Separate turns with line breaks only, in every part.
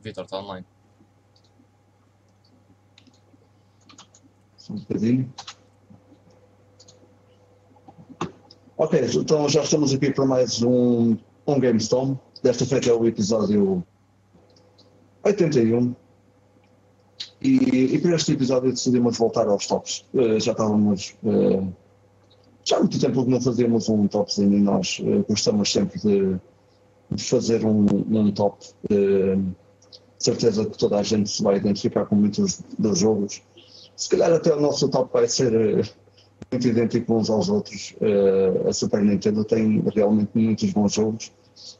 Vitor está online.
Só um bocadinho. Ok, então já estamos aqui para mais um, um GameStorm. Desta feita é o episódio 81. E, e para este episódio decidimos voltar aos tops. Eh, já estávamos. eh, já há muito tempo que não fazíamos um topzinho e nós eh, gostamos sempre de, de fazer um, um top. Eh, certeza que toda a gente se vai identificar com muitos dos jogos. Se calhar até o nosso top vai ser eh, muito idêntico uns aos outros. Eh, a Super Nintendo tem realmente muitos bons jogos.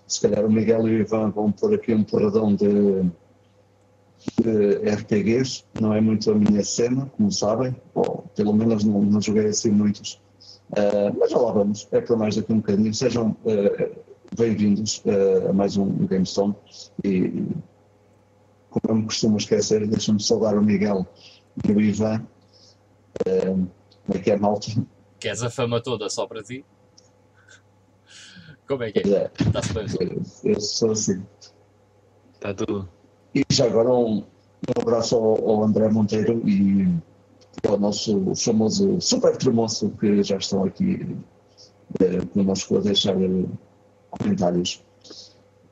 Se calhar o Miguel e o Ivan vão pôr aqui um porradão de, de RPGs. Não é muito a minha cena, como sabem. Ou pelo menos não, não joguei assim muitos. Eh, mas já lá vamos. É para mais daqui um bocadinho. Sejam eh, bem-vindos a mais um GameStone. E como eu me costumo esquecer, deixa-me saudar o Miguel e o Ivan. Eh, como é que é, malta?
Queres a fama toda só para ti? Como é que é?
É,
Está-se bem,
eu, eu sou assim.
Está tudo.
E já agora um, um abraço ao, ao André Monteiro e ao nosso famoso super tremoço que já estão aqui eh, connosco a deixar eh, comentários.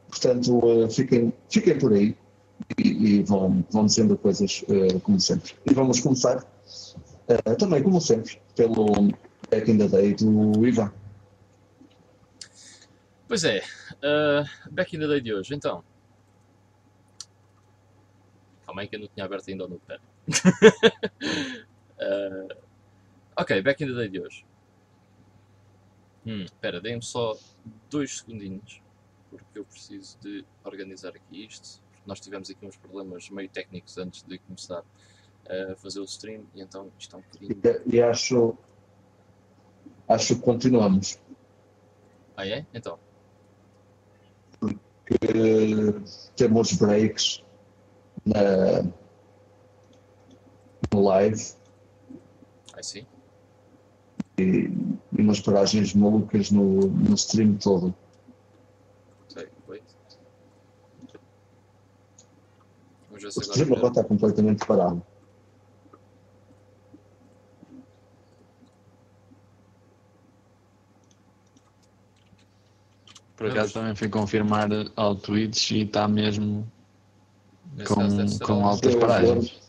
Portanto, eh, fiquem, fiquem por aí e, e vão, vão dizendo coisas eh, como sempre. E vamos começar eh, também, como sempre, pelo Back in the Day do Ivan.
Pois é, uh, back in the day de hoje, então. Calma aí que eu não tinha aberto ainda o notepad. uh, ok, back in the day de hoje. Hum, deem-me só dois segundinhos, porque eu preciso de organizar aqui isto. Porque nós tivemos aqui uns problemas meio técnicos antes de começar a fazer o stream, e então isto é um bocadinho...
E, e acho, acho que continuamos.
Ah é? Então.
que temos breaks na, no live
Aí sim.
e, e umas paragens malucas no, no stream todo.
Ok, wait. Vamos ver
O
se
stream
agora...
agora está completamente parado.
Por acaso também fui confirmar ao Twitch e está mesmo
Nesse
com, com altas paragens.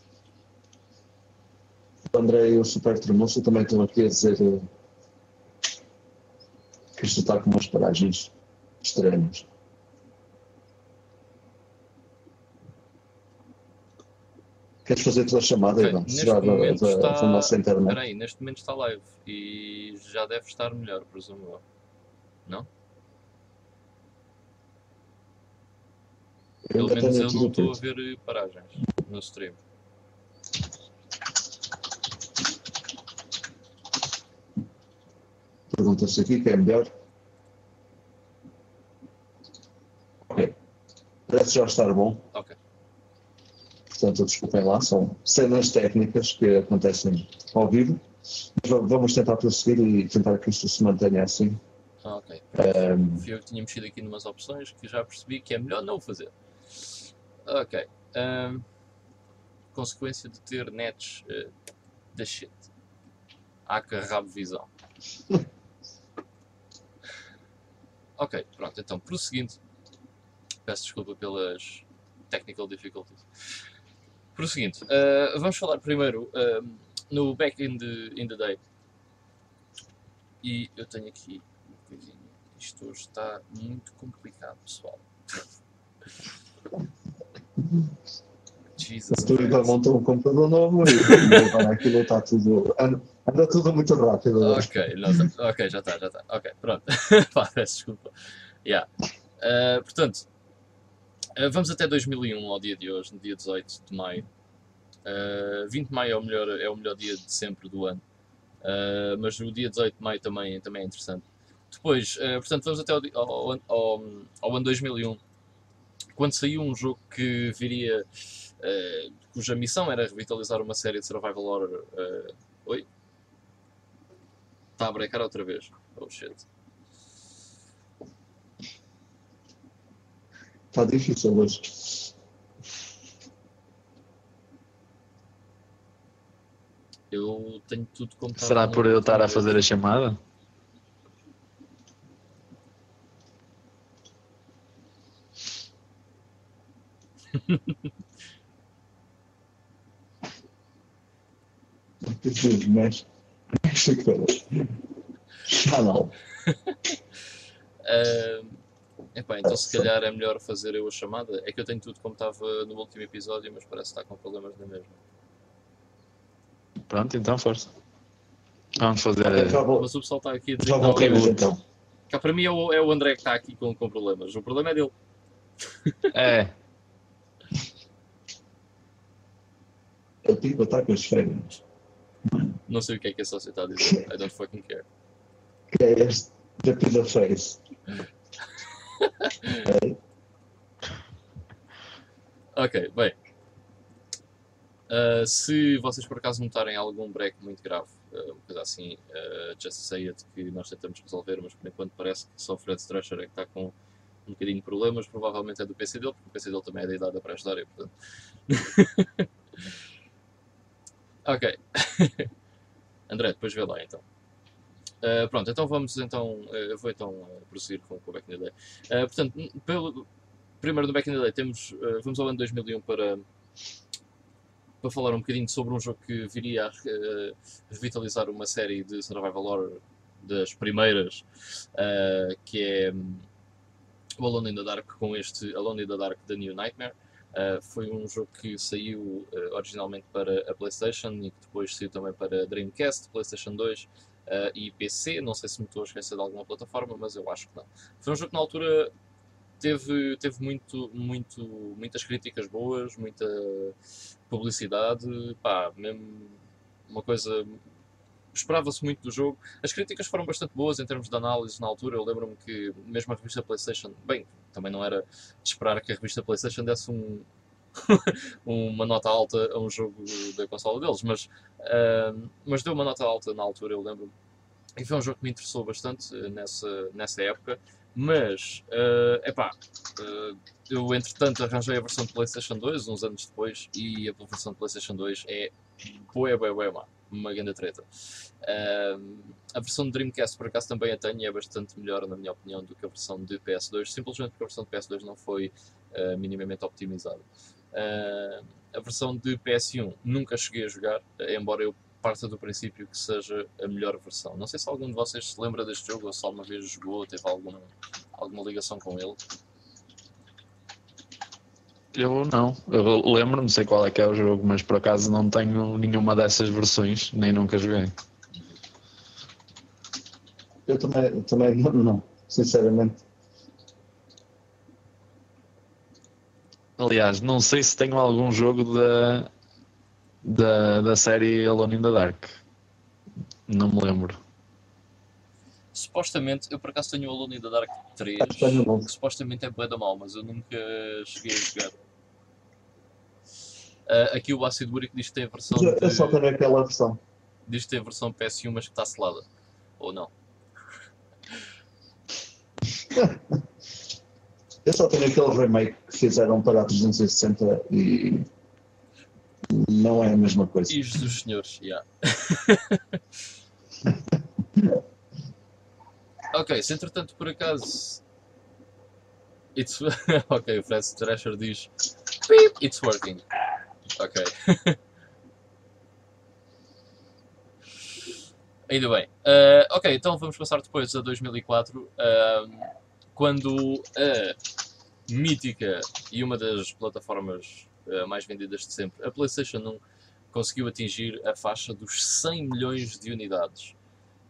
O André e o Super Tremoço também estão aqui a dizer que isto está com umas paragens estranhas. Queres fazer a tua chamada, Ivan?
neste
Será da,
está-
da nossa internet?
Espera aí, neste momento está live e já deve estar melhor, presumo eu. Não? Pelo
ainda
menos eu não estou a ver paragens no stream.
Pergunta-se aqui quem é melhor. Ok. Parece já estar bom. Portanto, desculpem lá, são cenas técnicas que acontecem ao vivo. Mas vamos tentar prosseguir e tentar que isto se mantenha assim.
Ah, ok.
Ahm,
Fui eu que tinha mexido aqui numas opções que já percebi que é melhor não o fazer. Ok. ahm, consequência de ter nets eh, da shit. Aca rabo visão. ok, pronto, então prosseguindo. Peço desculpa pelas technical difficulties. Prosseguindo, ah, vamos falar primeiro ahm, no Back in the, in the Day. E eu tenho aqui uma coisinha. Isto hoje está muito complicado, pessoal. Jesus
ainda
Christ.
montou um computador novo e aquilo está tudo. Anda, anda tudo muito rápido.
Ok, não tá- ok, já está, já está. Ok, pronto. Pá, peço desculpa. Yeah. Uh, portanto, uh, vamos até 2001, ao dia de hoje, no dia 18 de maio. Uh, 20 de maio é o melhor, é o melhor dia de sempre do ano. Uh, mas o dia 18 de maio também, também é interessante. Depois, portanto, vamos até ao, ao, ao- ao, ano 2001, quando saiu um jogo que viria, cuja missão era revitalizar uma série de survival horror. oi? Está a brecar outra vez. Oh shit.
Tá difícil hoje.
Eu tenho tudo comprado.
Será por eu estar a fazer a chamada?
Preciso, mas. Essa é cara.
Ah, não. uh epá, então se calhar é melhor fazer eu a chamada. É que eu tenho tudo como estava no último episódio, mas parece que está com problemas na mesma.
Pronto, então força. Vamos fazer.
Já vou,
Mas o pessoal está aqui a dizer
já
que está horrível.
então.
Cá para mim é o, é o André que está aqui com, com problemas. O problema é dele.
É,
Eu tipo ataque as férias.
Não sei o que é que a Sócia está a dizer. I don't fucking care.
Que é este da Pizza Face.
Ok, bem. Ah, se vocês por acaso notarem algum break muito grave, ah, uma coisa assim, uh, just say it, que nós tentamos resolver, mas por enquanto parece que só o Fred Strasher é que está com um bocadinho de problemas, provavelmente é do PC dele, porque o PC dele também é da idade da pré-história, portanto. ok. André, depois vê lá então. Uh, pronto, então vamos então, uh, vou então uh, prosseguir com, com o Back in the Day. Uh, portanto, pelo, primeiro no Back in the Day temos, vamos ao ano 2001 para, para falar um bocadinho sobre um jogo que viria a revitalizar uma série de survival horror das primeiras, que é o Alone in the Dark com este Alone in the Dark The New Nightmare. Uh, foi um jogo que saiu uh, originalmente para a PlayStation e que depois saiu também para a Dreamcast, PlayStation 2 uh, e PC. Não sei se me estou a esquecer de alguma plataforma, mas eu acho que não. Foi um jogo que na altura teve, teve muito, muito, muitas críticas boas, muita publicidade, pá, mesmo uma coisa. Esperava-se muito do jogo. As críticas foram bastante boas em termos de análise na altura. Eu lembro-me que mesmo a revista PlayStation, bem, também não era de esperar que a revista PlayStation desse um, uma nota alta a um jogo da consola deles, mas, ah, mas deu uma nota alta na altura, eu lembro-me. E foi um jogo que me interessou bastante eh, nessa, nessa época. Mas, é epá, eh, eu entretanto arranjei a versão de PlayStation 2 uns anos depois e a versão de PlayStation 2 é bué, bué, bué, má. Uma grande treta. Ahm, a versão de Dreamcast por acaso também a tenho e é bastante melhor, na minha opinião, do que a versão de PS2, simplesmente porque a versão de PS2 não foi ah, minimamente optimizada. Ah, a versão de PS1 nunca cheguei a jogar, embora eu parta do princípio que seja a melhor versão. Não sei se algum de vocês se lembra deste jogo ou se alguma vez jogou, teve algum, alguma ligação com ele.
eu não. Eu lembro-me, sei qual é que é o jogo, mas por acaso não tenho nenhuma dessas versões, nem nunca joguei.
Eu também, eu também não, não, sinceramente.
Aliás, não sei se tenho algum jogo da, da, da série Alone in the Dark. Não me lembro.
Supostamente, eu por acaso tenho o Alone in the Dark 3,
Acho que
supostamente é bué da mal, mas eu nunca cheguei a jogar. Ah, aqui o Acid Buric diz que tem a versão
Eu, eu só
de,
tenho aquela versão.
diz que tem a versão PS1, mas que está selada. Ou não?
Eu só tenho aquele remake que fizeram para a 360 e não é a mesma coisa.
E Jesus senhores, yeah. ok, se entretanto por acaso. It's... ok, o Fred Thrasher diz. Beep, it's working. Ok. Ainda bem. Ah, ok, então vamos passar depois a 2004, ah, quando a mítica e uma das plataformas ah, mais vendidas de sempre, a PlayStation 1, conseguiu atingir a faixa dos 100 milhões de unidades.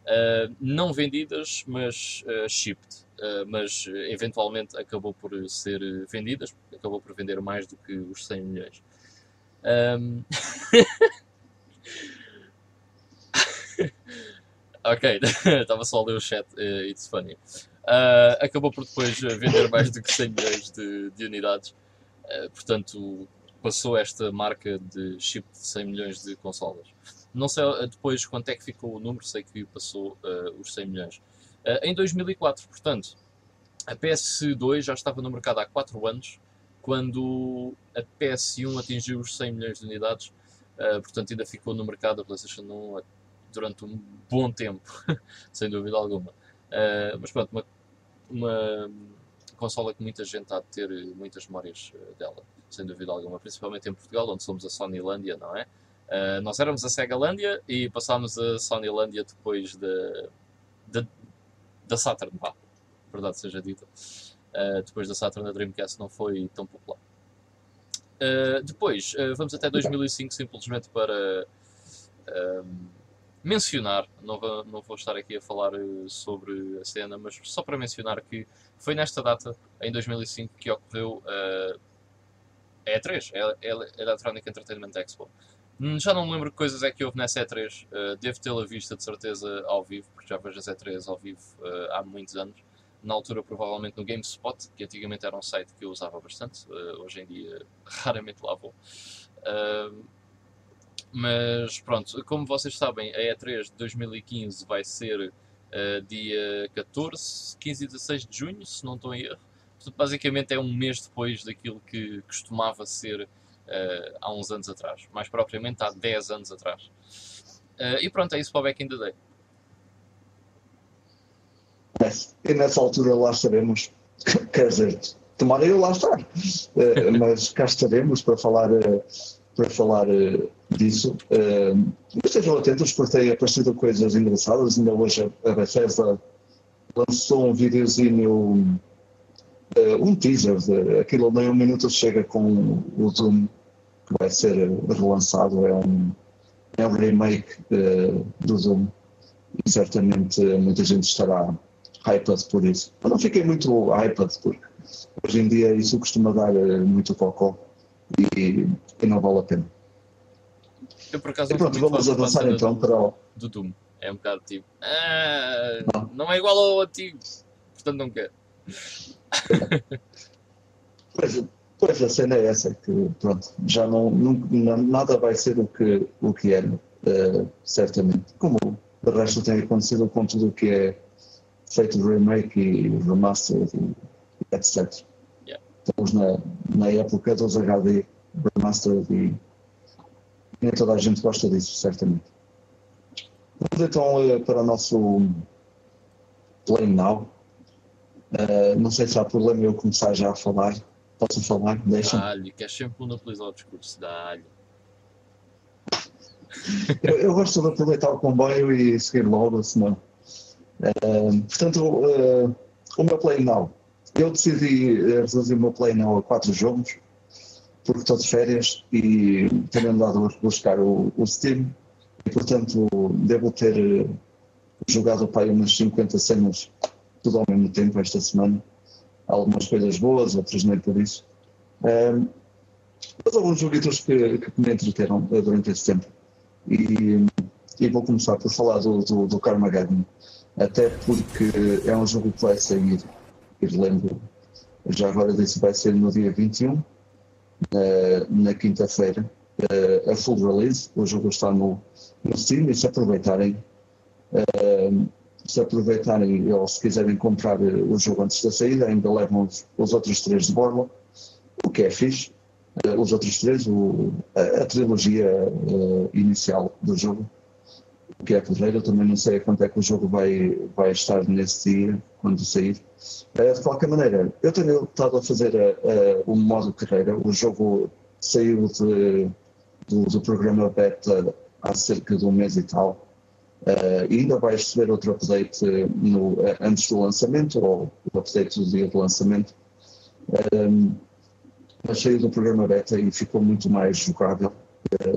Uh, não vendidas, mas uh, shipped. Uh, mas eventualmente acabou por ser vendidas, acabou por vender mais do que os 100 milhões. Um, ok, estava só a ler o chat, it's funny. Uh, acabou por depois vender mais do que 100 milhões de, de unidades, Uh, portanto passou esta marca de chip de 100 milhões de consolas. Não sei uh, depois quanto é que ficou o número, sei que passou uh, os 100 milhões. Em 2004, portanto, a PS2 já estava no mercado há 4 anos, quando a PS1 atingiu os 100 milhões de unidades, portanto ainda ficou no mercado a PlayStation 1 a durante um bom tempo, sem dúvida alguma. Uh, mas pronto, uma, uma consola que muita gente há de ter muitas memórias dela, sem dúvida alguma, principalmente em Portugal, onde somos a Sonylândia, não é? Uh, nós éramos a Segalândia e passámos a Sonylândia depois da, da, da Saturn, pá, verdade seja dita. Uh, depois da Saturn, a Dreamcast não foi tão popular. Uh, depois, vamos até 2005 simplesmente para mencionar, não vou, não vou estar aqui a falar sobre a cena, mas só para mencionar que foi nesta data, em 2005, que ocorreu a E3, a Electronic Entertainment Expo. Hum, já não me lembro que coisas é que houve nessa E3. Uh, devo tê-la vista de certeza ao vivo, porque já vejo as E3 ao vivo há muitos anos. Na altura, provavelmente no GameSpot, que antigamente era um site que eu usava bastante. Hoje em dia, raramente lá vou. Mas pronto, como vocês sabem, a E3 de 2015 vai ser dia 14, 15 e 16 de junho, se não estou em erro. Portanto, basicamente é um mês depois daquilo que costumava ser uh, há uns anos atrás, mais propriamente há 10 anos atrás. Uh, e pronto, é isso para o Back in the Day.
E nessa altura lá estaremos, quer dizer, tomara eu lá estar, uh, mas cá estaremos para falar, para falar disso. estejam atentos porque tem aparecido coisas engraçadas, ainda hoje a Bethesda lançou um videozinho um teaser, de, aquilo nem um minuto chega com o Doom que vai ser relançado, é um, é um remake uh, do Doom e certamente muita gente estará hyped por isso. Eu não fiquei muito hyped porque hoje em dia isso costuma dar eh, muito cocó e, e não vale a pena.
Eu por acaso
e pronto, vamos avançar então
do,
para o.
Do Doom. É um bocado tipo. Ah, não. não é igual ao antigo, portanto não quero.
Pois, Pois a cena é essa, que pronto, já não, não nada vai ser o que, o que era, uh, certamente. Como o resto tem acontecido com tudo o que é feito de remake e remaster e etc. Estamos na, na época dos HD remaster e nem toda a gente gosta disso, certamente. Vamos então uh, para o nosso Play Now. Uh, não sei se há problema eu começar já a falar. Posso falar? Deixa.
Dá-lhe, quer sempre monopolizar o discurso. Dá-lhe.
eu, eu, gosto de aproveitar o comboio e seguir logo, senão. Uh, portanto, uh, o meu Play Now. Eu decidi eh, reduzir o meu Play Now a quatro jogos, porque estou de férias e tenho andado a buscar o, o Steam e, portanto, devo ter jogado para aí umas 50 cenas tudo ao mesmo tempo esta semana algumas coisas boas, outras nem por isso. Um, mas alguns joguitos que, que me entreteram eh, durante esse tempo. E, e vou começar por falar do, do, do Carmageddon, até porque é um jogo que vai sair, lembro, já agora disse, vai ser no dia 21, na, na quinta-feira, uh, a full release. O jogo está no, no Steam e se aproveitarem. Uh, se aproveitarem ou se quiserem comprar eh, o jogo antes da saída, ainda levam os, os outros três de borla, o que é fixe. Os outros três, o, a, a, trilogia inicial do jogo, que é porreiro. Eu também não sei quanto é que o jogo vai, vai estar nesse dia, quando sair. Uh, de qualquer maneira, eu tenho estado a fazer o modo carreira. O jogo saiu de, do, do programa beta há cerca de um mês e tal. Uh, ainda vai receber outro update no, antes do lançamento, ou o update do dia do lançamento. Um, mas saiu do programa beta e ficou muito mais jogável.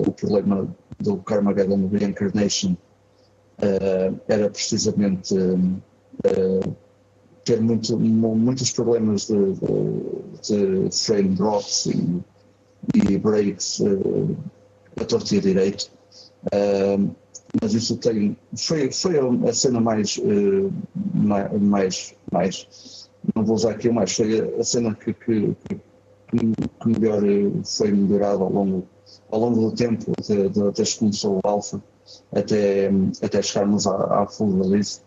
O problema do Carmageddon Reincarnation era precisamente ter muito, muitos problemas de, de, de frame drops e, e breaks e a direito. Mas isso tem foi foi a cena mais uh, mais mais não vou usar aqui mais foi a cena que, que, que melhor foi melhorada ao longo ao longo do tempo desde que começou o alfa até até chegarmos à, à full release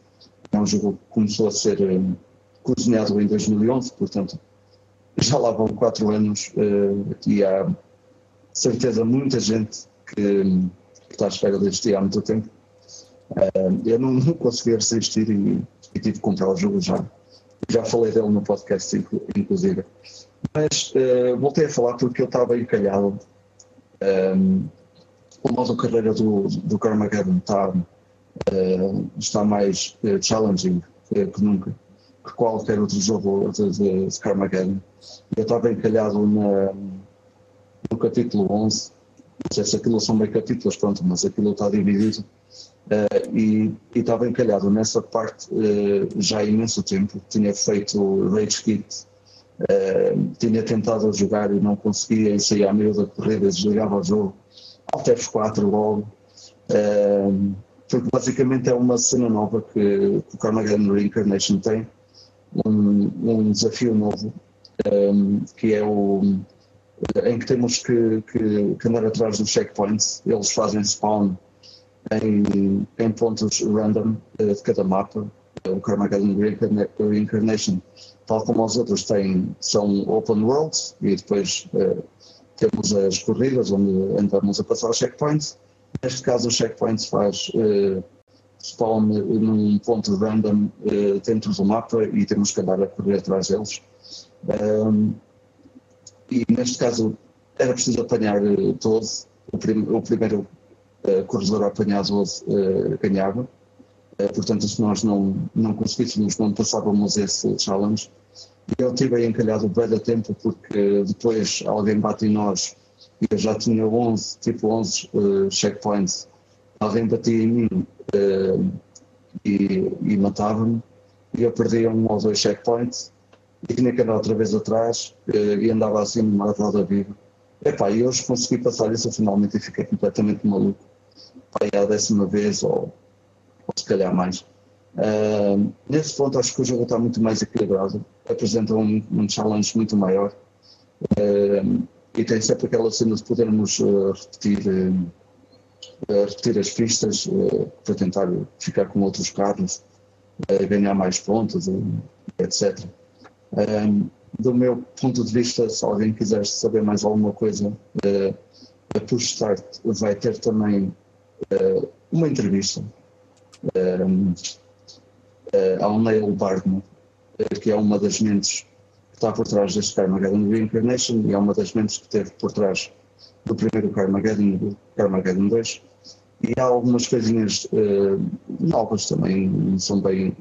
é um jogo que começou a ser um, cozinhado em 2011 portanto já lá vão quatro anos uh, e há certeza muita gente que que está à espera deste há muito tempo. Uh, eu não, não consegui resistir e, e, tive que comprar o jogo já. Já falei dele no podcast, inclusive. Mas uh, voltei a falar porque eu estava encalhado. Um, o modo de carreira do, do Carmageddon está, uh, está mais challenging que nunca que qualquer outro jogo de, de, de Carmageddon. Eu estava encalhado na, no capítulo 11, não sei se aquilo são bem capítulos, pronto, mas aquilo está dividido. Uh, e, e estava encalhado nessa parte uh, já há imenso tempo. Tinha feito Rage Kit, uh, tinha tentado jogar e não conseguia, e saía a meio da corrida, desligava o jogo, Alt F4 logo. porque basicamente é uma cena nova que, o Carmageddon Reincarnation tem, um, um desafio novo, um, que é o em que temos que, que, que, andar atrás dos checkpoints. Eles fazem spawn em, em pontos random uh, de cada mapa. O Carmageddon Reincarnation, tal como os outros, têm, são open worlds e depois uh, temos as corridas onde andamos a passar os checkpoints. Neste caso, os checkpoints faz uh, spawn num ponto random uh, dentro do mapa e temos que andar a correr atrás deles. Um, e neste caso era preciso apanhar uh, todo, o, prim o primeiro uh, corredor a apanhar 12 uh, ganhava. portanto, se nós não, não conseguíssemos, não passávamos esse challenge. Eu tive encalhado bem a tempo porque depois alguém bate em nós e eu já tinha 11, tipo 11 checkpoints. Alguém batia em mim uh, e, e matava-me. E eu perdia um ou dois checkpoints e tinha que andar outra vez atrás uh, e andava assim numa roda viva. E hoje consegui passar isso finalmente e fiquei completamente maluco. Pai, é a décima vez ou, ou se calhar mais. Uh, nesse ponto acho que o jogo está muito mais equilibrado, apresenta um, um challenge muito maior. Uh, e tem sempre aquela cena de podermos uh, repetir repetir as pistas para tentar ficar com outros carros, ganhar mais pontos, etc. Do meu ponto de vista, se alguém quiser saber mais alguma coisa, a Push Start vai ter também uma entrevista ao Neil Bardman, que é uma das mentes que está por trás deste Carmageddon Reincarnation e é uma das mentes que esteve por trás do primeiro Carmageddon do Carmageddon 2. E há algumas coisinhas uh, novas também, não são bem.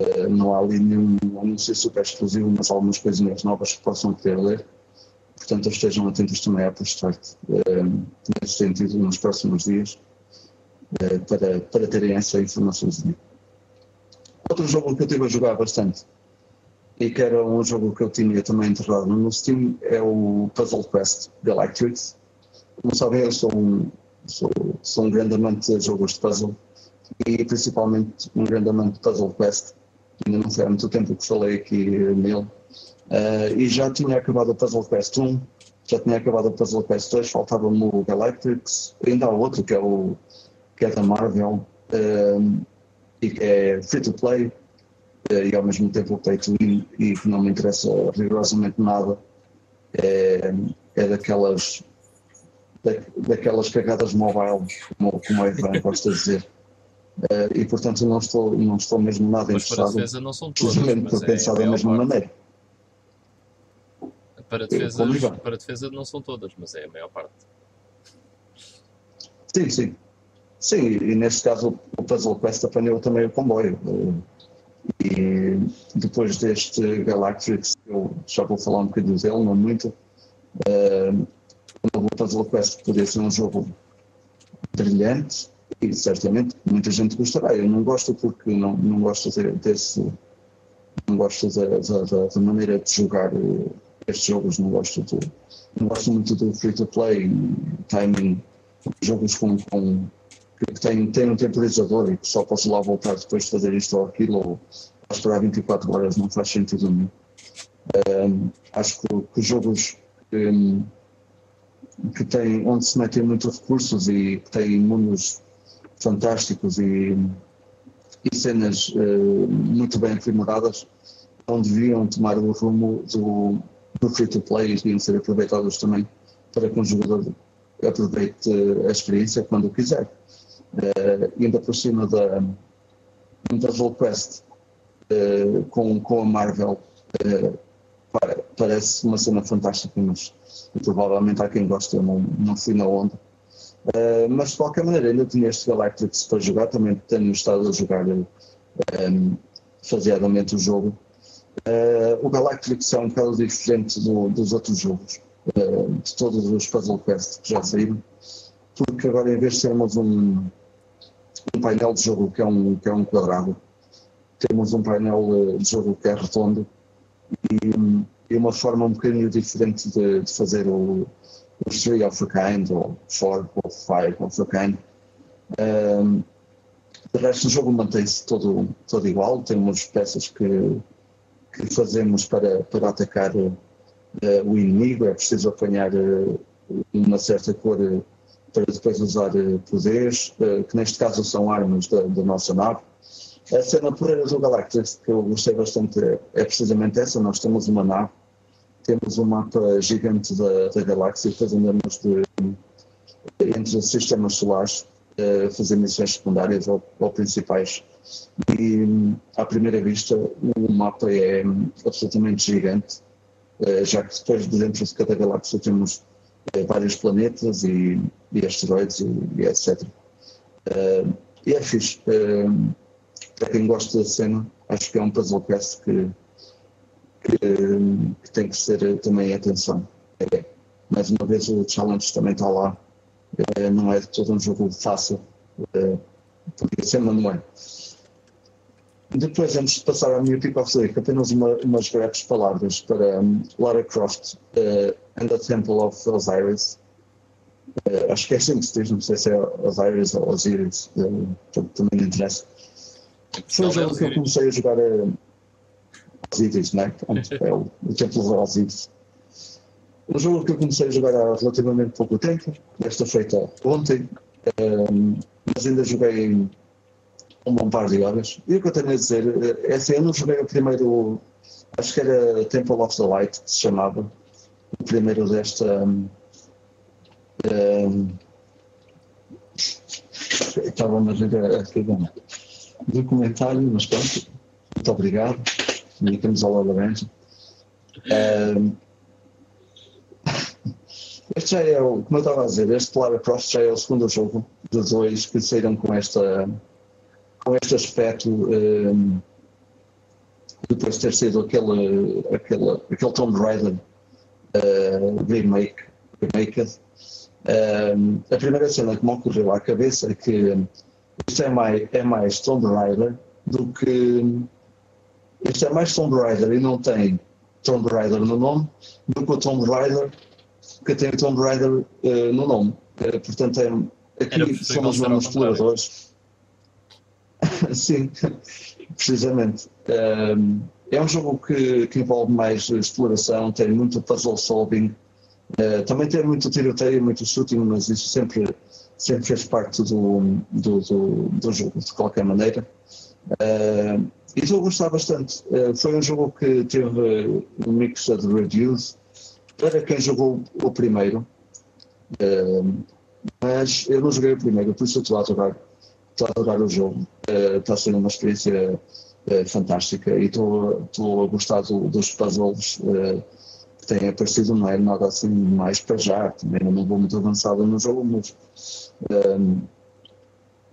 Uh, não há ali nenhum anúncio super exclusivo, mas há algumas coisinhas novas que possam querer ler. Portanto, estejam atentos também à Poststart uh, nesse sentido nos próximos dias uh, para, para terem essa informaçãozinha. Outro jogo que eu estive a jogar bastante e que era um jogo que eu tinha também enterrado no Steam é o Puzzle Quest Galactics. Como sabem, eu sou um, sou, sou um grande amante de jogos de puzzle e principalmente um grande amante de Puzzle Quest. Ainda não foi há muito tempo que falei aqui nele. Uh, e já tinha acabado o Puzzle Quest 1, já tinha acabado o Puzzle Quest 2, faltava-me o Galactics, ainda há outro que é, o, que é da Marvel uh, e que é free to play uh, e ao mesmo tempo pay to win e que não me interessa rigorosamente nada. É, é daquelas da, daquelas cagadas mobile, como, como a Ivan gosta de dizer. Uh, e portanto não estou, não estou mesmo nada
mas
interessado.
Para defesa não são todas,
por pensar é da mesma parte. maneira.
Para defesa, para defesa não são todas, mas é a maior parte.
Sim, sim. Sim, e neste caso o Puzzle Quest apanhou também o comboio. E depois deste Galactrix, eu já vou falar um bocadinho dele, não muito. Uh, o Puzzle Quest poderia ser um jogo brilhante e certamente muita gente gostará. Eu não gosto porque não, não gosto desse. Não gosto da, da, da maneira de jogar eh, estes jogos, não gosto, de, não gosto muito do free to play, timing, jogos com, com que têm, têm um temporizador e que só posso lá voltar depois de fazer isto ou aquilo, ou esperar 24 horas, não faz sentido nenhum. Um, acho que, que jogos um, que tem, onde se metem muitos recursos e que tem mundos fantásticos e, e cenas uh, muito bem aprimoradas, não deviam tomar o rumo do, do free-to-play e deviam ser aproveitados também para que um jogador aproveite a experiência quando quiser. Uh, ainda por cima da Interval Quest uh, com, com a Marvel uh, parece uma cena fantástica, mas provavelmente há quem goste, eu não, não fui na onda. Uh, mas de qualquer maneira, ainda tinha este Galactics para jogar, também tenho estado a jogar um, faseadamente o jogo. Uh, o Galactics é um bocado diferente do, dos outros jogos, uh, de todos os Puzzle Quest que já saíram, porque agora em vez de termos um, um painel de jogo que é um, que é um quadrado, temos um painel de jogo que é redondo e, e uma forma um bocadinho diferente de, de fazer o, o Three of a Kind ou Four ou Five of a Kind. Um, de resto, o jogo mantém-se todo, todo igual, temos peças que, que fazemos para, para atacar uh, o inimigo, é preciso apanhar uh, uma certa cor para depois usar poderes, que neste caso são armas da, da nossa nave. A cena porreira do Galactus, que eu gostei bastante, é precisamente essa. Nós temos uma nave, temos um mapa gigante da, da galáxia, depois andamos de, entre sistemas solares, uh, fazer missões secundárias ou, ou, principais. E à primeira vista, o mapa é absolutamente gigante, já que depois de dentro de cada galáxia temos vários planetas e, e asteroides e, e etc. e é fixe para quem gosta da cena, acho que é um puzzle que, que, que tem que ser também atenção. É, mais uma vez o challenge também está lá. É, não é todo um jogo fácil. É, podia ser, mas não é. Depois, antes de passar à minha the week, apenas uma, umas breves palavras para um, Lara Croft uh, and the Temple of Osiris. Uh, acho que é assim que se diz, não sei se é Osiris ou Osiris, uh, também não interessa. Foi o jogo que eu comecei a jogar a Osiris, né? é o, o Templo de Osiris. Um jogo que eu comecei a jogar há relativamente pouco tempo, desta feita ontem, um, mas ainda joguei um bom par de horas. E o que eu tenho a dizer eh, é assim, eu não joguei o primeiro, acho que era Temple of the Light, que se chamava, o primeiro desta. Um, um, estava a ver aqui, bom documentário, mas pronto, muito obrigado. Minha camisola laranja. Um, este já é, o, como eu estava a dizer, este Lara Croft já é o segundo jogo dos dois que saíram com, esta, com este aspecto um, depois de ter sido aquele, aquele, aquele Tomb Raider uh, remake, remake um, a primeira cena que me ocorreu à cabeça é que isto é mais, é mais Tomb Raider do que. Isto é mais Tomb Raider e não tem Tomb Raider no nome do que o Tomb Raider que tem Tomb Raider uh, no nome. Uh, portanto, é, aqui somos mesmos exploradores. Sim, precisamente. É um jogo que, que, envolve mais exploração, tem muito puzzle solving, uh, também tem muito tiroteio, muito shooting, mas isso sempre sempre fez parte do, do, do, do jogo, de qualquer maneira. E a gostar bastante. Uh, foi um jogo que teve um mix de reviews para quem jogou o primeiro. Mas eu não joguei o primeiro, por isso estou a adorar, estou a adorar o jogo. está sendo uma experiência fantástica e estou, estou a gostar do, dos puzzles que têm aparecido, não é nada assim mais para já. Também não vou muito avançado no jogo, mas um,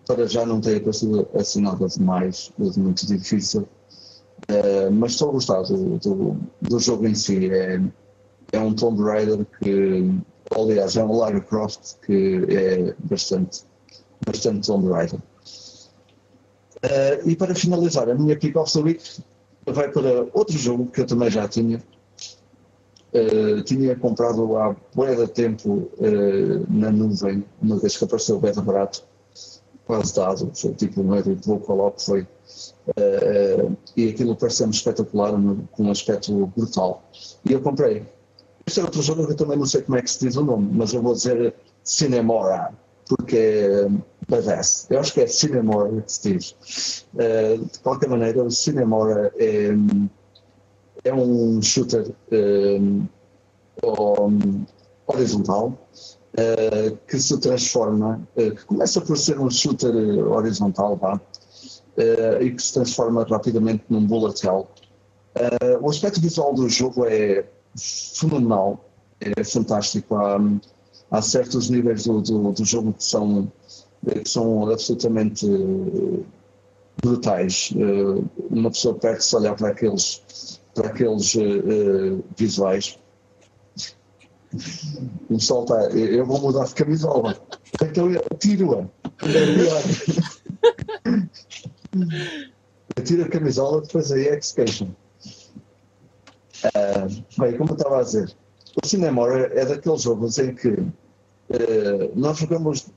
para já não tem aparecido assim nada de mais, de muito difícil. Uh, mas estou a gostar do, do, do, jogo em si. É, é um Tomb Raider que, aliás, é um Lara Croft que é bastante, bastante Tomb Raider. Uh, e para finalizar, a minha Pick of the Week vai para outro jogo que eu também já tinha, Uh, tinha comprado há bué tempo uh, na nuvem, uma vez que apareceu bem barato, quase dado, foi tipo euro e pouco logo foi. E aquilo pareceu-me espetacular, com um aspecto brutal. E eu comprei. Este é outro jogo que eu também não sei como é que se diz o nome, mas eu vou dizer Cinemora, porque é badass. Eu acho que é Cinemora que se diz. de qualquer maneira, o Cinemora é é um shooter um, horizontal uh, que se transforma, uh, que começa por ser um shooter horizontal, vá, uh, e que se transforma rapidamente num bullet hell. o aspecto visual do jogo é fenomenal, é fantástico. Há, há certos níveis do, do, do jogo que são, que são absolutamente brutais. uma pessoa perde-se olhar para aqueles, para aqueles visuais o sol está. Eu vou mudar de camisola. Então eu tiro-a. É. Eu tiro a camisola, depois aí é que se queixam. Bem, como eu estava a dizer, o Cinemora é daqueles jogos em que uh, nós jogamos.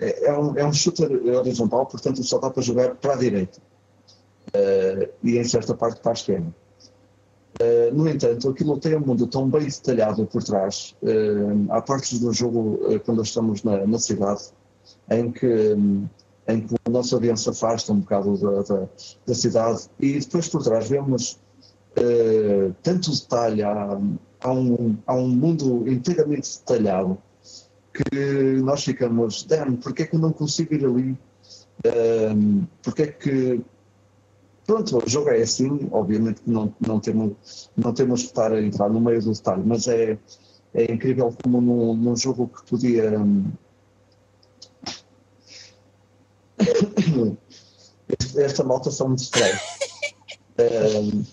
É, é, um, é um shooter horizontal, portanto só dá para jogar para a direita. Uh, e em certa parte para a esquerda. Uh, no entanto, aquilo tem um mundo tão bem detalhado por trás. Uh, há partes do jogo, uh, quando estamos na, na cidade, em que, um, em que o nosso avião se afasta um bocado da, da, da cidade e depois por trás vemos tanto detalhe, há, há, um, há um mundo inteiramente detalhado que nós ficamos, damn, porque é que eu não consigo ir ali? porque é que Pronto, o jogo é assim, obviamente não, não, temos, não temos que estar a entrar no meio do detalhe, mas é, é incrível como num, num jogo que podia. Hum, esta malta só me distrai. um...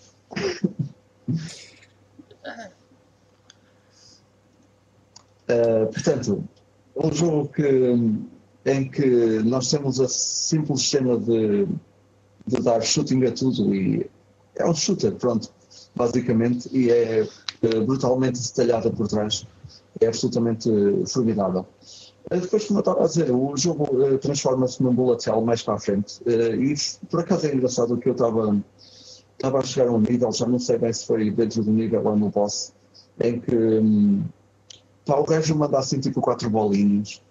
Uh, portanto, um jogo que, em que nós temos a simples cena de de dar shooting a tudo e é um shooter, pronto, basicamente, e é, é brutalmente detalhada por trás, é absolutamente formidável. Eh, depois, como eu estava a dizer, o jogo uh, transforma-se num bullet hell mais para a frente. E por acaso é engraçado que eu estava, estava a chegar a um nível, já não sei bem se foi dentro do nível ou no boss, em que um, pá, o gajo assim tipo quatro bolinhas.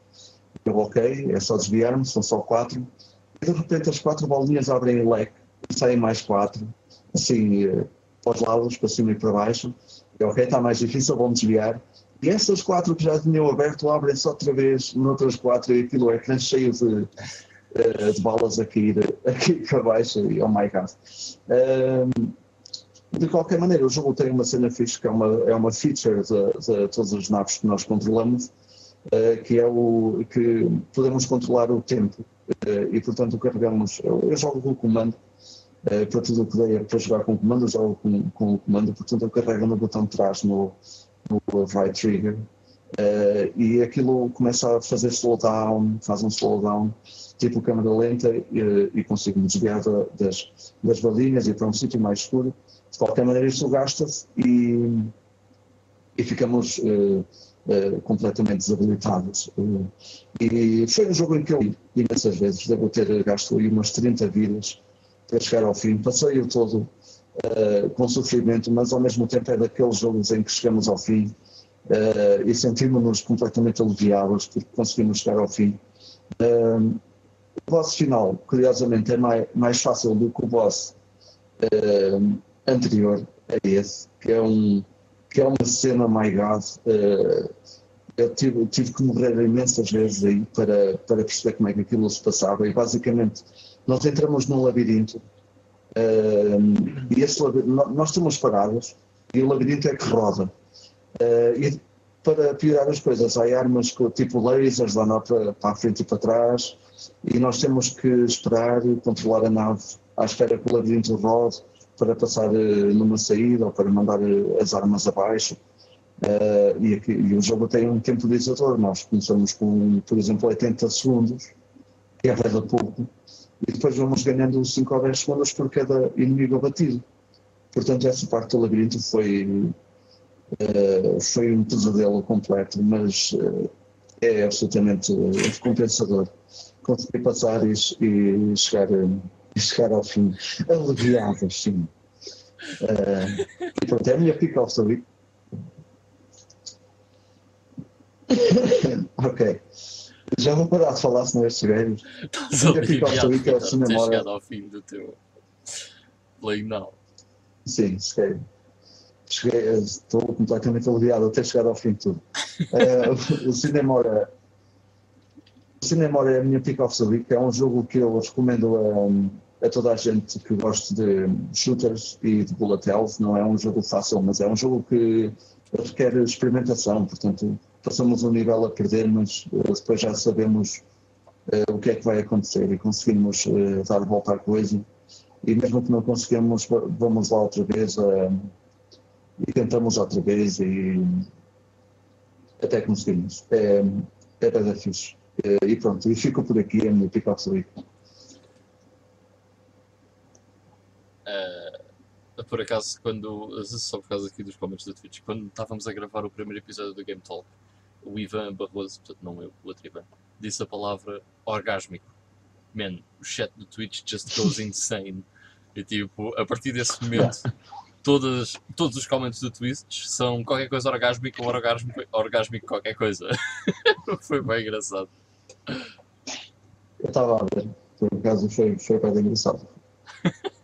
Eu, ok, é só desviar-me, são só quatro de repente as quatro bolinhas abrem leque e saem mais quatro, assim, eh, para os lados, para cima e para baixo. E, ok, está mais difícil, vamos desviar. E essas quatro que já tinham aberto abrem-se outra vez noutras quatro e aquilo é cheio de, eh, de balas a cair aqui para baixo e oh my god. Um, de qualquer maneira, o jogo tem uma cena fixe que é uma, é uma feature de, todas as naves que nós controlamos, uh, que é o que podemos controlar o tempo. Eh, e portanto carregamos, eu, eu jogo com o comando, uh, para tudo o que dei para jogar com o comando, eu jogo com, com o comando, portanto eu carrego no botão de trás no, no right trigger uh, e aquilo começa a fazer slowdown, faz um slowdown, tipo câmera lenta e, e consigo me desviar das, das balinhas e para um sítio mais escuro. De qualquer maneira isto gasta-se e, e ficamos uh, uh, completamente desabilitados. Uh, e foi um jogo em que eu, imensas vezes, devo ter gasto aí umas 30 vidas para chegar ao fim. Passei-o todo uh, com sofrimento, mas ao mesmo tempo é daqueles jogos em que chegamos ao fim e sentimos-nos completamente aliviados porque conseguimos chegar ao fim. o boss final, curiosamente, é mais, mais fácil do que o boss anterior a esse, que é um que é uma cena, my God, uh, eu tive, tive, que morrer imensas vezes aí para, para perceber como é que aquilo se passava e basicamente nós entramos num labirinto uh, e esse nós estamos parados e o labirinto é que roda. Uh, e para piorar as coisas há armas tipo lasers lá para, para a frente e para trás e nós temos que esperar e controlar a nave à espera que o labirinto rode para passar eh, numa saída ou para mandar eh, as armas abaixo. Uh, e, aqui, e, o jogo tem um tempo de exator. Nós começamos com, por exemplo, 80 segundos, que é bem pouco, e depois vamos ganhando 5 ou 10 segundos por cada inimigo abatido. Portanto, essa parte do labirinto foi, uh, foi um pesadelo completo, mas uh, é absolutamente recompensador conseguir passar e, e chegar e chegar ao fim aliviado, sim. Uh, e pronto, é a minha pick off the week. ok. Já vou parar de falar senão estes velhos.
A minha pick off the week é o cinema. chegado ao fim do teu play now.
Sim, cheguei. cheguei. Estou completamente aliviado a ter chegado ao fim de tudo. Uh, o Cinemora. O Cinemora é a minha pick of the week. É um jogo que eu recomendo a, a toda a gente que gosta de shooters e de bullet hells. Não é um jogo fácil, mas é um jogo que requer experimentação. Portanto, passamos um nível a perder, mas uh, depois já sabemos uh, o que é que vai acontecer e conseguimos dar a volta à coisa. E mesmo que não conseguimos, vamos lá outra vez e tentamos outra vez e até conseguimos. É, é bem fixe. É, e pronto, e fico por aqui a minha pick-up week.
Uh, por acaso, quando, só por causa aqui dos comentários da Twitch, quando estávamos a gravar o primeiro episódio do Game Talk, o Ivan Barroso, portanto não eu, o outro Ivan, disse a palavra orgásmico. Man, o chat do Twitch just goes insane. E tipo, a partir desse momento, todas, todos os comentários do Twitch são qualquer coisa orgásmico ou orgásmico, orgásmico qualquer coisa. foi bem engraçado.
Eu estava a ver, por acaso foi, foi bem engraçado.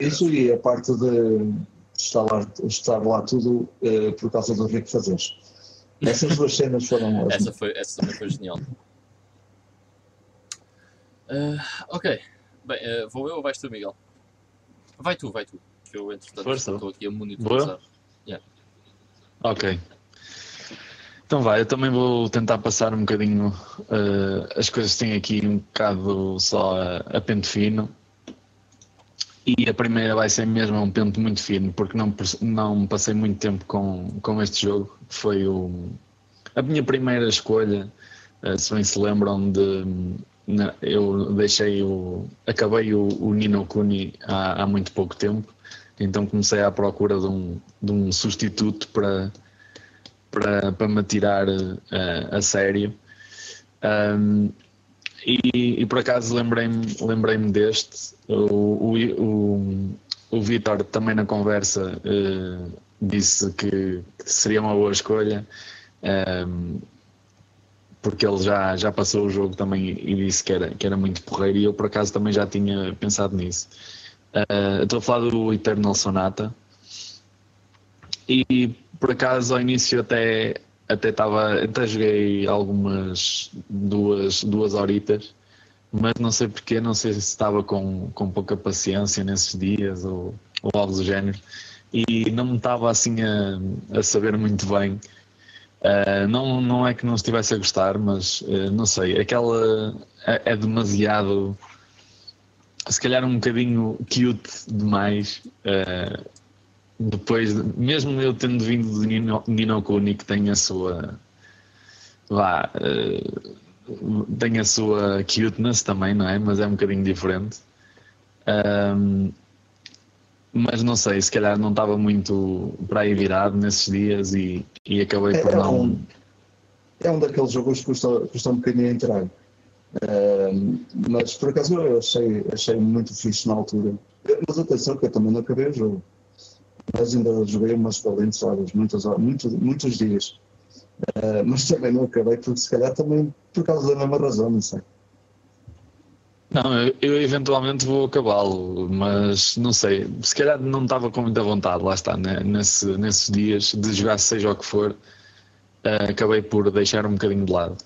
Isso e a parte de estar lá, estar lá tudo uh, por causa do Rico Fazeres. Essas duas cenas foram
Essa, foi, essa também foi genial. Uh, ok. Bem, uh, vou eu ou vais tu, Miguel? Vai tu, vai tu que eu, entretanto, Força. estou aqui a monitorizar. Yeah.
Ok. Então vai, eu também vou tentar passar um bocadinho uh, as coisas que têm aqui um bocado só a, a, pente fino. E a primeira vai ser mesmo um pente muito fino, porque não, não passei muito tempo com, com este jogo. Foi o, a minha primeira escolha, uh, se bem se lembram de. Eu deixei o. Acabei o, o Nino Kuni há, há muito pouco tempo então comecei à procura de um, de um substituto para, para, para me tirar uh, a sério. Um, e, e, por acaso lembrei-me lembrei deste. O, o, o, o Vitor também na conversa uh, disse que, seria uma boa escolha. Um, porque ele já, já passou o jogo também e disse que era, que era muito porreiro e eu por acaso também já tinha pensado nisso. Uh, estou a falar do Eternal Sonata. E por acaso ao início até até estava até joguei algumas duas duas horitas mas não sei porquê não sei se estava com, com pouca paciência nesses dias ou, ou algo do género e não me estava assim a, a saber muito bem uh, não não é que não estivesse a gostar mas uh, não sei aquela é, é demasiado se calhar um bocadinho cute demais. Uh, depois, mesmo eu tendo vindo de Nino, Nino Kuni, que tem a sua. Vá. Uh, tem a sua cuteness também, não é? Mas é um bocadinho diferente. Um, mas não sei, se calhar não estava muito para aí virado nesses dias e, e acabei por é, não.
Um, é um daqueles jogos que custa, custa um bocadinho a entrar mas por acaso eu achei, achei muito fixe na altura. Mas atenção que eu também não acabei o jogo. Mas ainda joguei umas valentes horas, muitas, muitos, muitos dias. Uh, mas também não acabei porque se calhar também por causa da mesma razão, não sei.
Não, eu, eu eventualmente vou acabá-lo, mas não sei, se calhar não estava com muita vontade, lá está, né? Nesse, nesses dias de jogar seja o que for, uh, acabei por deixar um bocadinho de lado.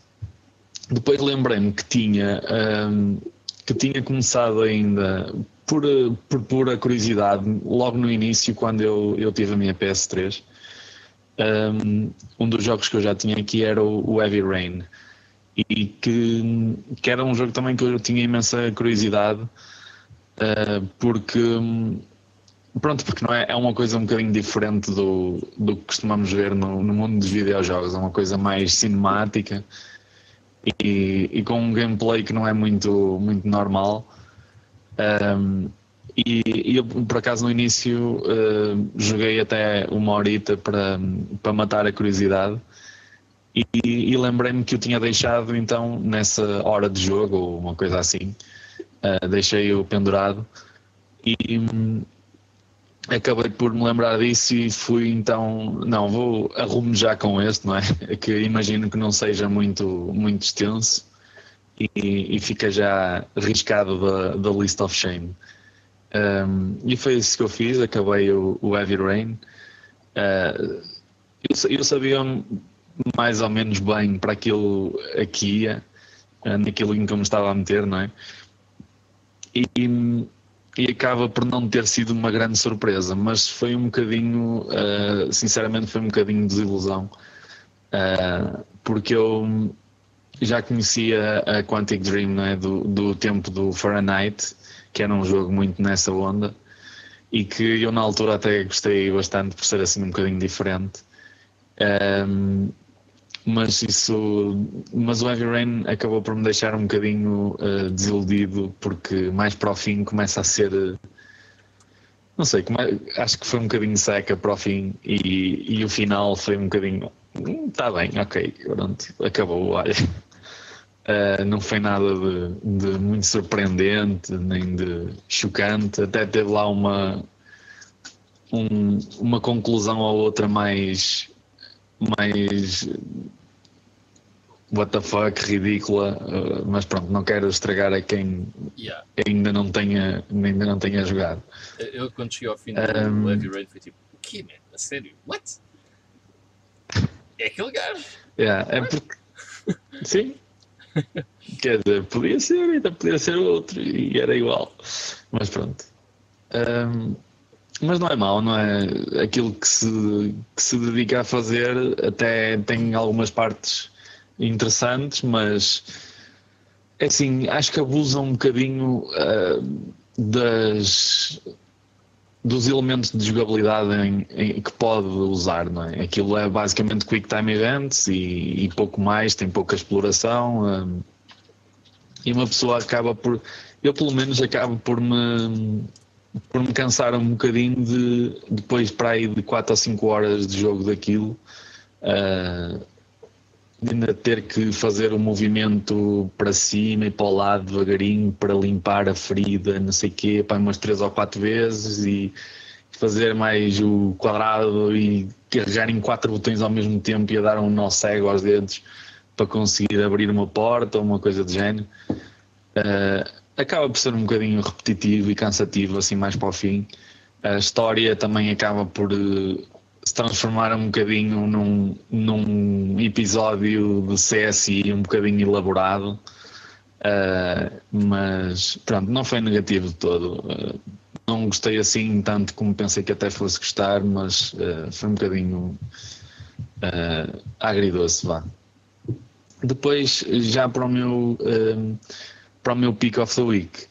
Depois lembrei-me que tinha, um, que tinha começado ainda por, por pura curiosidade, logo no início, quando eu, eu tive a minha PS3. Um, um dos jogos que eu já tinha aqui era o, Heavy Rain e que, que era um jogo também que eu tinha imensa curiosidade uh, porque pronto, porque não é, é uma coisa um bocadinho diferente do, do que costumamos ver no, no mundo dos videojogos, é uma coisa mais cinemática e, e, com um gameplay que não é muito, muito normal. Um, e, eu, por acaso, no início uh, joguei até uma horita para, para matar a curiosidade. E, e lembrei-me que eu tinha deixado então nessa hora de jogo, ou uma coisa assim, uh, deixei-o pendurado. E, acabei por me lembrar disso e fui então, não, vou arrumo já com este, não é? Que imagino que não seja muito, muito extenso e, e fica já riscado da, da list of shame. Um, e foi isso que eu fiz, acabei o, o Heavy Rain. Uh, eu, eu sabia mais ou menos bem para aquilo aqui eh, naquilo em que eu me estava a meter, não é? E, e acaba por não ter sido uma grande surpresa, mas foi um bocadinho, uh, sinceramente, foi um bocadinho de desilusão, uh, porque eu já conhecia a Quantic Dream não é? do, do tempo do Fahrenheit, que era um jogo muito nessa onda, e que eu na altura até gostei bastante por ser assim um bocadinho diferente. Um, mas isso mas o Heavy Rain acabou por me deixar um bocadinho uh, desiludido porque mais para o fim começa a ser não sei, acho que foi um bocadinho seca para o fim e, e o final foi um bocadinho está hum, bem, ok, pronto, acabou, olha. Uh, não foi nada de, de, muito surpreendente nem de chocante, até teve lá uma, um, uma conclusão ou outra mais mais what the fuck, ridícula, uh, mas pronto, não quero estragar a quem yeah. ainda, não tenha, ainda não tenha jogado.
Eu quando cheguei ao fim do um, Heavy Rain foi tipo, o que man? A sério? What? É aquele gajo?
Yeah, é porque. Sim. Quer dizer, podia ser, ainda podia ser outro e era igual. Mas pronto. Um, mas não é mau, não é? Aquilo que se, que se dedica a fazer até tem algumas partes interessantes, mas é assim, acho que abusam um bocadinho uh, das, dos elementos de jogabilidade em, em, que pode usar, não é? Aquilo é basicamente Quick Time Events e, e pouco mais, tem pouca exploração um, e uma pessoa acaba por, eu pelo menos acabo por me por me cansar um bocadinho de depois para aí de 4 ou 5 horas de jogo daquilo uh, ainda ter que fazer o um movimento para cima e para o lado devagarinho para limpar a ferida, não sei o quê, para umas três ou quatro vezes e fazer mais o quadrado e carregar em quatro botões ao mesmo tempo e a dar um nó cego aos dedos para conseguir abrir uma porta ou uma coisa do género. Uh, acaba por ser um bocadinho repetitivo e cansativo assim mais para o fim. A história também acaba por se transformar um bocadinho num, num episódio de CSI um bocadinho elaborado, uh, mas pronto, não foi negativo de todo. Uh, não gostei assim tanto como pensei que até fosse gostar, mas uh, foi um bocadinho uh, agridoce, vá. Depois, já para o meu, para o meu Pick of the Week,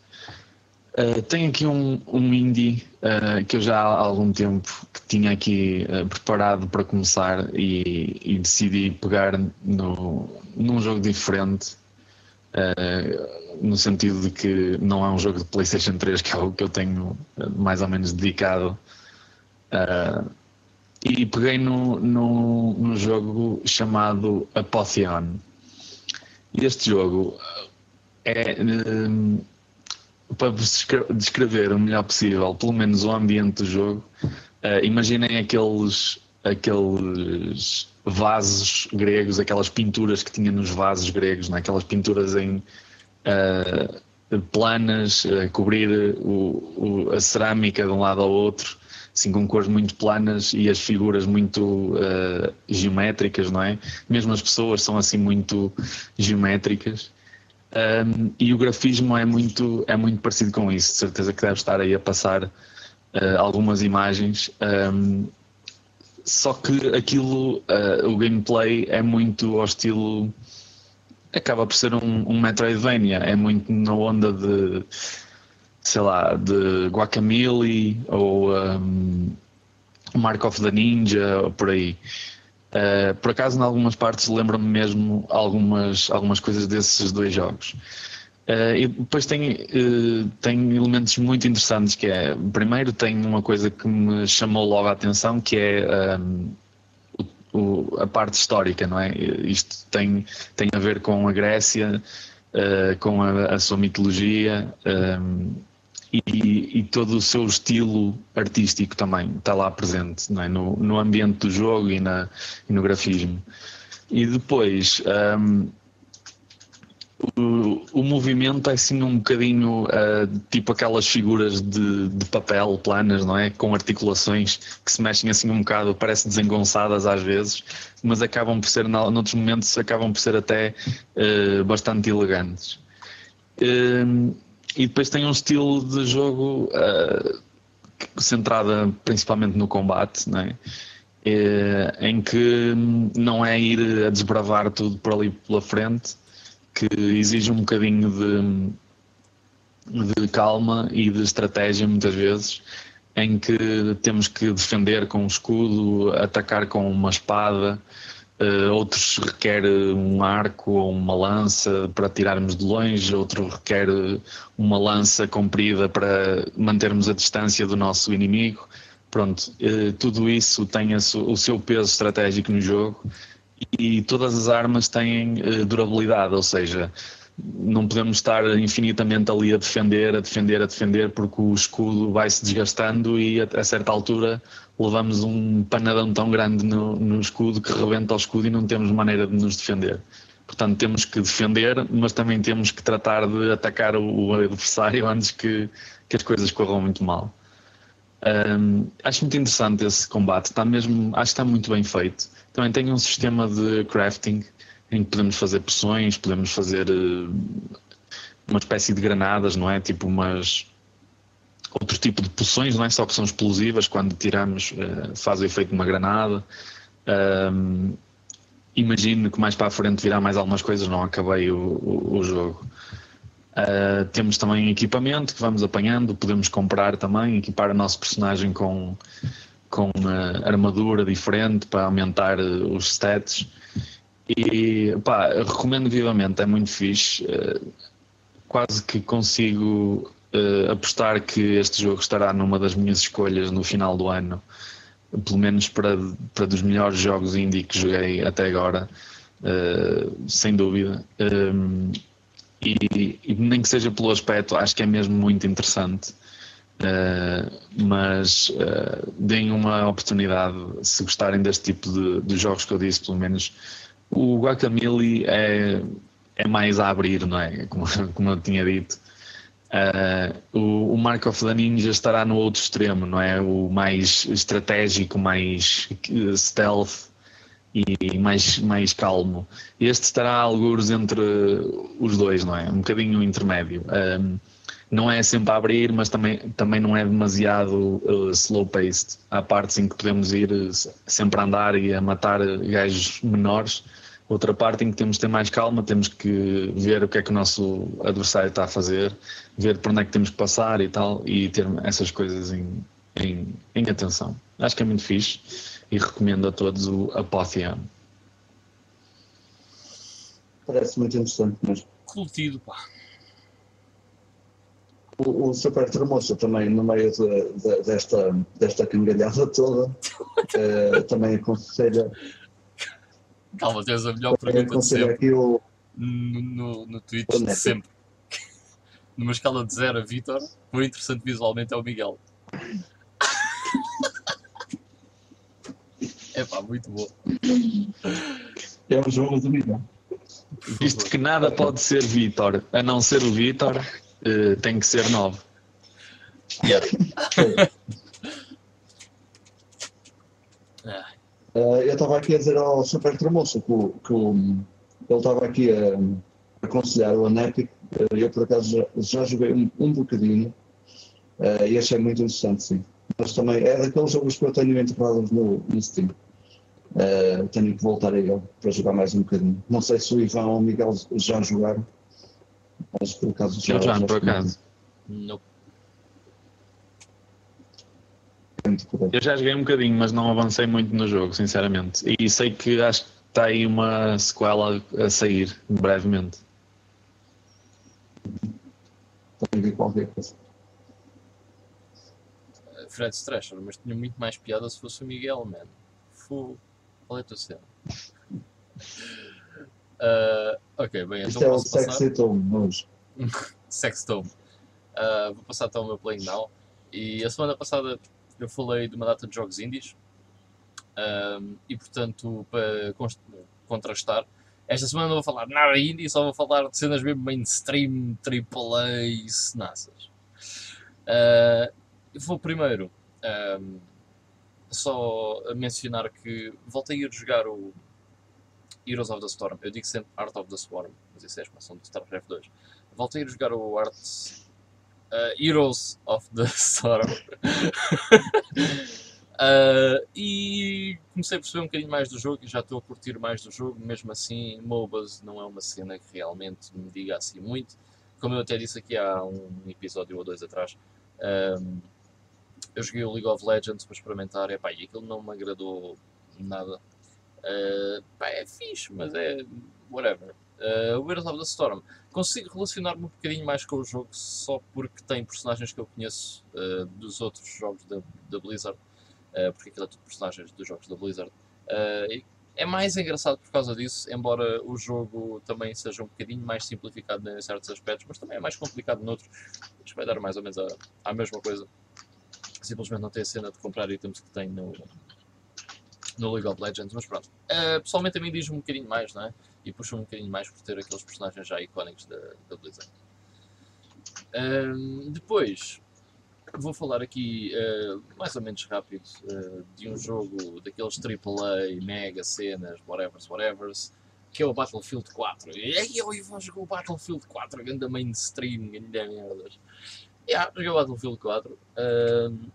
Uh, tenho aqui um, um indie uh, que eu já há algum tempo que tinha aqui uh, preparado para começar e, e, decidi pegar no, num jogo diferente, no sentido de que não é um jogo de PlayStation 3 que é o que eu tenho mais ou menos dedicado. e peguei no, no, no jogo chamado Apotheon. Este jogo é para vos descrever o melhor possível, pelo menos o ambiente do jogo, uh, imaginem aqueles, aqueles vasos gregos, aquelas pinturas que tinha nos vasos gregos, né? aquelas pinturas em uh, planas, cobrir o, o, a cerâmica de um lado ao outro, assim com cores muito planas e as figuras muito uh, geométricas, não é? Mesmo as pessoas são assim muito geométricas. Um, e o grafismo é muito, é muito parecido com isso, de certeza que deve estar aí a passar uh, algumas imagens. Um, só que aquilo, uh, o gameplay é muito ao estilo. acaba por ser um, um Metroidvania, é muito na onda de. sei lá, de Guacamole ou um, Mark of the Ninja, ou por aí. Uh, por acaso, em algumas partes, lembro-me mesmo algumas, algumas coisas desses dois jogos. Uh, e depois tem, uh, tem elementos muito interessantes que é, primeiro tem uma coisa que me chamou logo a atenção que é um, o, a parte histórica, não é? Isto tem, tem a ver com a Grécia, com a, a, sua mitologia, um, e, e, todo o seu estilo artístico também está lá presente é? no, no, ambiente do jogo e, na, e no grafismo. E depois um, o, o movimento é assim um bocadinho uh, tipo aquelas figuras de, de papel planas, não é? Com articulações que se mexem assim um bocado, parece desengonçadas às vezes, mas acabam por ser, noutros momentos, acabam por ser até uh, bastante elegantes. Uh, e depois tem um estilo de jogo centrada principalmente no combate, não é? em que não é ir a desbravar tudo por ali pela frente, que exige um bocadinho de, de calma e de estratégia muitas vezes, em que temos que defender com um escudo, atacar com uma espada, uh, outros requer um arco ou uma lança para tirarmos de longe, outro requer uma lança comprida para mantermos a distância do nosso inimigo. Pronto, uh, tudo isso tem o seu peso estratégico no jogo e todas as armas têm uh, durabilidade, ou seja, não podemos estar infinitamente ali a defender, a defender, a defender, porque o escudo vai se desgastando e a, a certa altura levamos um panadão tão grande no, no, escudo que rebenta o escudo e não temos maneira de nos defender. Portanto, temos que defender, mas também temos que tratar de atacar o, adversário antes que, que as coisas corram muito mal. Um, acho muito interessante esse combate, está mesmo, acho que está muito bem feito. Também tem um sistema de crafting em que podemos fazer poções, podemos fazer uh, uma espécie de granadas, não é? Tipo umas outro tipo de poções, não é só que são explosivas, quando tiramos uh, faz o efeito de uma granada. Um, imagino que mais para a frente virá mais algumas coisas, não acabei o, o, o jogo. Uh, temos também equipamento que vamos apanhando, podemos comprar também, equipar o nosso personagem com com uma armadura diferente para aumentar eh, os stats. E pá, recomendo vivamente, é muito fixe. Eh, quase que consigo uh, apostar que este jogo estará numa das minhas escolhas no final do ano, pelo menos para, para dos melhores jogos indie que joguei até agora, uh, sem dúvida. Um, e, e, nem que seja pelo aspecto, acho que é mesmo muito interessante. Uh, mas uh, deem uma oportunidade se gostarem deste tipo de, de, jogos que eu disse, pelo menos. O Guacamole é, é mais a abrir, não é? Como, como eu tinha dito. Uh, o, o of the Ninja estará no outro extremo, não é? O mais estratégico, mais stealth e mais, mais calmo. Este estará alguns entre os dois, não é? Um bocadinho intermédio não é sempre a abrir, mas também, também não é demasiado uh, slow-paced. Há partes em que podemos ir sempre a andar e a matar gajos menores. Outra parte em que temos que ter mais calma, temos que ver o que é que o nosso adversário está a fazer, ver por onde é que temos que passar e tal, e ter essas coisas em, em, em atenção. Acho que é muito fixe e recomendo a todos o Apotheon.
Parece muito interessante mesmo.
Curtido, pá
o, o Super Tremoço também, no meio de, de, desta, desta cangalhada toda, uh, também aconselha.
Calma, tens a melhor pergunta de sempre. Aqui o, no, no, no Twitch de sempre. Numa escala de 0 a Vitor, o interessante visualmente é o Miguel. é pá, muito bom.
É um jogo do Miguel.
Isto que nada pode ser Vitor, a não ser o Vitor, uh, tem que ser 9.
Yeah. uh, eu estava aqui a dizer ao Super Tremoço que, que ele estava aqui a, aconselhar o Anepic. Uh, eu, por acaso, já, já joguei um, um bocadinho uh, e achei muito interessante, sim. Mas também é daqueles jogos que eu tenho enterrados no, no Steam. Uh, tenho que voltar a ele para jogar mais um bocadinho. Não sei se o Ivan ou o Miguel já jogaram. Mas por acaso
já. Eu já, por acaso.
Não.
Eu já joguei um bocadinho, mas não avancei muito no jogo, sinceramente. E sei que acho que está aí uma sequela a sair brevemente.
Também vi qualquer coisa.
Fred Stresher, mas tinha muito mais piada se fosse o Miguel, man. Fu, qual é a tua cena? Uh, ok, bem,
então Isto é o Sexy Tome
Sex Tome. Uh, vou passar então o meu Playing Now. E a semana passada eu falei de uma data de jogos indies. Um, e portanto, para contrastar, Esta semana não vou falar nada indie, só vou falar de cenas mesmo mainstream, AAA, cenaças. Uh, vou primeiro um, só mencionar que voltei a ir jogar o Heroes of the Storm. Eu digo sempre Art of the Swarm, mas isso é a expansão do StarCraft 2. Voltei a ir jogar o Art uh, Heroes of the Storm. Uh, e comecei a perceber um bocadinho mais do jogo e já estou a curtir mais do jogo. Mesmo assim, MOBAs não é uma cena que realmente me diga assim muito. Como eu até disse aqui há um episódio ou dois atrás, um, eu joguei o League of Legends para experimentar epá, e aquilo não me agradou nada. Uh, pá, é fixe, mas é whatever. Uh, o Heroes of the Storm consigo relacionar-me um bocadinho mais com o jogo só porque tem personagens que eu conheço uh, dos outros jogos da, da Blizzard uh, porque aquilo é tudo personagens dos jogos da Blizzard. É mais engraçado por causa disso, embora o jogo também seja um bocadinho mais simplificado em certos aspectos, mas também é mais complicado noutros. Que vai dar mais ou menos a, a mesma coisa. Simplesmente não tem a cena de comprar itens que tem no, no League of Legends, mas pronto. Pessoalmente a mim diz-me um bocadinho mais, não é? E puxa-me um bocadinho mais por ter aqueles personagens já icónicos da, da Blizzard. depois, vou falar aqui uh, mais ou menos rápido uh, de um jogo daqueles AAA, mega cenas, whatever, whatever, que é o Battlefield 4. E eu vou jogar o Battlefield 4, grande mainstream, grande merdas. Yeah, joguei o Battlefield 4, uh,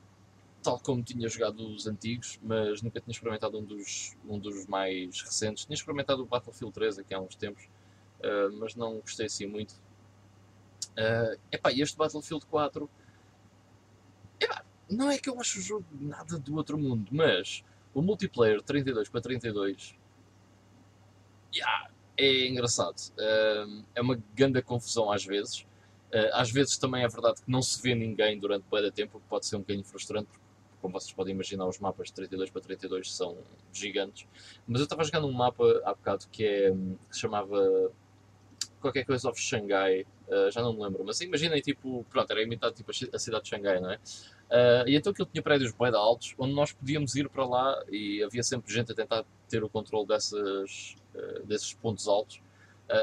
tal como tinha jogado os antigos, mas nunca tinha experimentado um dos, um dos mais recentes. Tinha experimentado o Battlefield 3 aqui há uns tempos, mas não gostei assim muito. Uh, epá, este Battlefield 4 não é que eu acho o jogo nada do outro mundo, mas o multiplayer 32 para 32 yeah, é engraçado. Uh, é uma grande confusão às vezes. Uh, às vezes também é verdade que não se vê ninguém durante bem tempo, o que pode ser um bocadinho frustrante, como vocês podem imaginar, os mapas de 32 para 32 são gigantes. Mas eu estava jogando um mapa há bocado que, é, que se chamava qualquer coisa of Xangai, uh, já não me lembro, mas imaginem, tipo, pronto, era imitado tipo a cidade de Xangai, não é? Uh, e então aquilo tinha prédios bem altos, onde nós podíamos ir para lá e havia sempre gente a tentar ter o controle dessas, uh, desses pontos altos.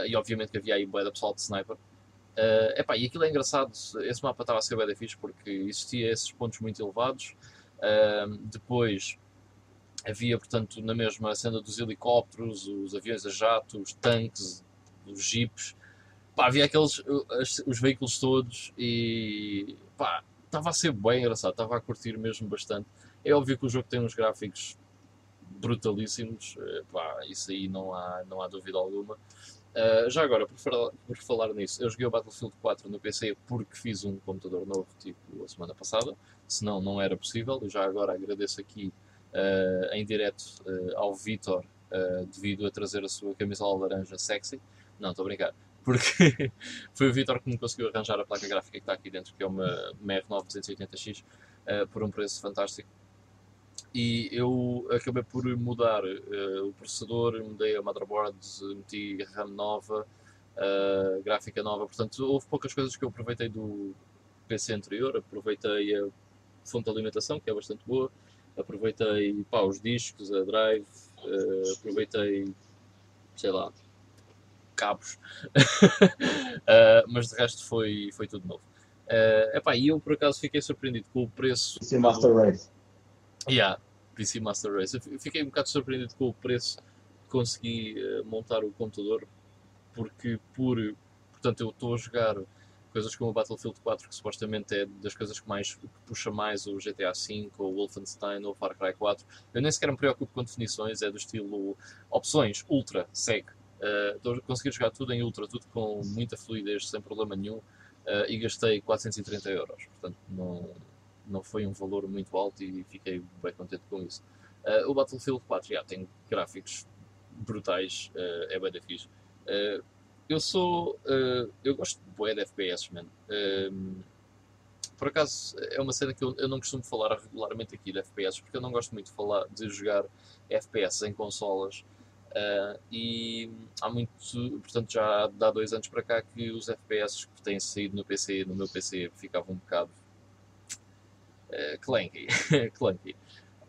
E obviamente que havia aí bué da pessoal de sniper. Uh, epá, e aquilo é engraçado, esse mapa estava a ser bem fixe porque existia esses pontos muito elevados. Depois havia, portanto, na mesma cena dos helicópteros, os aviões a jato, os tanques, os jeeps. Pá, havia aqueles, os, os veículos todos e pá, estava a ser bem engraçado, estava a curtir mesmo bastante. É óbvio que o jogo tem uns gráficos brutalíssimos, eh, pá, isso aí não há, não há dúvida alguma. Uh, já agora, por falar, por falar, nisso, eu joguei o Battlefield 4 no PC porque fiz um computador novo, tipo, a semana passada, senão não era possível. Eu já agora agradeço aqui uh, em direto uh, ao Vitor, devido a trazer a sua camisola laranja sexy. Não, estou a brincar porque foi o Vitor que me conseguiu arranjar a placa gráfica que está aqui dentro, que é uma MR9 280X, uh, por um preço fantástico. E eu acabei por mudar uh, o processador, mudei a motherboard, meti RAM nova, uh, gráfica nova, portanto houve poucas coisas que eu aproveitei do PC anterior, aproveitei a fonte de alimentação, que é bastante boa, aproveitei pá, os discos, a drive, uh, aproveitei, sei lá, cabos, uh, mas de resto foi, foi tudo novo. Uh, epá, e eu por acaso fiquei surpreendido com o preço.
PC Master Race.
Yeah, PC Master Race. Eu fiquei um bocado surpreendido com o preço que consegui montar o computador, porque por. Portanto, eu estou a jogar coisas como o Battlefield 4, que supostamente é das coisas que mais que puxa mais o GTA V, ou o Wolfenstein, ou o Far Cry 4. Eu nem sequer me preocupo com definições, é do estilo opções, ultra, segue. Estou uh, a conseguir jogar tudo em ultra, tudo com muita fluidez, sem problema nenhum, uh, e gastei 430 euros. Portanto, não, não foi um valor muito alto e fiquei bem contente com isso. Uh, o Battlefield 4 já tem gráficos brutais, uh, é bem da fixe. Eu sou. eu gosto de boé de FPS, man. por acaso, é uma cena que eu, eu, não costumo falar regularmente aqui de FPS, porque eu não gosto muito de, falar, de jogar FPS em consolas. Uh, e há muito, portanto, já há dois anos para cá que os FPS que têm saído no PC, no meu PC, ficavam um bocado uh, clanky. clanky.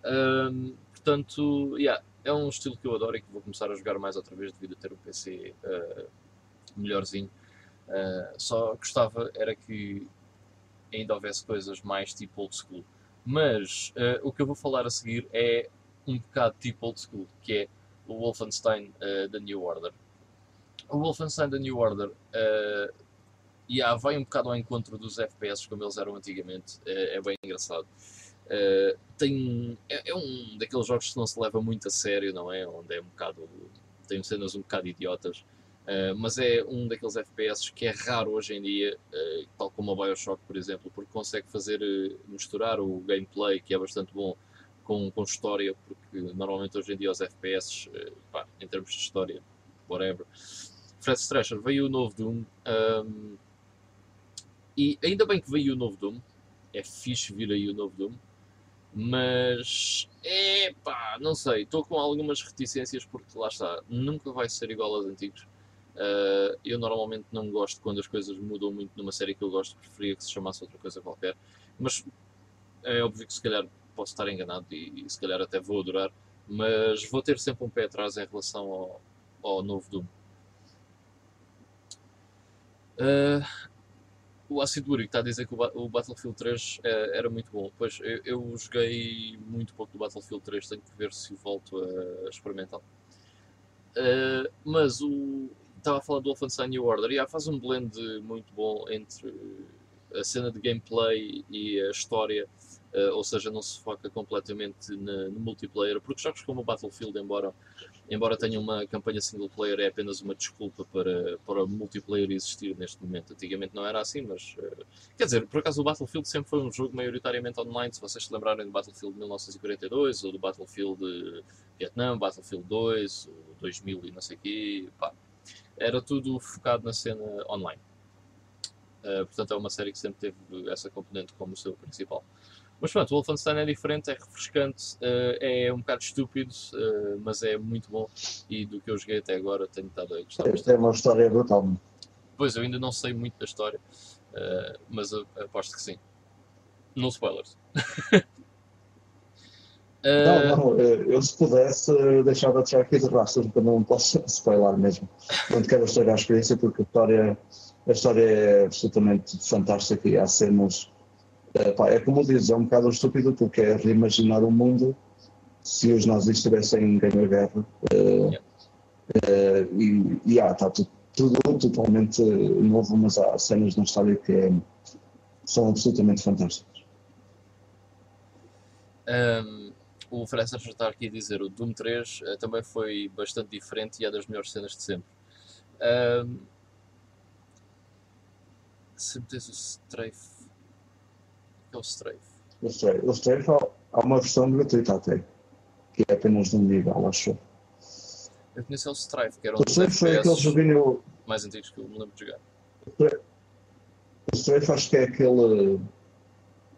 Uh, portanto, yeah, é um estilo que eu adoro e que vou começar a jogar mais outra vez devido a ter um PC uh, melhorzinho. Uh, só gostava era que ainda houvesse coisas mais tipo old school. Mas uh, o que eu vou falar a seguir é um bocado tipo old school, que é o Wolfenstein uh, The New Order. O Wolfenstein The New Order uh, yeah, vai um bocado ao encontro dos FPS como eles eram antigamente, é, é bem engraçado. Uh, tem, é, é, um daqueles jogos que não se leva muito a sério, não é? Onde é um bocado. tem cenas um bocado idiotas. Uh, mas é um daqueles FPS que é raro hoje em dia, uh, tal como o Bioshock, por exemplo, porque consegue fazer misturar o gameplay, que é bastante bom, com, com história, porque normalmente hoje em dia os FPS, pá, em termos de história, whatever. Fred Thrasher veio o novo Doom. Um, e ainda bem que veio o novo Doom. É fixe vir aí o novo Doom. Mas, é pá, não sei, estou com algumas reticências porque lá está, nunca vai ser igual aos antigos. Uh, eu normalmente não gosto quando as coisas mudam muito numa série que eu gosto, preferia que se chamasse outra coisa qualquer. Mas é óbvio que se calhar posso estar enganado e, e se calhar até vou adorar, mas vou ter sempre um pé atrás em relação ao, ao novo Doom. Uh, o Acid Uri está a dizer que o, Battlefield 3 uh, eh, era muito bom. Pois eu, eu, joguei muito pouco do Battlefield 3, tenho que ver se volto a, experimentar. Uh, mas o. Estava a falar do Wolfenstein New Order e yeah, faz um blend muito bom entre a cena de gameplay e a história Uh, ou seja, não se foca completamente na, no multiplayer, porque jogos como o Battlefield, embora, embora tenham uma campanha single player, é apenas uma desculpa para, para o multiplayer existir neste momento. Antigamente não era assim, mas uh, quer dizer, por acaso o Battlefield sempre foi um jogo maioritariamente online. Se vocês se lembrarem do Battlefield 1942 ou do Battlefield Vietnã, Battlefield 2, o 2000 e não sei o quê, pá, era tudo focado na cena online. Uh, portanto, é uma série que sempre teve essa componente como seu principal. Mas pronto, o Wolfenstein é diferente, é refrescante, uh, é um bocado estúpido, uh, mas é muito bom. E do que eu joguei até agora, tenho estado a gostar.
Esta é uma história brutal.
Pois, eu ainda não sei muito da história, mas aposto que sim. No spoilers.
não, não, eu se pudesse deixava de tirar aqui de rastros, porque não posso spoiler mesmo. Não quero estragar a experiência, porque a história, a história é absolutamente fantástica e há cenas é, pá, é como diz, é um bocado estúpido porque é reimaginar o mundo se os nazis estivessem em guerra. Uh, uh, e, e ah, está tudo, tudo, totalmente novo, mas há cenas na história que é, são absolutamente fantásticas.
Um, o França já está aqui a dizer, o Doom 3 uh, eh, também foi bastante diferente e é das melhores cenas de sempre. Um, sempre tens o Strafe é o Strafe.
O Strafe, o Strafe há uma versão gratuita até, que é apenas de um nível, acho.
Eu conheço o Strife, que era um
o Strafe foi aquele joguinho
mais antigos que eu me lembro de jogar.
O Strafe acho que é aquele.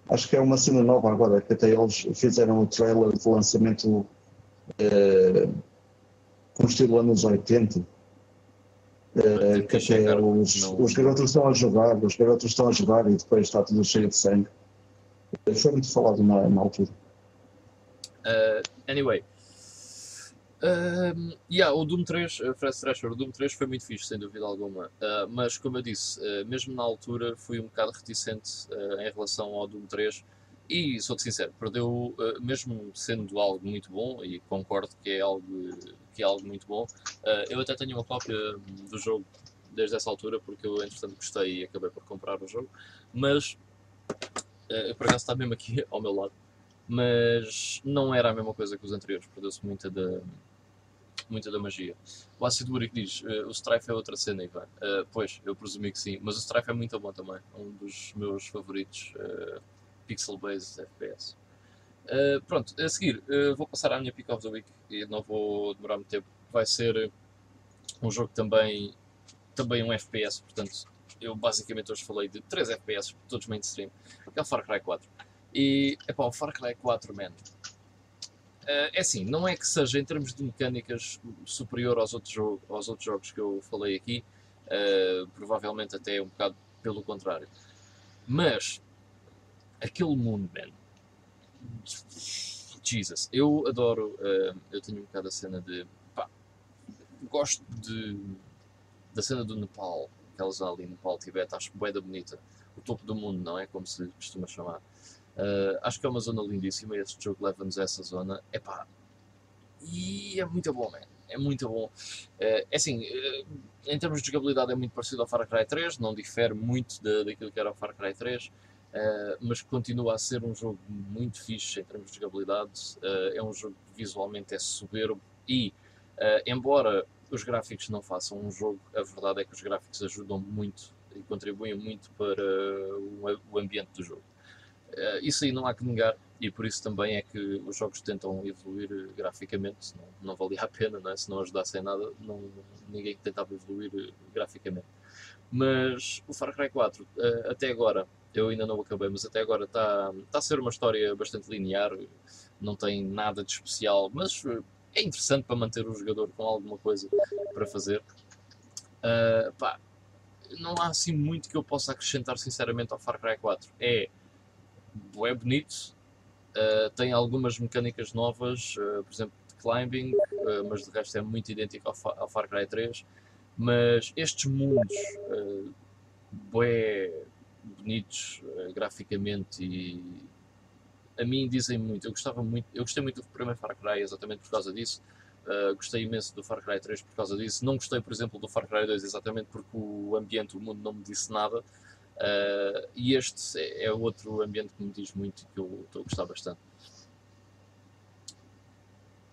Acho que é uma cena nova agora, que até eles fizeram o trailer de lançamento eh, com estilo anos 80. Eh, que até os, os garotos estão a jogar, os garotos estão a jogar e depois está tudo cheio de sangue. Foi muito falado na, na altura.
Uh, anyway. Uh, yeah, o Doom 3, uh, Fred Thrasher, o Doom 3 foi muito fixe, sem dúvida alguma. Uh, mas, como eu disse, uh, mesmo na altura fui um bocado reticente uh, em relação ao Doom 3. E sou-te sincero, perdeu, mesmo sendo algo muito bom, e concordo que é algo, que é algo muito bom. eu até tenho uma cópia do jogo desde essa altura, porque eu, entretanto, gostei e acabei por comprar o jogo. Mas Uh, por acaso está mesmo aqui ao meu lado. Mas não era a mesma coisa que os anteriores, perdeu-se muita da, muita da magia. O Ácido Úrico diz: uh, o Strife é outra cena, Ivan. Uh, pois, eu presumi que sim, mas o Strife é muito bom também. É um dos meus favoritos uh, pixel-based FPS. pronto, a seguir vou passar à minha Pick of the Week e não vou demorar muito tempo. Vai ser um jogo também, também um FPS, portanto eu basicamente hoje falei de 3 FPS, todos mainstream, que é o Far Cry 4. E, epá, o Far Cry 4, man, é assim, não é que seja em termos de mecânicas superior aos outros, aos outros jogos que eu falei aqui, uh, provavelmente até um bocado pelo contrário. Mas, aquele mundo, man, Jesus, eu adoro, uh, eu tenho um bocado a cena de, pá, gosto de, da cena do Nepal, aquelas ali, Nepal, Tibete, acho boeda bonita, o topo do mundo, não é? Como se costuma chamar. Uh, acho que é uma zona lindíssima este jogo leva-nos a essa zona, é pá, e é muito bom, man. é muito bom. Uh, é assim, uh, em termos de jogabilidade é muito parecido ao Far Cry 3, não difere muito de, daquilo que era o Far Cry 3, Uh, mas continua a ser um jogo muito fixe em termos de jogabilidade. É um jogo que visualmente é soberbo e, embora os gráficos não façam um jogo, a verdade é que os gráficos ajudam muito e contribuem muito para o ambiente do jogo. Isso aí não há que negar e por isso também é que os jogos tentam evoluir graficamente, não, não valia a pena, é? se não ajudassem nada, não, ninguém tentava evoluir graficamente. Mas o Far Cry 4, até agora, eu ainda não acabei, mas até agora está tá a ser uma história bastante linear, não tem nada de especial, mas eh, é interessante para manter o jogador com alguma coisa para fazer. Uh, pá, não há assim muito que eu possa acrescentar sinceramente ao Far Cry 4. É, é bonito, uh, tem algumas mecânicas novas, uh, por exemplo, de climbing, mas de resto é muito idêntico ao, ao Far Cry 3. Mas estes mundos, uh, bué, bonitos uh, graficamente e a mim dizem muito. Eu gostava muito, eu gostei muito do primeiro Far Cry exatamente por causa disso. Uh, gostei imenso do Far Cry 3 por causa disso. Não gostei, por exemplo, do Far Cry 2 exatamente porque o ambiente, o mundo não me disse nada. Uh, e este é, é outro ambiente que me diz muito e que eu estou a gostar bastante.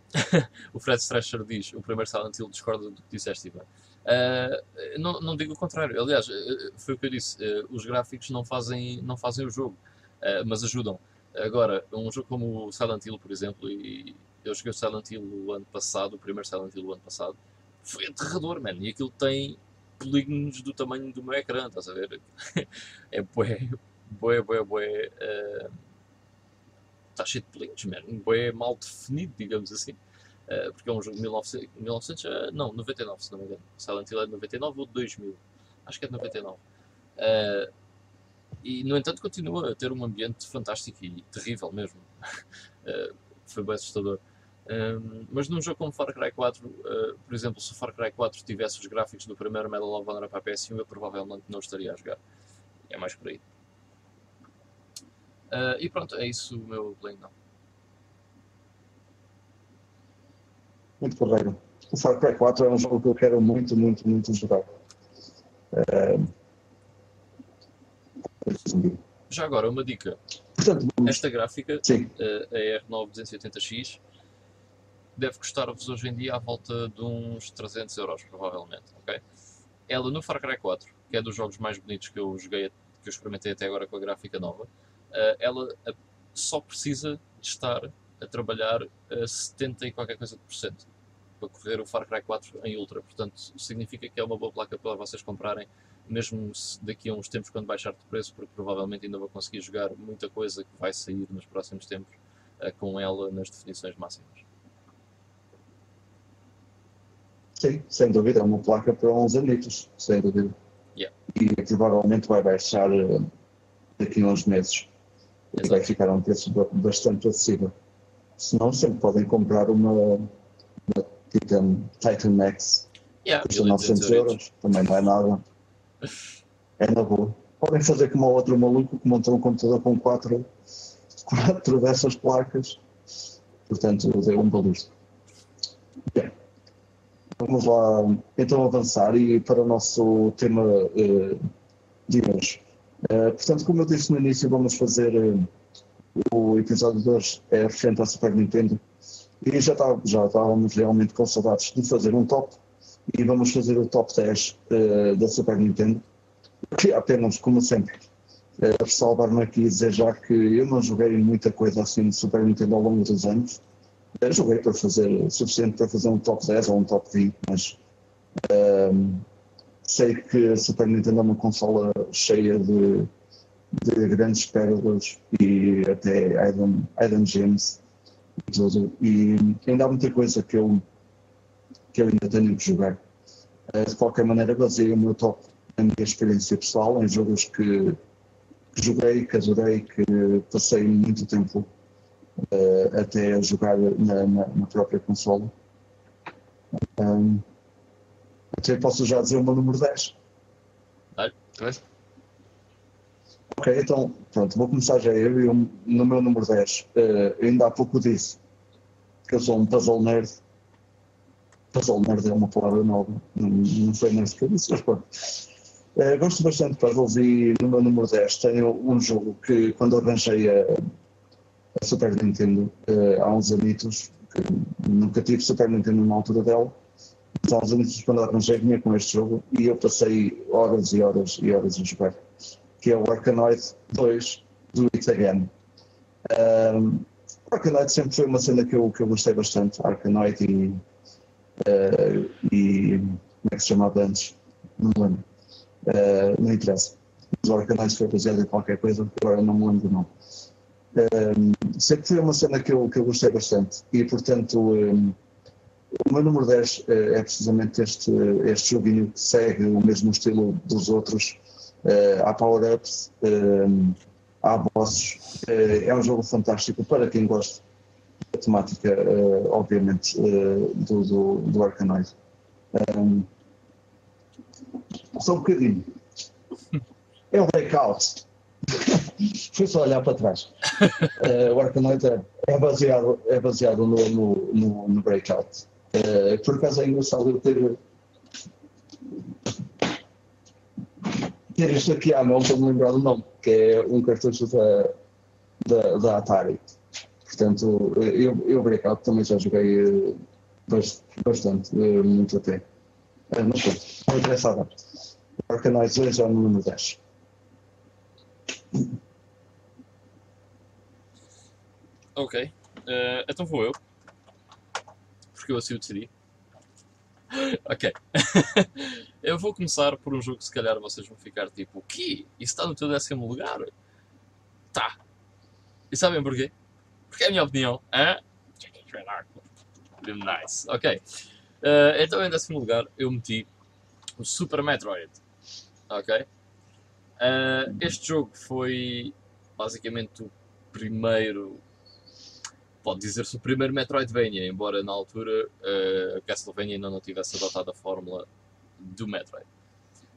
o Fred Strescher diz: o primeiro Silent Hill discorda do que disseste, Ivan. Uh, não, não, digo o contrário. Aliás, eh, foi o que eu disse. Uh, os gráficos não fazem, não fazem o jogo, uh, mas ajudam. Agora, um jogo como o Silent Hill, por exemplo, e eu joguei o Silent Hill o ano passado, o primeiro Silent Hill o ano passado, foi aterrador, man. E aquilo tem polígonos do tamanho do meu ecrã, estás a ver? é bué, bué, bué, bué. Está cheio de polígonos, man. Bué mal definido, digamos assim. Uh, porque é um jogo de 1900, 1900 uh, não, 99 se não me engano. Silent Hill é de 99 ou de 2000. Acho que é de 99. Uh, e no entanto continua a ter um ambiente fantástico e terrível mesmo. uh, foi bem assustador. Um, mas num jogo como Far Cry 4, uh, por exemplo, se o Far Cry 4 tivesse os gráficos do primeiro Medal of Honor para a PS1, eu provavelmente não estaria a jogar. É mais por aí. Uh, e pronto, é isso o meu não.
muito porreiro. O Far Cry 4 é um jogo que eu quero muito, muito, muito jogar. É...
Já agora, uma dica. Portanto, Esta gráfica, sim. A R9 280X, deve custar-vos hoje em dia à volta de uns 300 euros, provavelmente. Okay? Ela no Far Cry 4, que é dos jogos mais bonitos que eu joguei, que eu experimentei até agora com a gráfica nova, eh, ela eh, só precisa de estar a trabalhar a 70 e qualquer coisa de por cento para correr o Far Cry 4 em Ultra. Portanto, significa que é uma boa placa para vocês comprarem, mesmo daqui a uns tempos quando baixar de preço, porque provavelmente ainda vou conseguir jogar muita coisa que vai sair nos próximos tempos uh, com ela nas definições máximas.
Sim, sem dúvida, é uma placa para uns anitos, sem dúvida.
Yeah.
E provavelmente vai baixar uh, daqui a uns meses. E vai ficar a um preço bastante acessível. Se não, sempre podem comprar uma, uma Titan, Titan Max.
Yeah,
custa 900 euros, também não é nada. É na boa. Podem fazer como outro maluco que montou um computador com quatro, quatro dessas placas. Portanto, deu um balusto. Bem, vamos lá então avançar e para o nosso tema uh, de hoje. Uh, portanto, como eu disse no início, vamos fazer uh, o episódio de hoje é referente à Super Nintendo e já, tá, já estávamos realmente com saudades de fazer um top e vamos fazer o top 10 uh, eh, da Super Nintendo que apenas, como sempre ressalvar-me aqui e dizer já que eu não joguei muita coisa assim de Super Nintendo ao longo dos anos joguei para fazer suficiente para fazer um top 10 ou um top 20 mas uh, sei que a Super Nintendo é uma consola cheia de de grandes pérolas e até Iron, Iron Gems e tudo. E ainda há muita coisa que eu, que eu ainda tenho que jogar. Eh, de qualquer maneira, baseei o meu top na minha experiência pessoal, em jogos que, que joguei, que adorei, que passei muito tempo uh, até jogar na, na, na própria consola. Um, até posso já dizer o meu número 10.
Vai.
Ok, então pronto, vou começar já eu. eu no meu número 10, uh, ainda há pouco disse que eu sou um puzzle nerd. Puzzle nerd é uma palavra nova, não, não foi nerd que eu disse, mas pronto. Uh, gosto bastante de puzzles e no meu número 10 tenho um jogo que quando arranjei a, a Super Nintendo uh, há uns anitos, que nunca tive Super Nintendo na altura dela, mas há uns anitos quando arranjei vinha com este jogo e eu passei horas e horas e horas a jogar que é o Arkanoid 2 do It Again. Um, o Arkanoid sempre foi uma cena que eu, que eu gostei bastante, Arkanoid e, uh, e como é que se chamava antes? Não me lembro. Uh, não interessa. Mas o Arkanoid foi baseado em qualquer coisa, agora não me lembro do. Um, sempre foi uma cena que eu, que eu gostei bastante e portanto um, o meu número 10 uh, é precisamente este, este joguinho que segue o mesmo estilo dos outros uh, há power-ups, uh, há bosses. Uh, é um jogo fantástico para quem gosta da temática, obviamente, do, do, do Arkanoid. Um, só um bocadinho. É um breakout. Foi só olhar para trás. Uh, o Arkanoid é, baseado, é baseado no, no, no, no Breakout. Uh, por acaso é engraçado eu ter ter isto aqui à mão para me lembrar do nome, que é um cartucho da, da, da Atari. Portanto, eu, eu Breakout também já joguei bastante, eh, muito até. Não sei, não interessa agora. Organize 2 é o número 10.
Ok, uh, então vou eu. Porque eu assim o decidi. ok. eu vou começar por um jogo que se calhar vocês vão ficar tipo, o quê? Isso está no teu décimo lugar? Tá. E sabem porquê? Porque é a minha opinião. Hã? Nice. Ok. Uh, então em décimo lugar eu meti o Super Metroid. Ok? Uh, este jogo foi basicamente o primeiro pode dizer-se o primeiro Metroidvania, embora na altura uh, Castlevania ainda não tivesse adotado a fórmula do Metroid.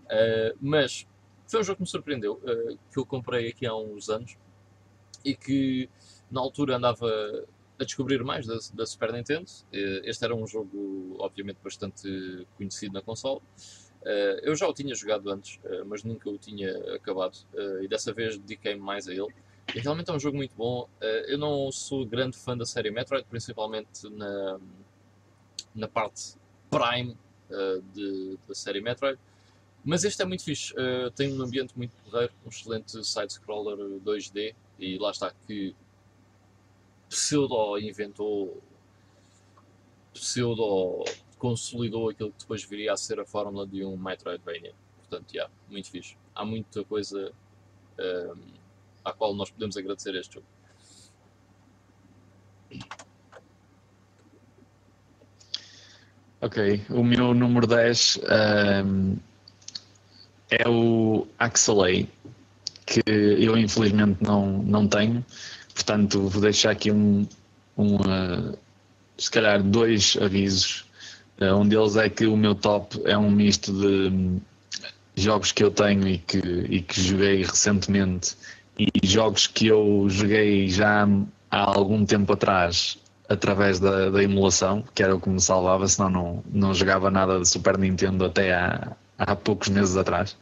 Uh, mas foi um jogo que me surpreendeu, uh, que eu comprei aqui há uns anos e que na altura andava a descobrir mais da, da Super Nintendo. este era um jogo, obviamente, bastante conhecido na console. eu já o tinha jogado antes, mas nunca o tinha acabado, e dessa vez dediquei-me mais a ele. Realmente é um jogo muito bom. Eh, eu não sou grande fã da série Metroid, principalmente na, na parte Prime uh, de, da série Metroid. Mas este é muito fixe. Uh, tem um ambiente muito porreiro, um excelente side-scroller 2D. E lá está que pseudo inventou, pseudo consolidou aquilo que depois viria a ser a fórmula de um Metroidvania. Portanto, yeah, muito fixe. Há muita coisa à qual nós podemos agradecer este jogo.
Ok, o meu número 10 um, é o Axelay, que eu infelizmente não, não tenho, portanto vou deixar aqui um, um uh, se calhar dois avisos. Uh, um deles é que o meu top é um misto de um, jogos que eu tenho e que, e que joguei recentemente e jogos que eu joguei já há algum tempo atrás através da, da emulação, que era o que me salvava, senão não, não jogava nada de Super Nintendo até há, há poucos meses atrás.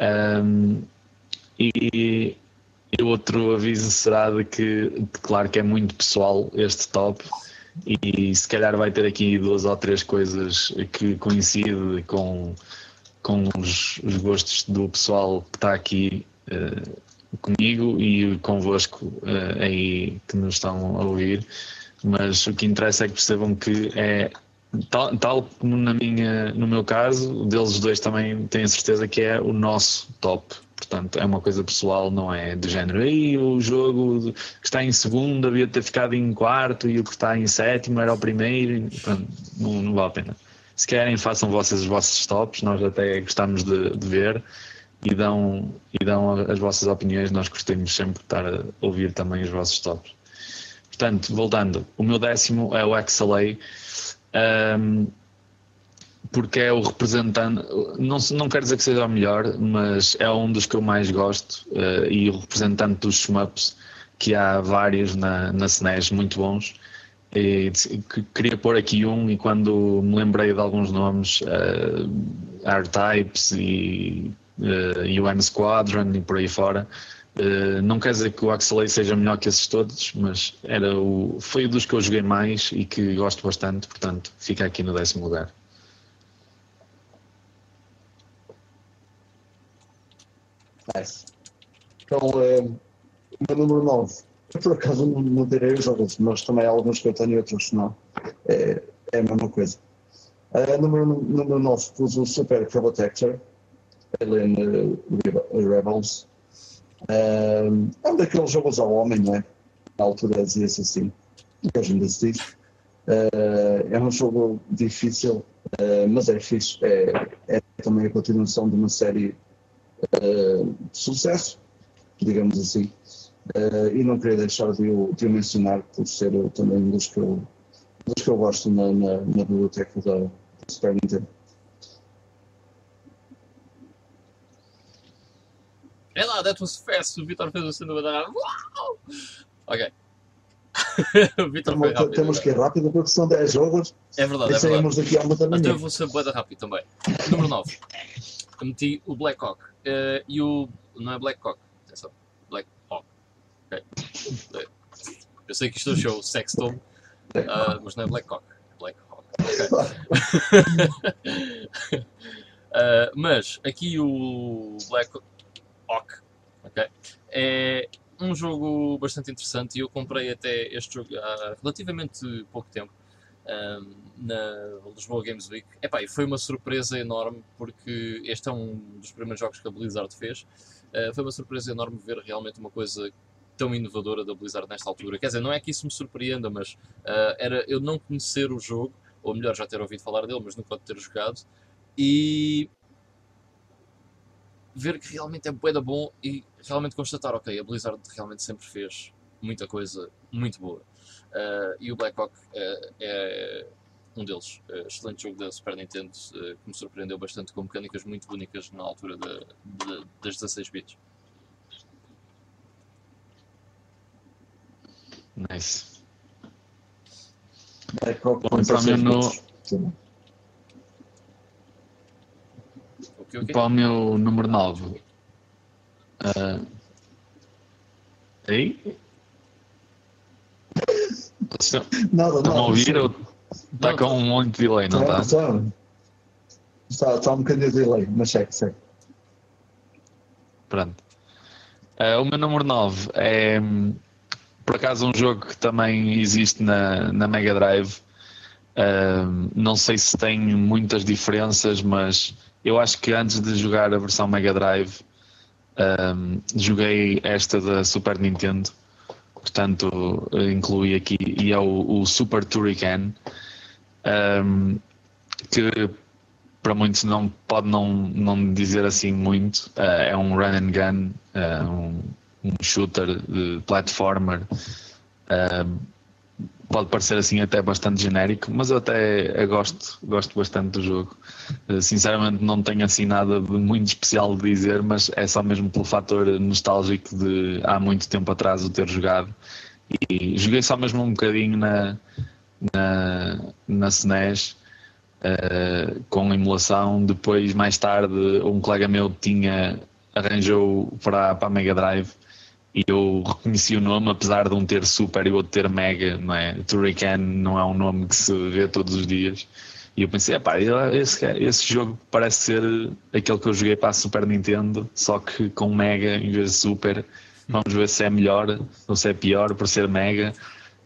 Um, e, e outro aviso será de que, claro que é muito pessoal este top, e se calhar vai ter aqui duas ou três coisas que coincidem com, com os, os gostos do pessoal que está aqui uh, comigo e convosco uh, aí que nos estão a ouvir, mas o que interessa é que percebam que é tal, tal como na minha, no meu caso, deles dois também têm certeza que é o nosso top. Portanto, é uma coisa pessoal, não é de género. E o jogo que está em segundo havia ter ficado em quarto e o que está em sétimo era o primeiro. Pronto, não, não vale a pena. Se querem, façam vocês os vossos tops, nós até gostamos de, de ver e dão, e dão as vossas opiniões. Nós gostamos sempre de estar a ouvir também os vossos tops. portanto, voltando, o meu décimo é o XLA. Um, porque é o representante, não, não quero dizer que seja o melhor, mas é um dos que eu mais gosto uh, e o representante dos shmups, que há vários na, na SNES muito bons. E, queria pôr aqui um e quando me lembrei de alguns nomes, uh, R-Types e uh, UN Squadron e por aí fora, uh, não quer dizer que o Axelay seja melhor que esses todos, mas era o, foi um dos que eu joguei mais e que gosto bastante, portanto fica aqui no décimo lugar.
Nice. Então, uh, o meu número 9 eu, por acaso, não, não terei os jogos, mas também há alguns que eu tenho e outros não. É, é a mesma coisa. Uh, número, número 9 pus o Super Probotector, Alien uh, Rebels. Uh, é um daqueles jogos ao homem, não é? Na altura dizia-se assim, e hoje ainda se diz. Uh, é um jogo difícil, uh, mas é fixe. É, é também a continuação de uma série uh, de sucesso, digamos assim. E não queria deixar de o, de mencionar por ser também um dos que eu, dos que eu gosto na, na, na biblioteca da, da Super Nintendo.
É lá, that was fast. O Vitor fez o síndrome da Uau! Ok.
o Vitor foi rápido. Temos que ir rápido porque são 10 jogos.
É verdade, é
verdade. Daqui a uma
então eu vou ser boeda rápido também. Número 9. Eu meti o Black Hawk. Uh, e o. Não é Black Hawk, atenção. Black Okay. Eu sei que isto é o show Sexton, uh, mas não é Black Hawk. Black Hawk. Okay. uh, mas aqui o Black Okay, é um jogo bastante interessante e eu comprei até este jogo há relativamente pouco tempo. Um, na Lisboa Games Week. Epá, e foi uma surpresa enorme porque este é um dos primeiros jogos que a Blizzard fez. Uh, foi uma surpresa enorme ver realmente uma coisa tão inovadora da Blizzard nesta altura. Quer dizer, não é que isso me surpreenda, mas uh, era eu não conhecer o jogo, ou melhor, já ter ouvido falar dele, mas nunca ter jogado, e ver que realmente é bué da bom e realmente constatar, ok, a Blizzard realmente sempre fez muita coisa muito boa. Uh, e o Black Hawk uh, é um deles. Uh, excelente jogo da Super Nintendo que me surpreendeu bastante com mecânicas muito únicas na altura de, de, das 16 bits.
Nice.
Bom,
para o meu no...
Okay, okay.
Para o meu número 9. Uh... Aí? Estão a ouvir? Ou... Está com um monte de delay, não está?
Está, está, está um bocadinho de delay, mas segue, segue.
Pronto. Uh, o meu número 9 é por acaso um jogo que também existe na, na Mega Drive. Uh, não sei se tem muitas diferenças, mas eu acho que antes de jogar a versão Mega Drive uh, joguei esta da Super Nintendo. Portanto, incluí aqui e é o, o Super Turrican, um, que para muitos não pode não, não dizer assim muito. Uh, é um run and gun, um, um shooter de platformer. Uh, pode parecer assim até bastante genérico, mas eu até eu gosto, gosto bastante do jogo. Uh, sinceramente não tenho assim nada de muito especial de dizer, mas é só mesmo pelo fator nostálgico de há muito tempo atrás o ter jogado. E joguei só mesmo um bocadinho na, na, na SNES. Uh, com emulação, depois mais tarde um colega meu tinha arranjou para, para a Mega Drive e eu reconheci o nome, apesar de um ter super e outro ter mega, não é? Turrican não é um nome que se vê todos os dias. E eu pensei, pá, esse, esse jogo parece ser aquele que eu joguei para a Super Nintendo, só que com mega em vez de super. Vamos ver se é melhor ou se é pior por ser mega.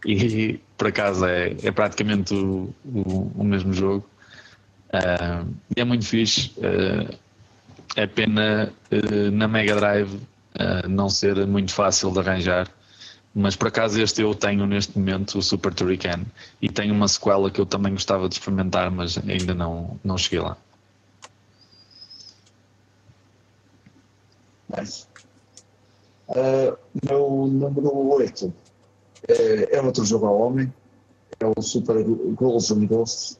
E por acaso é, é praticamente o, o, o mesmo jogo. Uh, e é muito fixe. Uh, é pena uh, na Mega Drive uh, não ser muito fácil de arranjar. Mas por acaso este eu tenho neste momento, o Super Turrican, e tenho uma sequela que eu também gostava de experimentar, mas ainda não, não cheguei lá.
Nice. Uh, meu número 8 é, é outro jogo ao homem, é o Super Goals and Ghosts.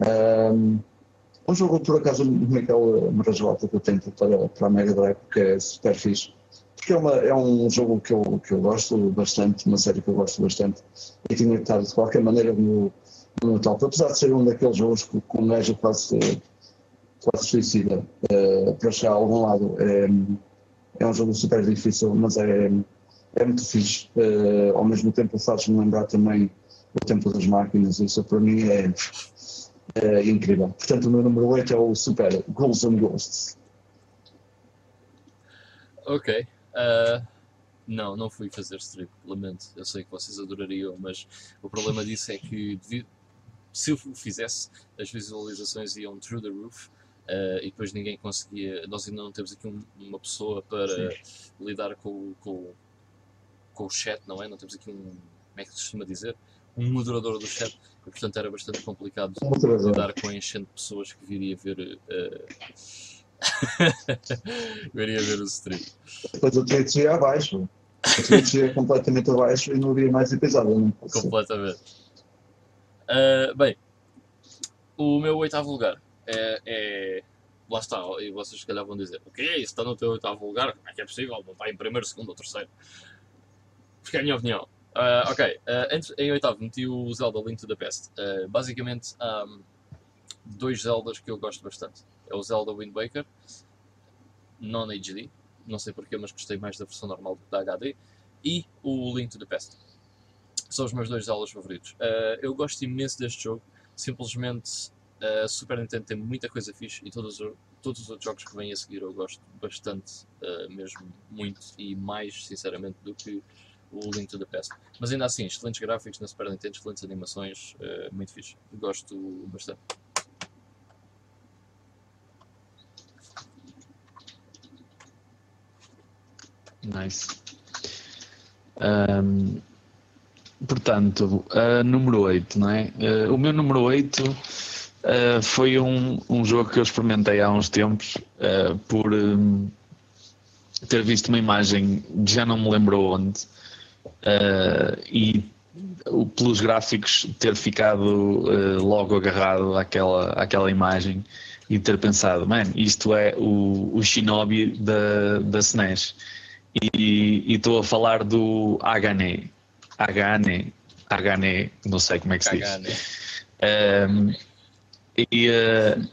Um, um jogo, por acaso, o Michael Marajota que eu tenho para, para a Mega Drive, que é super fixe. Porque é, uma, é um jogo que eu, que eu gosto bastante, uma série que eu gosto bastante, e tinha que estar de qualquer maneira no, no top. Apesar de ser um daqueles jogos que, com Neja quase, quase suicida, uh, para chegar a algum lado. É, é um jogo super difícil, mas é, é muito fixe. Uh, ao mesmo tempo faz-me lembrar também o tempo das máquinas, isso para mim é, é incrível. Portanto, o meu número 8 é o Super Ghouls and Ghosts.
Ok. Uh, não, não fui fazer strip, lamento. Eu sei que vocês adorariam, mas o problema disso é que devido, se eu fizesse, as visualizações iam through the roof uh, e depois ninguém conseguia. Nós ainda não temos aqui um, uma pessoa para Sim. lidar com, com, com o chat, não é? Não temos aqui um. Como é que se costuma dizer? Um moderador do chat, e, portanto era bastante complicado lidar com a enchente de pessoas que viria ver. Uh, viria ver o stream.
Depois o Twitch ia abaixo. O Twitch ia completamente abaixo e não havia mais episódio.
Completamente. Uh, bem, o meu oitavo lugar é, é, Lá está, e vocês se calhar vão dizer: O que é isso? Está no teu oitavo lugar? Como é que é possível? Não está em primeiro, segundo ou terceiro? Porque é a minha opinião. Uh, ok, uh, em oitavo meti o Zelda Link to the Past. Uh, basicamente, um, dois Zeldas que eu gosto bastante. É o Zelda Wind Waker, non-HD, não sei porquê, mas gostei mais da versão normal da HD, e o Link to the Past. São os meus dois Zeldas favoritos. eu gosto imenso deste jogo, simplesmente a Super Nintendo tem muita coisa fixe e todos, todos os outros jogos que vêm a seguir eu gosto bastante, mesmo muito, e mais sinceramente do que o Link to the Past. Mas ainda assim, excelentes gráficos na Super Nintendo, excelentes animações, uh, muito fixe. Gosto bastante.
Nice. Um, portanto, uh, número 8, não é? Uh, o meu número 8 uh, foi um, um jogo que eu experimentei há uns tempos por um, ter visto uma imagem, já não me lembro onde, uh, e pelos gráficos ter ficado uh, logo agarrado àquela, àquela imagem e ter pensado, man, isto é o, o Shinobi da, da SNES. E estou a falar do Agane. Agane. Agane, não sei como é que se diz. Um, e, uh,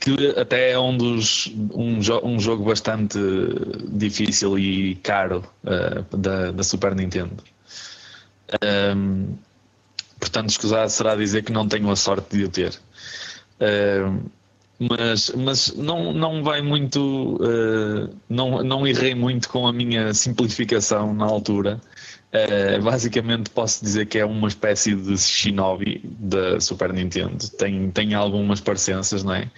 que até é um dos um, jo um jogo bastante difícil e caro uh, da, da Super Nintendo. Um, portanto, escusado será dizer que não tenho a sorte de o ter. Uh, mas, mas não, não vai muito, uh, não, não errei muito com a minha simplificação na altura. Uh, basicamente posso dizer que é uma espécie de Shinobi da Super Nintendo. Tem, tem algumas parecenças, não é?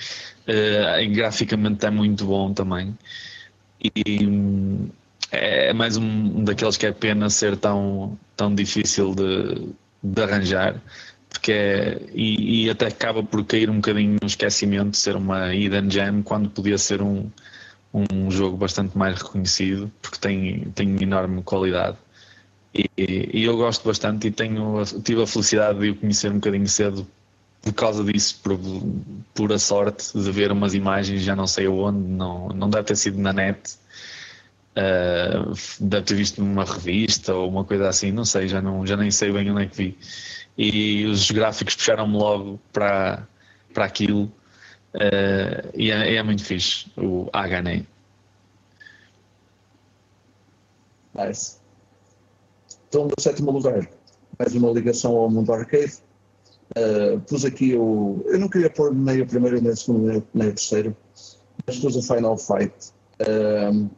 Uh, graficamente é muito bom também. E é mais um daqueles que é pena ser tão, tão difícil de, de arranjar. Porque é, e, e, até acaba por cair um bocadinho no esquecimento, ser uma hidden gem, quando podia ser um, um jogo bastante mais reconhecido, porque tem, tem enorme qualidade. E, e, eu gosto bastante e tenho, tive a felicidade de o conhecer um bocadinho cedo por causa disso, por pura sorte de ver umas imagens, já não sei aonde, não, não deve ter sido na net, uh, deve ter visto numa revista ou uma coisa assim, não sei, já, não, já nem sei bem onde é que vi. E os gráficos puxaram-me logo para, para aquilo uh, e é, é, muito fixe, o HNE.
Nice. Então, no sétimo lugar, mais uma ligação ao mundo arcade Uh, pus aqui o. Eu não queria pôr nem o primeiro, nem o segundo, nem o terceiro, mas pus o Final Fight. Uh,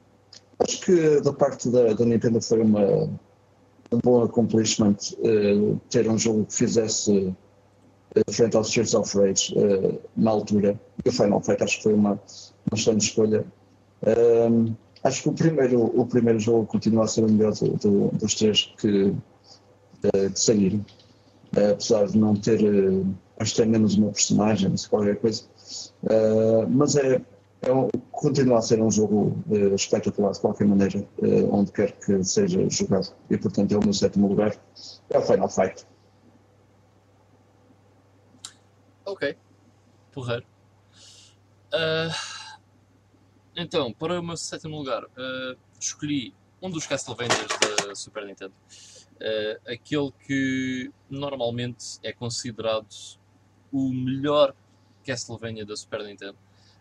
acho que da parte da, da Nintendo foi uma, um bom accomplishment uh, ter um jogo que fizesse frente aos Streets of Rage na altura. E o Final Fight acho que foi uma, uma excelente escolha. Acho que o primeiro, o primeiro jogo continua a ser o melhor do, do, dos três que, que saíram. Eh, apesar de não ter, uh, acho que tem menos uma personagem, se qualquer coisa. Uh, mas é, é um, continua a ser um jogo uh, espetacular de qualquer maneira, uh, onde quer que seja jogado. E portanto é o meu sétimo lugar. É o Final Fight.
Ok. Porreiro. Uh, então, para o meu sétimo lugar, uh, escolhi um dos Castlevanias da Super Nintendo. Uh, aquele que normalmente é considerado o melhor Castlevania da Super Nintendo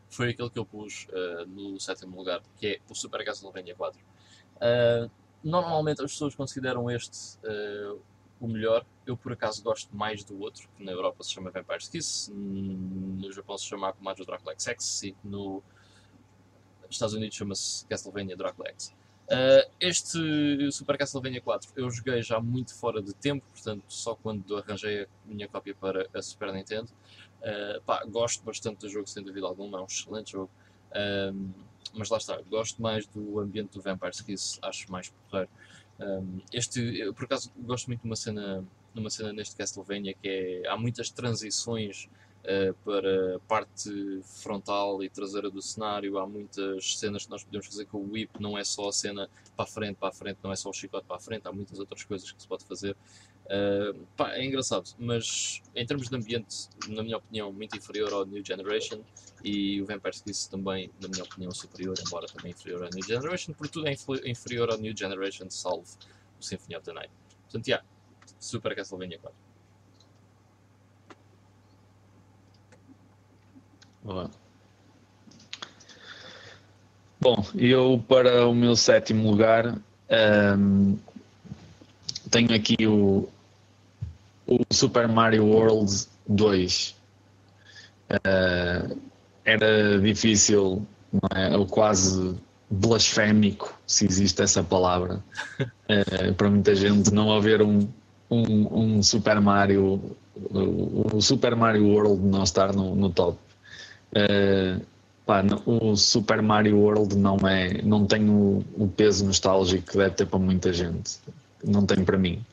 foi aquele que eu pus uh, no sétimo lugar, que é o Super Castlevania 4. Uh, normalmente as pessoas consideram este o melhor. Eu por acaso gosto mais do outro, que na Europa se chama Vampire's Kiss, no Japão se chama Akumajo Dracula X e no Estados Unidos chama-se Castlevania Dracula X. Uh, este Super Castlevania 4 eu joguei já muito fora de tempo, portanto, só quando arranjei a minha cópia para a Super Nintendo. Uh, pá, gosto bastante do jogo, sem dúvida alguma, é um excelente jogo. Mas lá está, gosto mais do ambiente do Vampire Kiss, acho mais porreiro. Um, este, eu, por acaso, gosto muito de uma cena, de uma cena neste Castlevania que é. Há muitas transições para a parte frontal e traseira do cenário. Há muitas cenas que nós podemos fazer com o whip, não é só a cena para a frente, para a frente, não é só o chicote para a frente, há muitas outras coisas que se pode fazer. Uh, pá, é engraçado, mas em termos de ambiente, na minha opinião, muito inferior ao New Generation e o Vampire Kiss também, na minha opinião, superior, embora também inferior ao New Generation, por tudo é inferior ao New Generation, salvo o Symphony of the Night. Portanto, yeah, Super Castlevania 4.
Bom, eu para o meu sétimo lugar um, tenho aqui o, o Super Mario World 2. Uh, era difícil, é? Ou quase blasfémico, se existe essa palavra, uh, para muita gente não haver um, um, um Super Mario, o, o, Super Mario World não estar no, no top. Uh, pá, o Super Mario World não é, não tem o, o, peso nostálgico que deve ter para muita gente. Não tem para mim.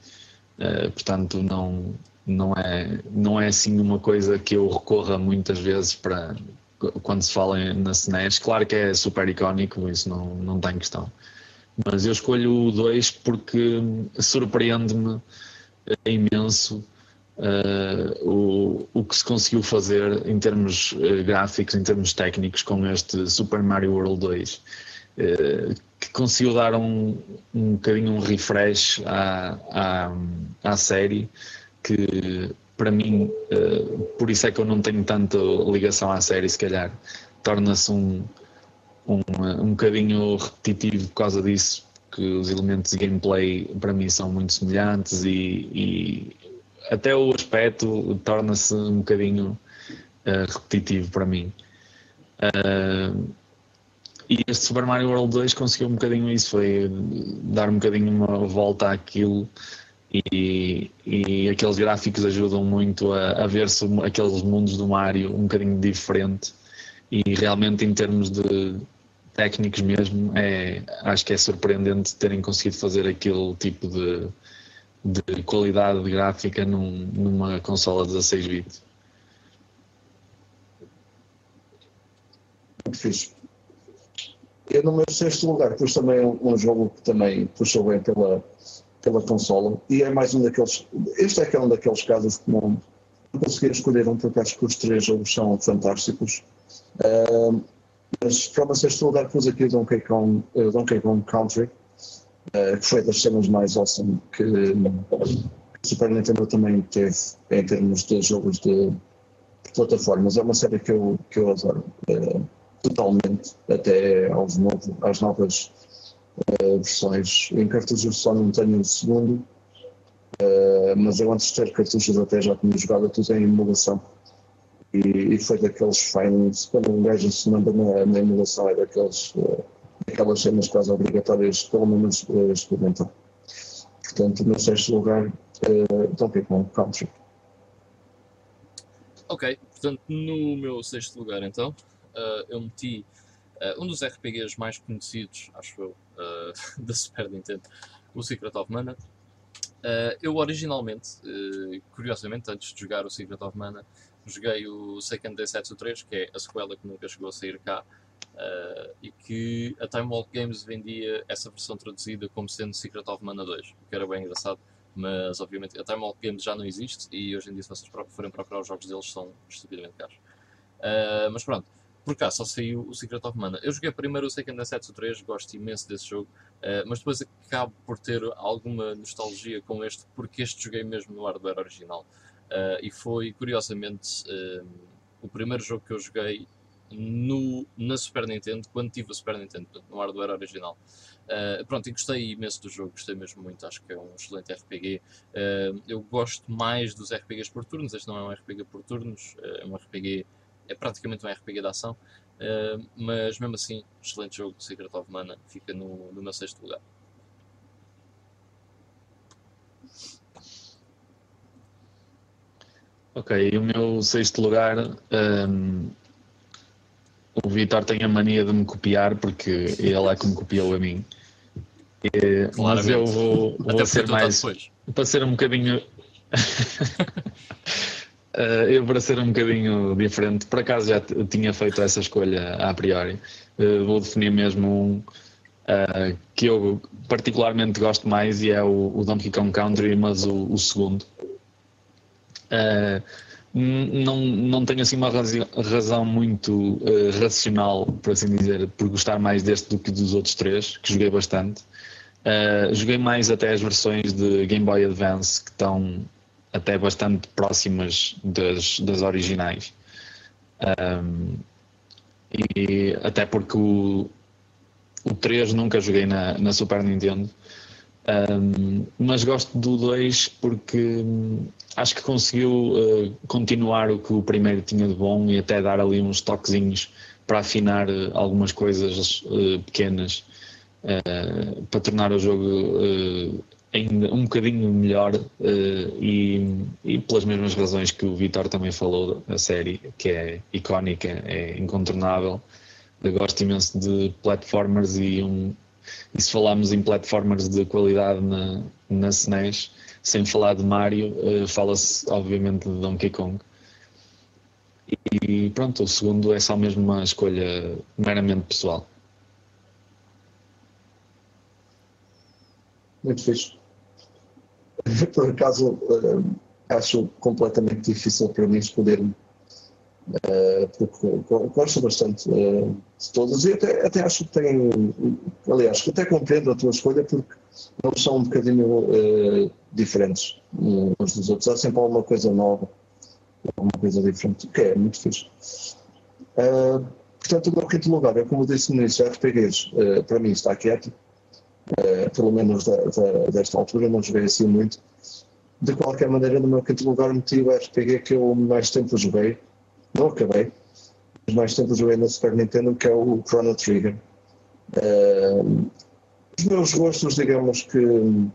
Uh, portanto, não, não, é, não é assim uma coisa que eu recorra muitas vezes para quando se fala na SNES. Claro que é super icónico, isso não, não tem questão. Mas eu escolho o 2 porque surpreende-me imenso o, o que se conseguiu fazer em termos uh, gráficos, em termos técnicos com este Super Mario World 2. Uh, que conseguiu dar um, um bocadinho um refresh à, à, à série que para mim, uh, por isso é que eu não tenho tanta ligação à série, se calhar, torna-se um, um, um bocadinho repetitivo por causa disso, que os elementos de gameplay para mim são muito semelhantes e, e até o aspecto torna-se um bocadinho uh, repetitivo para mim. Uh, e este Super Mario World 2 conseguiu um bocadinho isso, foi dar um bocadinho uma volta àquilo e, e aqueles gráficos ajudam muito a, a ver-se aqueles mundos do Mario um bocadinho diferente e realmente em termos de técnicos mesmo é, acho que é surpreendente terem conseguido fazer aquele tipo de, de qualidade gráfica num, numa consola 16 bits.
Muito fixe. Eu no meu sexto lugar pus também um, jogo que também puxou bem pela, pela consola e é mais um daqueles. Este é, é um daqueles casos que não, não consegui escolher um porque acho que os três jogos são fantásticos. Uh, mas para o meu sexto lugar pus aqui o Donkey Kong, uh, Donkey Kong Country, que foi das cenas mais awesome que, o Super Nintendo também teve em termos de jogos de, plataformas. É uma série que eu, que eu adoro. Uh, totalmente, até aos novo, às novas uh, versões. Em cartuchos só não tenho o segundo, mas eu antes de ter cartuchos até já tinha jogado tudo em emulação. E, e foi daqueles finals, quando um gajo se manda na, na emulação, é daqueles, daquelas cenas quase obrigatórias, pelo menos uh, experimentar. Portanto, no sexto lugar, uh, Kong Country.
Ok, portanto, no meu sexto lugar, então, uh, eu meti uh, um dos RPGs mais conhecidos, acho eu, da Super Nintendo, o Secret of Mana. eu originalmente, curiosamente, antes de jogar o Secret of Mana, joguei o Seiken Densetsu 3, que é a sequela que nunca chegou a sair cá, Uh, e que a Time Walk Games vendia essa versão traduzida como sendo Secret of Mana 2, o que era bem engraçado, mas obviamente a Time Walk Games já não existe e hoje em dia se vocês forem procurar os jogos deles são estupidamente caros. Uh, mas pronto, por cá só saiu o Secret of Mana. Eu joguei primeiro o Seiken Densetsu 3, gosto imenso desse jogo, uh, mas depois acabo por ter alguma nostalgia com este, porque este joguei mesmo no hardware original. e foi, curiosamente, o primeiro jogo que eu joguei no, na Super Nintendo, quando tive a Super Nintendo, no hardware original. Uh, pronto, e gostei imenso do jogo, gostei mesmo muito, acho que é um excelente RPG. Uh, eu gosto mais dos RPGs por turnos, este não é um RPG por turnos, uh, é um RPG, é praticamente um RPG de ação, mas mesmo assim, excelente jogo, Secret of Mana, fica no, no meu sexto lugar.
Ok, o meu sexto lugar um, o Vitor tem a mania de me copiar porque ele é que me copiou a mim. E, mas eu vou, vou ser mais. Para ser um bocadinho. Uh, eu, para ser um bocadinho diferente, por acaso já tinha feito essa escolha a priori. Uh, vou definir mesmo um uh, que eu particularmente gosto mais e é o, o Donkey Kong Country, mas o, o segundo não, não tenho assim uma razão muito uh, racional, por assim dizer, por gostar mais deste do que dos outros três, que joguei bastante. Uh, joguei mais até as versões de Game Boy Advance, que estão até bastante próximas das, das originais. Um, e até porque o, o 3 nunca joguei na, na Super Nintendo. Um, mas gosto do 2 porque acho que conseguiu uh, continuar o que o primeiro tinha de bom e até dar ali uns toquezinhos para afinar uh, algumas coisas uh, pequenas para tornar o jogo ainda um bocadinho melhor e, e, pelas mesmas razões que o Vitor também falou da série, que é icónica, é incontornável. Eu gosto imenso de platformers e, um, e se falarmos em platformers de qualidade na, na SNES, sem falar de Mario, uh, fala-se obviamente de Donkey Kong. E pronto, o segundo é só mesmo uma escolha meramente pessoal.
Muito fixe. Por acaso, uh, acho completamente difícil para mim escolher porque gosto bastante uh, de todas e até, até acho que tem, aliás, até compreendo a tua escolha porque não são um bocadinho uh, diferentes uns dos outros. Há sempre alguma coisa nova, alguma coisa diferente, que é muito fixe. portanto, o meu quinto lugar é, como disse no início, RPGs, para mim está quieto, pelo menos da, da, desta altura, não joguei assim muito. De qualquer maneira, no meu quinto lugar, meti o RPG que eu mais tempo joguei não acabei, mas mais tempo joguei na Super Nintendo, que é o Chrono Trigger. Uh, os meus gostos, digamos que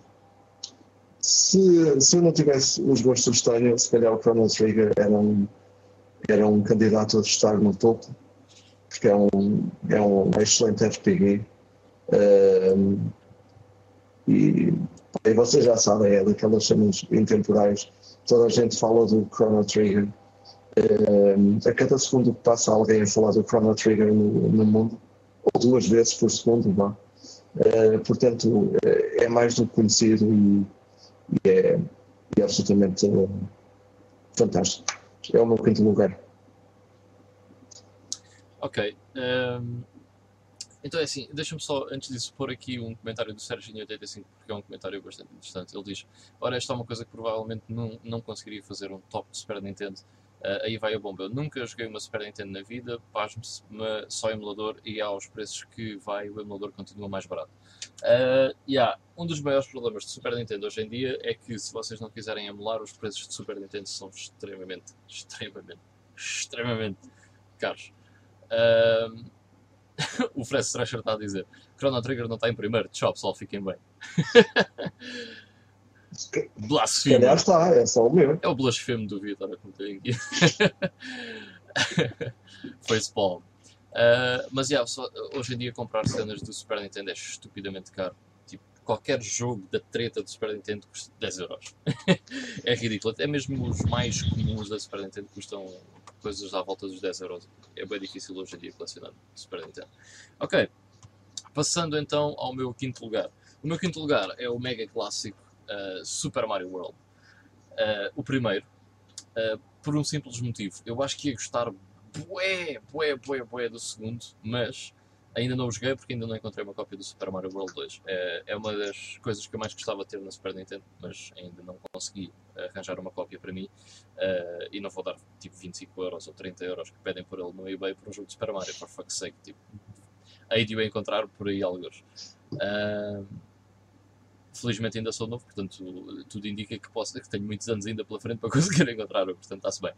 se, se eu não tivesse os gostos que tenho, se calhar o Chrono Trigger era um, era um candidato a estar no topo, porque é um, é um excelente RPG. Uh, e, e vocês já sabem, é daquelas cenas intemporais. Toda a gente fala do Chrono Trigger a cada segundo que passa alguém a falar do Chrono Trigger no, no mundo, ou duas vezes por segundo, não uh, portanto, eh, é mais do que conhecido e, e é, é, absolutamente fantástico. É o meu quinto lugar.
Ok. Um, ehm, então é assim, deixa-me só, antes disso, pôr aqui um comentário do Serginho 85, porque é um comentário bastante interessante. Ele diz: Ora, esta é uma coisa que provavelmente não, não conseguiria fazer um top de Super Nintendo Uh, aí vai a bomba. Eu nunca joguei uma Super Nintendo na vida, pasme só emulador e aos preços que vai o emulador continua mais barato. Uh, yeah, um dos maiores problemas de Super Nintendo hoje em dia é que se vocês não quiserem emular, os preços de Super Nintendo são extremamente, extremamente, extremamente caros. Uh, o Fred Thrasher está a dizer: Chrono Trigger não está em primeiro, tchau pessoal, fiquem bem.
Blasfemo. Calhar está, é só o meu.
É o blasfemo do Vitor, como tem aqui. Facepalm. Uh, mas yeah, só, hoje em dia comprar cenas do Super Nintendo é estupidamente caro. Tipo, qualquer jogo da treta do Super Nintendo custa 10 euros. é ridículo. Até mesmo os mais comuns da Super Nintendo custam coisas à volta dos 10 euros. É bem difícil hoje em dia colecionar Super Nintendo. Ok, passando então ao meu quinto lugar. O meu quinto lugar é o mega clássico uh, Super Mario World. Uh, o primeiro, uh, por um simples motivo. Eu acho que ia gostar bué, bué, bué, bué do segundo, mas Ainda não o joguei porque ainda não encontrei uma cópia do Super Mario World 2. É, uma das coisas que eu mais gostava de ter na Super Nintendo, mas ainda não consegui arranjar uma cópia para mim. Uh, e não vou dar tipo 25 euros ou 30 euros que pedem por ele no eBay por um jogo de Super Mario, for fuck's sake. Tipo, hei de o encontrar por aí alguns. Uh, felizmente ainda sou novo, portanto tudo indica que posso, que tenho muitos anos ainda pela frente para conseguir encontrar, portanto está-se bem.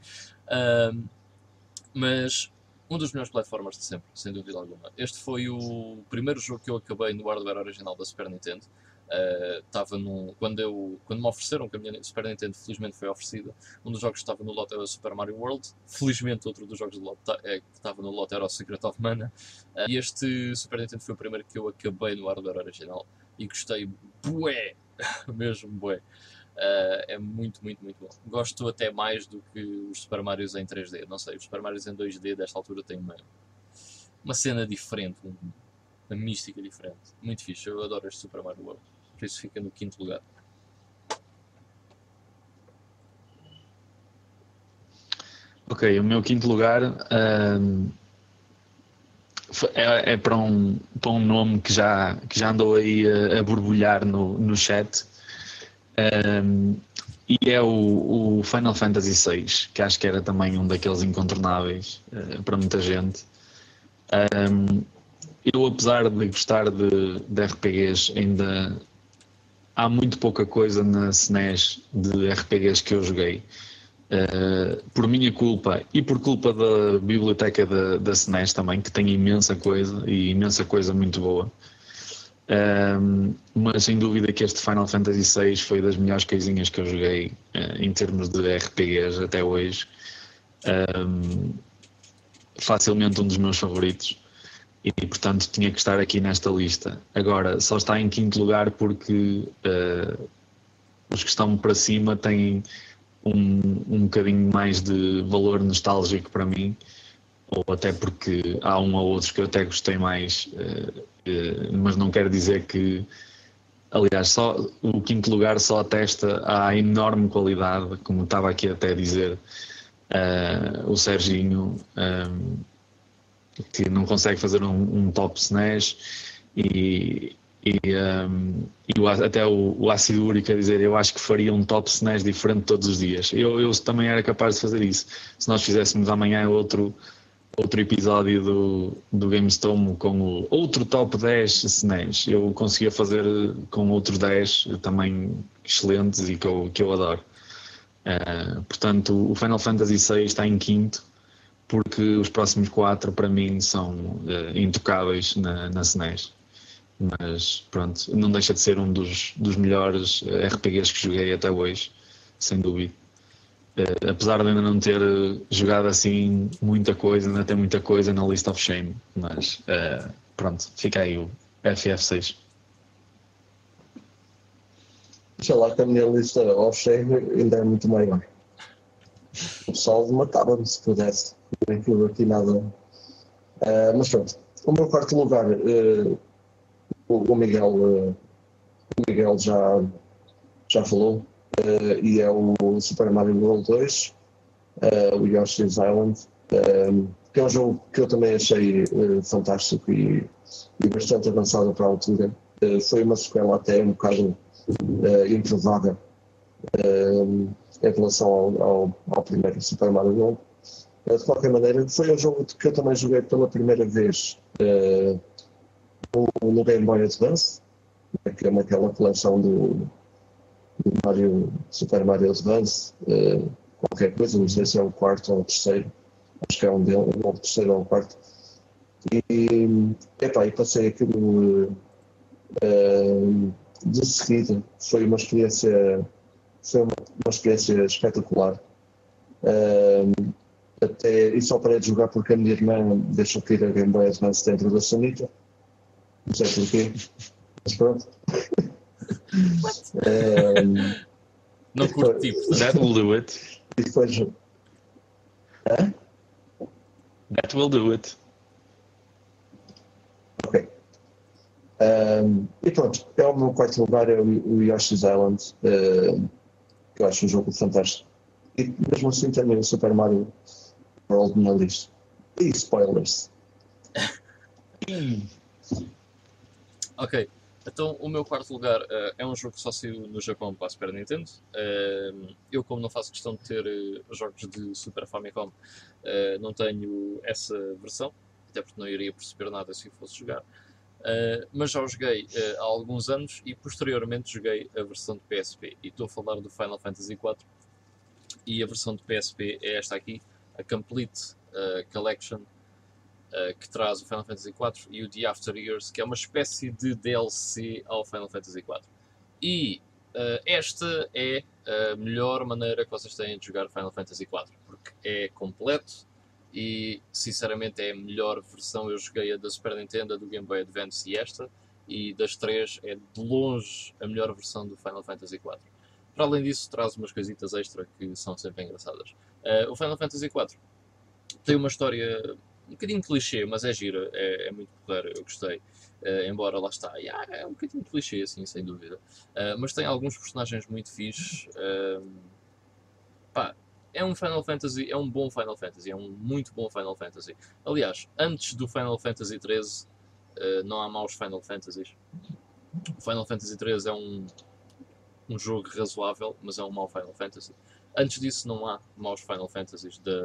Uh, mas um dos melhores platformers de sempre, sem dúvida alguma. Este foi o primeiro jogo que eu acabei no hardware original da Super Nintendo. Estava uh, no, quando, eu, quando me ofereceram que a minha Super Nintendo felizmente foi oferecida, um dos jogos que estava no lote era o Super Mario World, felizmente outro dos jogos do lote, é, que estava no lote era o Secret of Mana, uh, e este Super Nintendo foi o primeiro que eu acabei no hardware original e gostei bué, mesmo bué. Uh, é muito, muito, muito bom. Gosto até mais do que os Super Marios em 3D. Não sei, os Super Marios em 2D desta altura têm uma, uma cena diferente, uma mística diferente. Muito fixe. Eu adoro este Super Mario World. Por isso fica no quinto lugar.
Ok, o meu quinto lugar um, é, é, para, um, para um nome que já, que já andou aí a, a borbulhar no, no chat um, e é o, o, Final Fantasy VI, que acho que era também um daqueles incontornáveis uh, para muita gente. Um, eu, apesar de gostar de, de RPGs, ainda há muito pouca coisa na SNES de RPGs que eu joguei. Uh, por minha culpa e por culpa da biblioteca da, da SNES também, que tem imensa coisa e imensa coisa muito boa. Um, mas sem dúvida que este Final Fantasy VI foi das melhores coisinhas que eu joguei uh, em termos de RPGs até hoje. Um, facilmente um dos meus favoritos e portanto tinha que estar aqui nesta lista. Agora só está em quinto lugar porque uh, os que estão para cima têm um, um bocadinho mais de valor nostálgico para mim ou até porque há um ou outros que eu até gostei mais, eh, eh, mas não quer dizer que, aliás, só o quinto lugar só atesta a enorme qualidade, como estava aqui até a dizer uh, o Serginho, que não consegue fazer um, um top SNES e, e, um, e o, até o, o ácido úrico a dizer eu acho que faria um top SNES diferente todos os dias. Eu, eu também era capaz de fazer isso. Se nós fizéssemos amanhã outro outro episódio do, do GameStone com o outro top 10 SNES. Eu conseguia fazer com outros 10 também excelentes e que eu, que eu adoro. Uh, portanto, o Final Fantasy VI está em quinto, porque os próximos quatro para mim são uh, intocáveis na, na SNES. Mas pronto, não deixa de ser um dos, dos melhores RPGs que joguei até hoje, sem dúvida. Uh, apesar de ainda não ter jogado assim muita coisa, ainda tem muita coisa na List of Shame, mas uh, pronto, fica aí o FF6.
Sei lá que a minha lista of shame ainda é muito maior. O pessoal matava-me se pudesse. Não aquilo aqui nada. Uh, mas pronto. O meu quarto lugar, o, Miguel, uh, o Miguel já, já falou, uh, e é o Super Mario World 2, uh, eh, o Yoshi's Island, que é um jogo que eu também achei uh, fantástico e, e, bastante avançado para a altura. foi uma sequela até um bocado improvável em relação ao, ao, ao, primeiro Super Mario World. de qualquer maneira, foi um jogo que eu também joguei pela primeira vez no Game Boy Advance, que é naquela coleção do, Mario, Super Mario Advance, uh, qualquer coisa, não sei se é o quarto ou o terceiro, acho que é um deles, ou o terceiro ou o quarto. E, epá, e passei aquilo uh, de seguida, foi uma experiência, foi uma, uma experiência espetacular. Uh, até, e só parei de jogar porque a minha irmã deixou cair a Game Boy Advance dentro da sanita. Não sei porquê, mas pronto.
não curto tipo.
That will do it.
E depois. Hã?
That will do it.
Ok. Um, e pronto, é o meu quarto lugar, é o, o Yoshi's Island, uh, que eu acho um jogo fantástico. E mesmo assim tenho o Super Mario World na lista. E spoilers.
Ok, então o meu quarto lugar uh, é um jogo que só saiu no Japão para a Super Nintendo. Uh, eu, como não faço questão de ter uh, jogos de Super Famicom, não tenho essa versão, até porque não iria perceber nada se fosse jogar. mas já o joguei há alguns anos e posteriormente joguei a versão de PSP. E estou a falar do Final Fantasy IV. E a versão de PSP é esta aqui, a Complete Collection que traz o Final Fantasy IV e o The After Years, que é uma espécie de DLC ao Final Fantasy IV. E uh, esta é a melhor maneira que vocês têm de jogar Final Fantasy IV, porque é completo e sinceramente é a melhor versão. Eu joguei a da Super Nintendo, do Game Boy Advance e esta, e das três é de longe a melhor versão do Final Fantasy IV. Para além disso, traz umas coisitas extra que são sempre engraçadas. Uh, o Final Fantasy IV tem uma história um bocadinho clichê, mas é gira, é, é muito porreiro, eu gostei. Uh, embora lá está, yeah, é um bocadinho clichê, assim, sem dúvida. Uh, mas tem alguns personagens muito fixes. Uh, pá, é um Final Fantasy, é um bom Final Fantasy, é um muito bom Final Fantasy. Aliás, antes do Final Fantasy XIII, não há maus Final Fantasies. O Final Fantasy XIII é um, um jogo razoável, mas é um mau Final Fantasy. Antes disso, não há maus Final Fantasies da,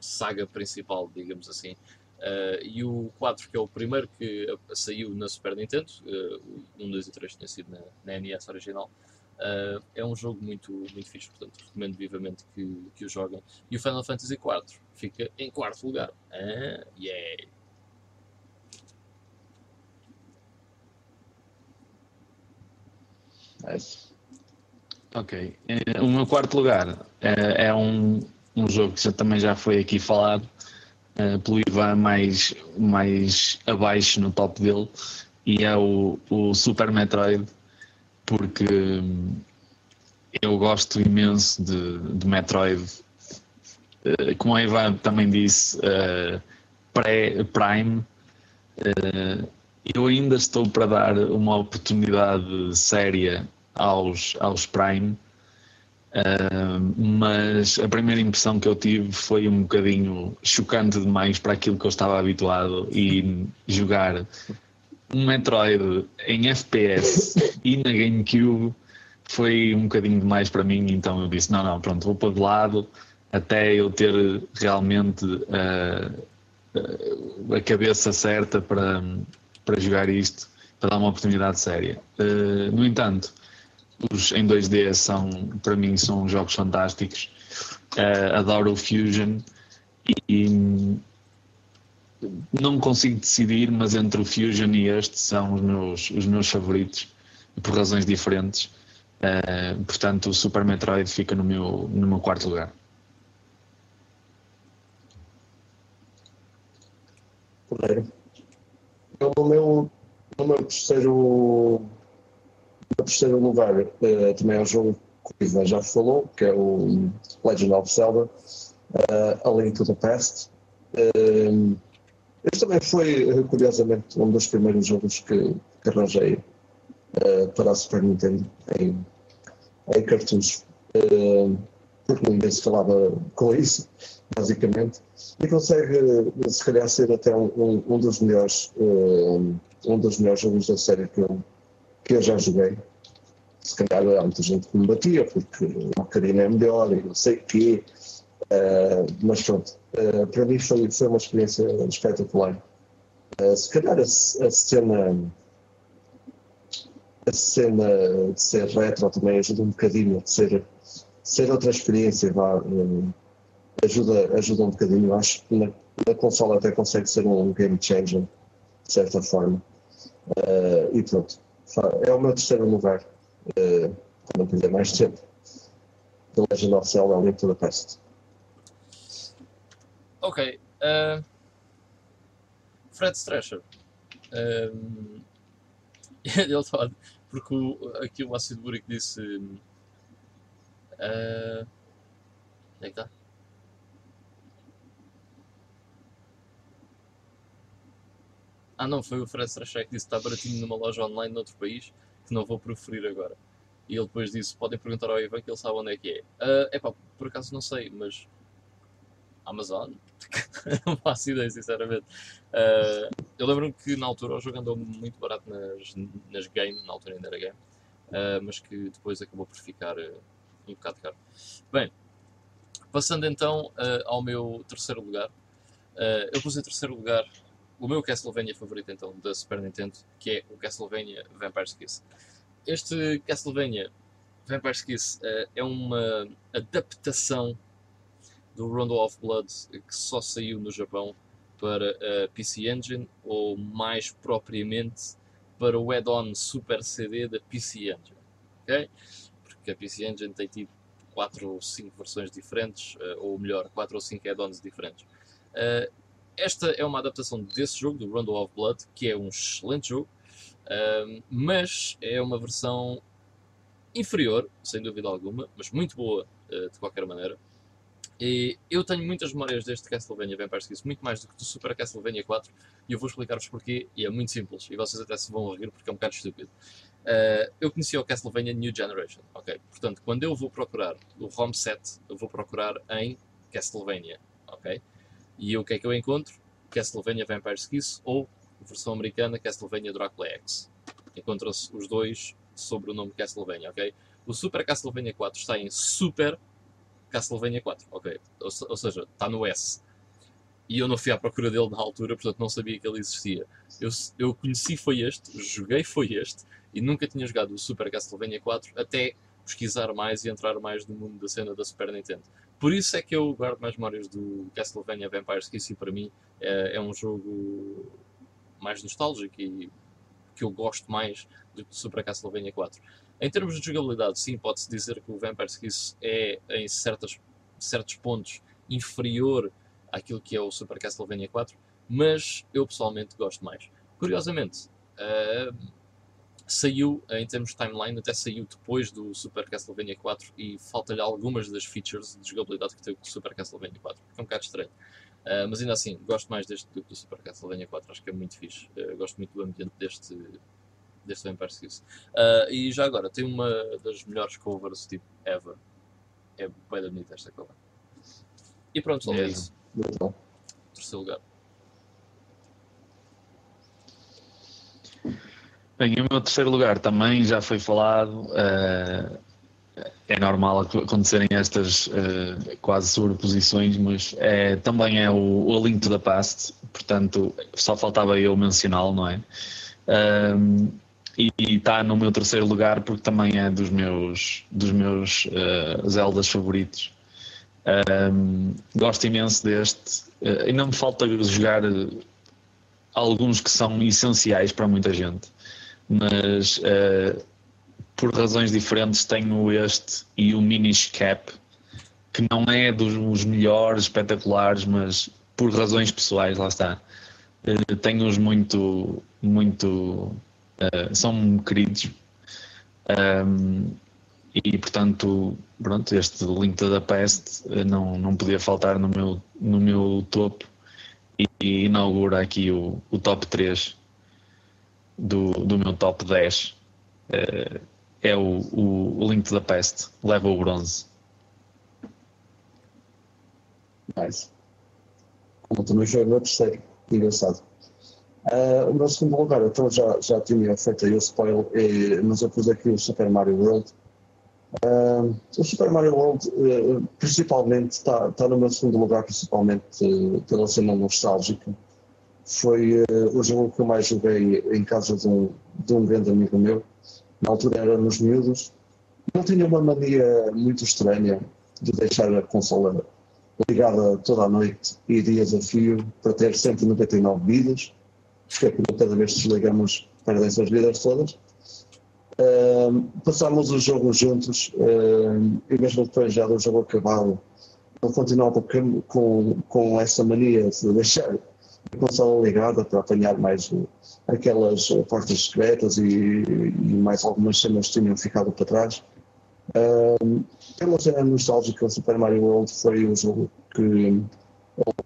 saga principal, digamos assim. Uh, e o 4, que é o primeiro que saiu na Super Nintendo, uh, o 1, 2 e 3 tinha sido na, na NES original, uh, é um jogo muito, muito fixe, portanto recomendo vivamente que, que o joguem. E o Final Fantasy IV fica em quarto lugar. Ah, yeah!
Nice. Ok. O meu quarto lugar é, é um, um jogo que já, também já foi aqui falado uh, pelo Ivan mais, mais abaixo no top dele e é o, o Super Metroid porque hum, eu gosto imenso de, de Metroid. Uh, como a Ivan também disse uh, pré-Prime eu ainda estou para dar uma oportunidade séria aos, aos Prime Uh, mas a primeira impressão que eu tive foi um bocadinho chocante demais para aquilo que eu estava habituado e jogar um Metroid em FPS e na GameCube foi um bocadinho demais para mim, então eu disse, não, não, pronto, vou pôr de lado até eu ter realmente uh, a cabeça certa para, para jogar isto, para dar uma oportunidade séria. Uh, no entanto, os em 2D são, para mim, são jogos fantásticos. Uh, adoro o Fusion e, não consigo decidir, mas entre o Fusion e este são os meus, os meus favoritos, por razões diferentes. Uh, portanto, o Super Metroid fica no meu, no meu quarto lugar.
Correio. No meu, no meu terceiro em terceiro lugar, uh, também é um jogo que o já falou, que é o Legend of Zelda, uh, A Link to the Past. Uh, este também foi, curiosamente, um dos primeiros jogos que, que arranjei uh, para a Super Nintendo em, em cartuchos, uh, porque ninguém se falava com isso, basicamente, e consegue, se calhar, ser até um, um, um dos melhores um dos melhores jogos da série que eu, que eu já joguei. Se calhar há muita gente que me batia porque o Ocarina é melhor e não sei o quê. Uh, mas pronto, uh, para mim foi, foi uma experiência espetacular. Uh, se calhar a, a, cena a cena de ser retro também ajuda um bocadinho, de ser, ser outra experiência, vá, ajuda, ajuda um bocadinho. Acho que na, na consola até consegue ser um game changer, de certa forma. e pronto, é o meu terceiro lugar, uh, não perder mais tempo. The Legend of Zelda Link to the Past.
Ok. Uh, Fred Strescher. Uh, ele estava. Porque o, aqui o ácido búrico disse. Uh, onde é que está? Ah não, foi o Fred Strachek que disse que está baratinho numa loja online noutro país, que não vou preferir agora. E ele depois disse, podem perguntar ao Ivan que ele sabe onde é que é. É uh, pá, por acaso não sei, mas... Amazon? não faço ideia, sinceramente. Uh, eu lembro-me que na altura o jogo andou muito barato nas, nas games, na altura ainda era game, uh, mas que depois acabou por ficar um bocado caro. Bem, passando então ao meu terceiro lugar. eu pus em terceiro lugar o meu Castlevania favorito então da Super Nintendo, que é o Castlevania Vampire's Kiss. Este Castlevania Vampire's Kiss uh, é uma adaptação do Rondo of Blood que só saiu no Japão para a PC Engine ou mais propriamente para o add-on Super CD da PC Engine, ok? Porque a PC Engine tem tido 4 ou 5 versões diferentes, uh, ou melhor, 4 ou 5 add-ons diferentes. Uh, esta é uma adaptação desse jogo, do Rondo of Blood, que é um excelente jogo, mas é uma versão inferior, sem dúvida alguma, mas muito boa uh, de qualquer maneira. E eu tenho muitas memórias deste Castlevania Vampire Kiss, muito mais do que do Super Castlevania 4, e eu vou explicar-vos porquê, e é muito simples, e vocês até se vão rir porque é um bocado estúpido. Uh, eu conheci o Castlevania New Generation, ok? Portanto, quando eu vou procurar o ROM set, eu vou procurar em Castlevania, ok? E o que é que eu encontro? Castlevania Vampire's Kiss ou versão americana Castlevania Dracula X. Encontram-se os dois sobre o nome Castlevania, ok? O Super Castlevania 4 está em Super Castlevania 4, ok? Ou, seja, está no S. E eu não fui à procura dele na altura, portanto não sabia que ele existia. Eu, eu conheci foi este, joguei foi este, e nunca tinha jogado o Super Castlevania 4 até pesquisar mais e entrar mais no mundo da cena da Super Nintendo. Por isso é que eu guardo mais memórias do Castlevania Vampires, que isso para mim é, é um jogo mais nostálgico e que eu gosto mais do que Super Castlevania 4. Em termos de jogabilidade, sim, pode-se dizer que o Vampire's Kiss é, em certas, certos pontos, inferior àquilo que é o Super Castlevania 4, mas eu pessoalmente gosto mais. Curiosamente, uh, saiu, em termos de timeline, até saiu depois do Super Castlevania 4 e falta-lhe algumas das features de jogabilidade que tem o Super Castlevania 4, que é um bocado estranho. Uh, mas ainda assim, gosto mais deste do que do Super Castlevania 4, acho que é muito fixe. Uh, gosto muito do ambiente deste, deste Vampire Kiss. Uh, e já agora, tem uma das melhores covers tipo ever. É bem bonita esta cover. E pronto, só é isso. Terceiro lugar.
Bem, o meu terceiro lugar também já foi falado. Uh, é normal acontecerem estas uh, quase sobreposições, mas é, também é o, o Link to the Past, portanto, só faltava eu mencioná-lo, não é? Um, e está no meu terceiro lugar porque também é dos meus, dos meus uh, Zeldas favoritos. Um, gosto imenso deste. Uh, e não me falta jogar alguns que são essenciais para muita gente mas uh, por razões diferentes tenho este e o Minish Cap, que não é dos melhores, espetaculares, mas por razões pessoais, lá está. Uh, tenho-os muito, muito. Uh, são queridos. Um, e portanto, pronto, este Link the Past não, não podia faltar no meu, no meu topo e inaugura aqui o, o top 3 do, do meu top 10 uh, eh, é o, o, Link the Past, leva o bronze.
Nice. Como também foi o meu terceiro, engraçado. Uh, o meu segundo lugar, então já, já tinha feito aí o spoiler, e, mas eu pus aqui o Super Mario World. Uh, o Super Mario World uh, principalmente está, está no meu segundo lugar, principalmente pela cena nostálgica foi uh, o jogo que eu mais joguei em casa de um, de um grande amigo meu. Na altura era nos miúdos. Ele tinha uma mania muito estranha de deixar a consola ligada toda a noite e dias a fio para ter 199 vidas, porque é cada vez desligamos perdem as vidas todas. Uh, passámos o jogo juntos uh, e mesmo depois já do jogo acabado ele continuava com, com, com essa mania de deixar consola ligada para apanhar mais aquelas portas secretas e, e, mais algumas cenas que tinham ficado para trás. Um, pela cena nostálgica, o Super Mario World foi o jogo que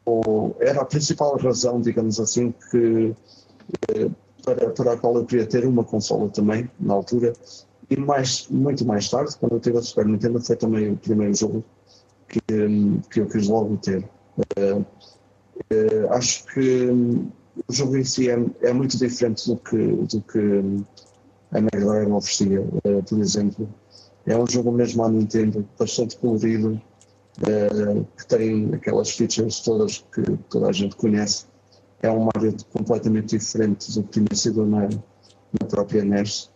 ou, era a principal razão, digamos assim, que eh, para, para a qual eu queria ter uma consola também, na altura. E mais, muito mais tarde, quando eu tive a Super Nintendo, foi também o primeiro jogo que, que eu quis logo ter. Uh, acho que um, o jogo em si é, é, muito diferente do que, do que a Mega Drive oferecia. Uh, por exemplo, é um jogo mesmo à Nintendo, bastante colorido, que tem aquelas features todas que toda a gente conhece. É um Mario completamente diferente do que tinha sido na, na própria NES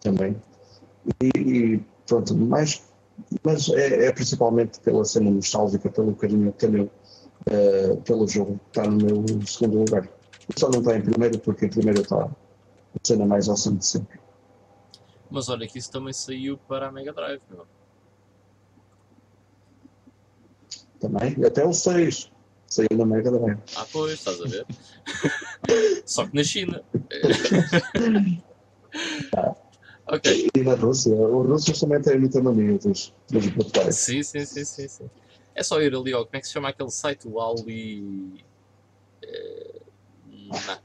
também. E, e pronto, mais mas é, é, principalmente pela cena nostálgica, pelo carinho que tenho uh, pelo jogo, está no meu segundo lugar. Só não está em primeiro, porque em primeiro está a cena mais awesome de sempre.
Mas olha que isso também saiu para a Mega Drive, meu.
Também, até o 6 saiu na Mega Drive.
Ah, pois, estás a ver? Só que na China.
ah. Ok. E na Rússia, os russos também têm muita mania dos, dos portais.
Sim, sim, sim, sim, sim. É só ir ali, ó, como é que se chama aquele site, o Ali... É...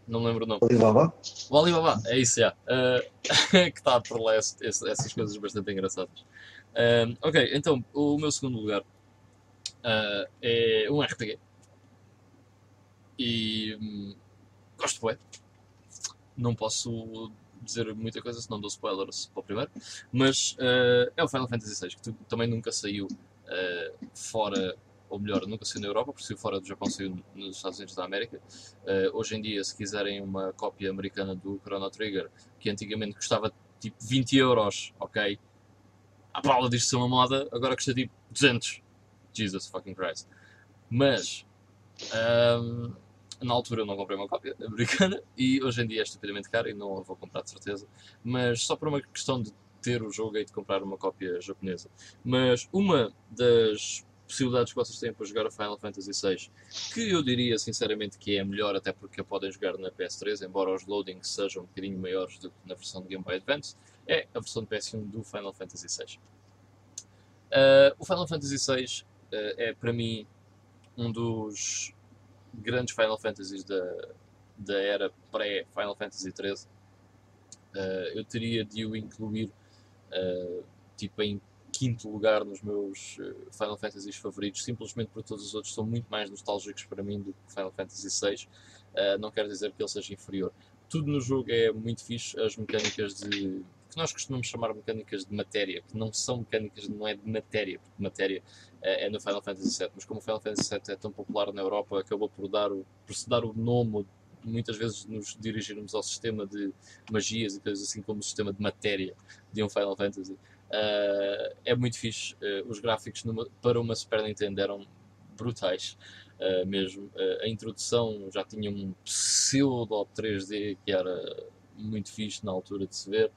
Não, não lembro o nome.
Alibaba?
O Alibaba, é isso, já. Uh, que está por lá esse, essas coisas bastante engraçadas. Uh, ok, então, o meu segundo lugar uh, é um RPG. E hum, gosto bem. Não posso dizer muita coisa, senão dou spoilers para o primeiro. Mas é o Final Fantasy VI, que também nunca saiu uh, fora, ou melhor, nunca saiu na Europa, porque saiu fora do Japão, saiu nos Estados Unidos da América. Uh, hoje em dia, se quiserem uma cópia americana do Chrono Trigger, que antigamente custava tipo 20 euros, ok? A Paula diz são uma moda, agora custa tipo 200. Jesus fucking Christ. Mas. Um, ehm, na altura eu não comprei uma cópia americana e hoje em dia é estupidamente caro e não a vou comprar de certeza. Mas só por uma questão de ter o jogo e de comprar uma cópia japonesa. Mas uma das possibilidades que vocês têm para jogar a Final Fantasy VI, que eu diria sinceramente que é a melhor, até porque a podem jogar na PS3, embora os loadings sejam um bocadinho maiores do que na versão de Game Boy Advance, é a versão de PS1 do Final Fantasy VI. Uh, o Final Fantasy VI uh, é para mim um dos grandes Final Fantasies da, da era pré-Final Fantasy XIII, uh, eh, eu teria de o incluir uh, tipo em quinto lugar nos meus uh, Final Fantasies favoritos, simplesmente porque todos os outros são muito mais nostálgicos para mim do que Final Fantasy VI. não quer dizer que ele seja inferior. Tudo no jogo é muito fixe, as mecânicas de que nós costumamos chamar mecânicas de matéria, que não são mecânicas, não é de matéria, porque matéria é, é no Final Fantasy VII, mas como o Final Fantasy VII é tão popular na Europa, acabou por dar o, por se dar o nome, muitas vezes nos dirigirmos ao sistema de magias e coisas assim como o sistema de matéria de um Final Fantasy. Uh, é muito fixe. Uh, os gráficos numa, para uma Super Nintendo eram brutais. Uh, mesmo a introdução já tinha um pseudo 3D que era muito fixe na altura de se ver.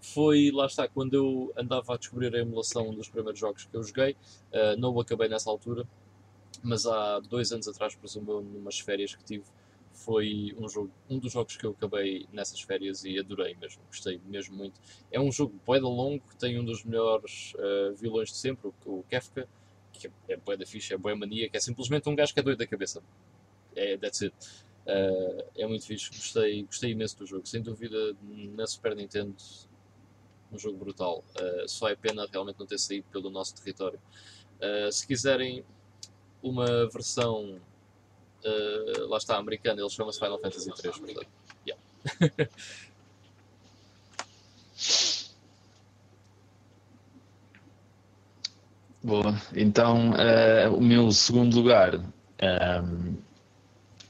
Foi, lá está, quando eu andava a descobrir a emulação dos primeiros jogos que eu joguei, não o acabei nessa altura, mas há dois anos atrás, presumo numas férias que tive, foi um, jogo, um dos jogos que eu acabei nessas férias e adorei mesmo, gostei mesmo muito. É um jogo boeda longo, que tem um dos melhores uh, vilões de sempre, o, o Kefka, que é boeda ficha, é boa mania, que é simplesmente um gajo que é doido da cabeça. É, that's it. Uh, é muito fixe, gostei, gostei imenso do jogo. Sem dúvida, na Super Nintendo, um jogo brutal. Uh, só é pena realmente não ter saído pelo nosso território. Uh, se quiserem uma versão, lá está, americana, eles chamam-se Final Fantasy 3. Portanto, yeah.
Boa, então o meu segundo lugar. Um,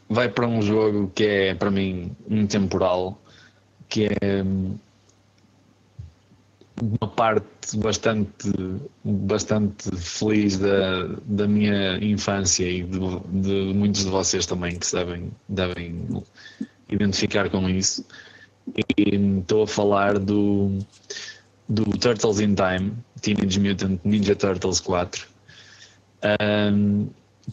vai para um jogo que é para mim intemporal, que é uma parte bastante, bastante feliz da, da minha infância e de, de muitos de vocês também que devem, devem identificar com isso. E estou a falar do, do Turtles in Time, Teenage Mutant Ninja Turtles 4. Um,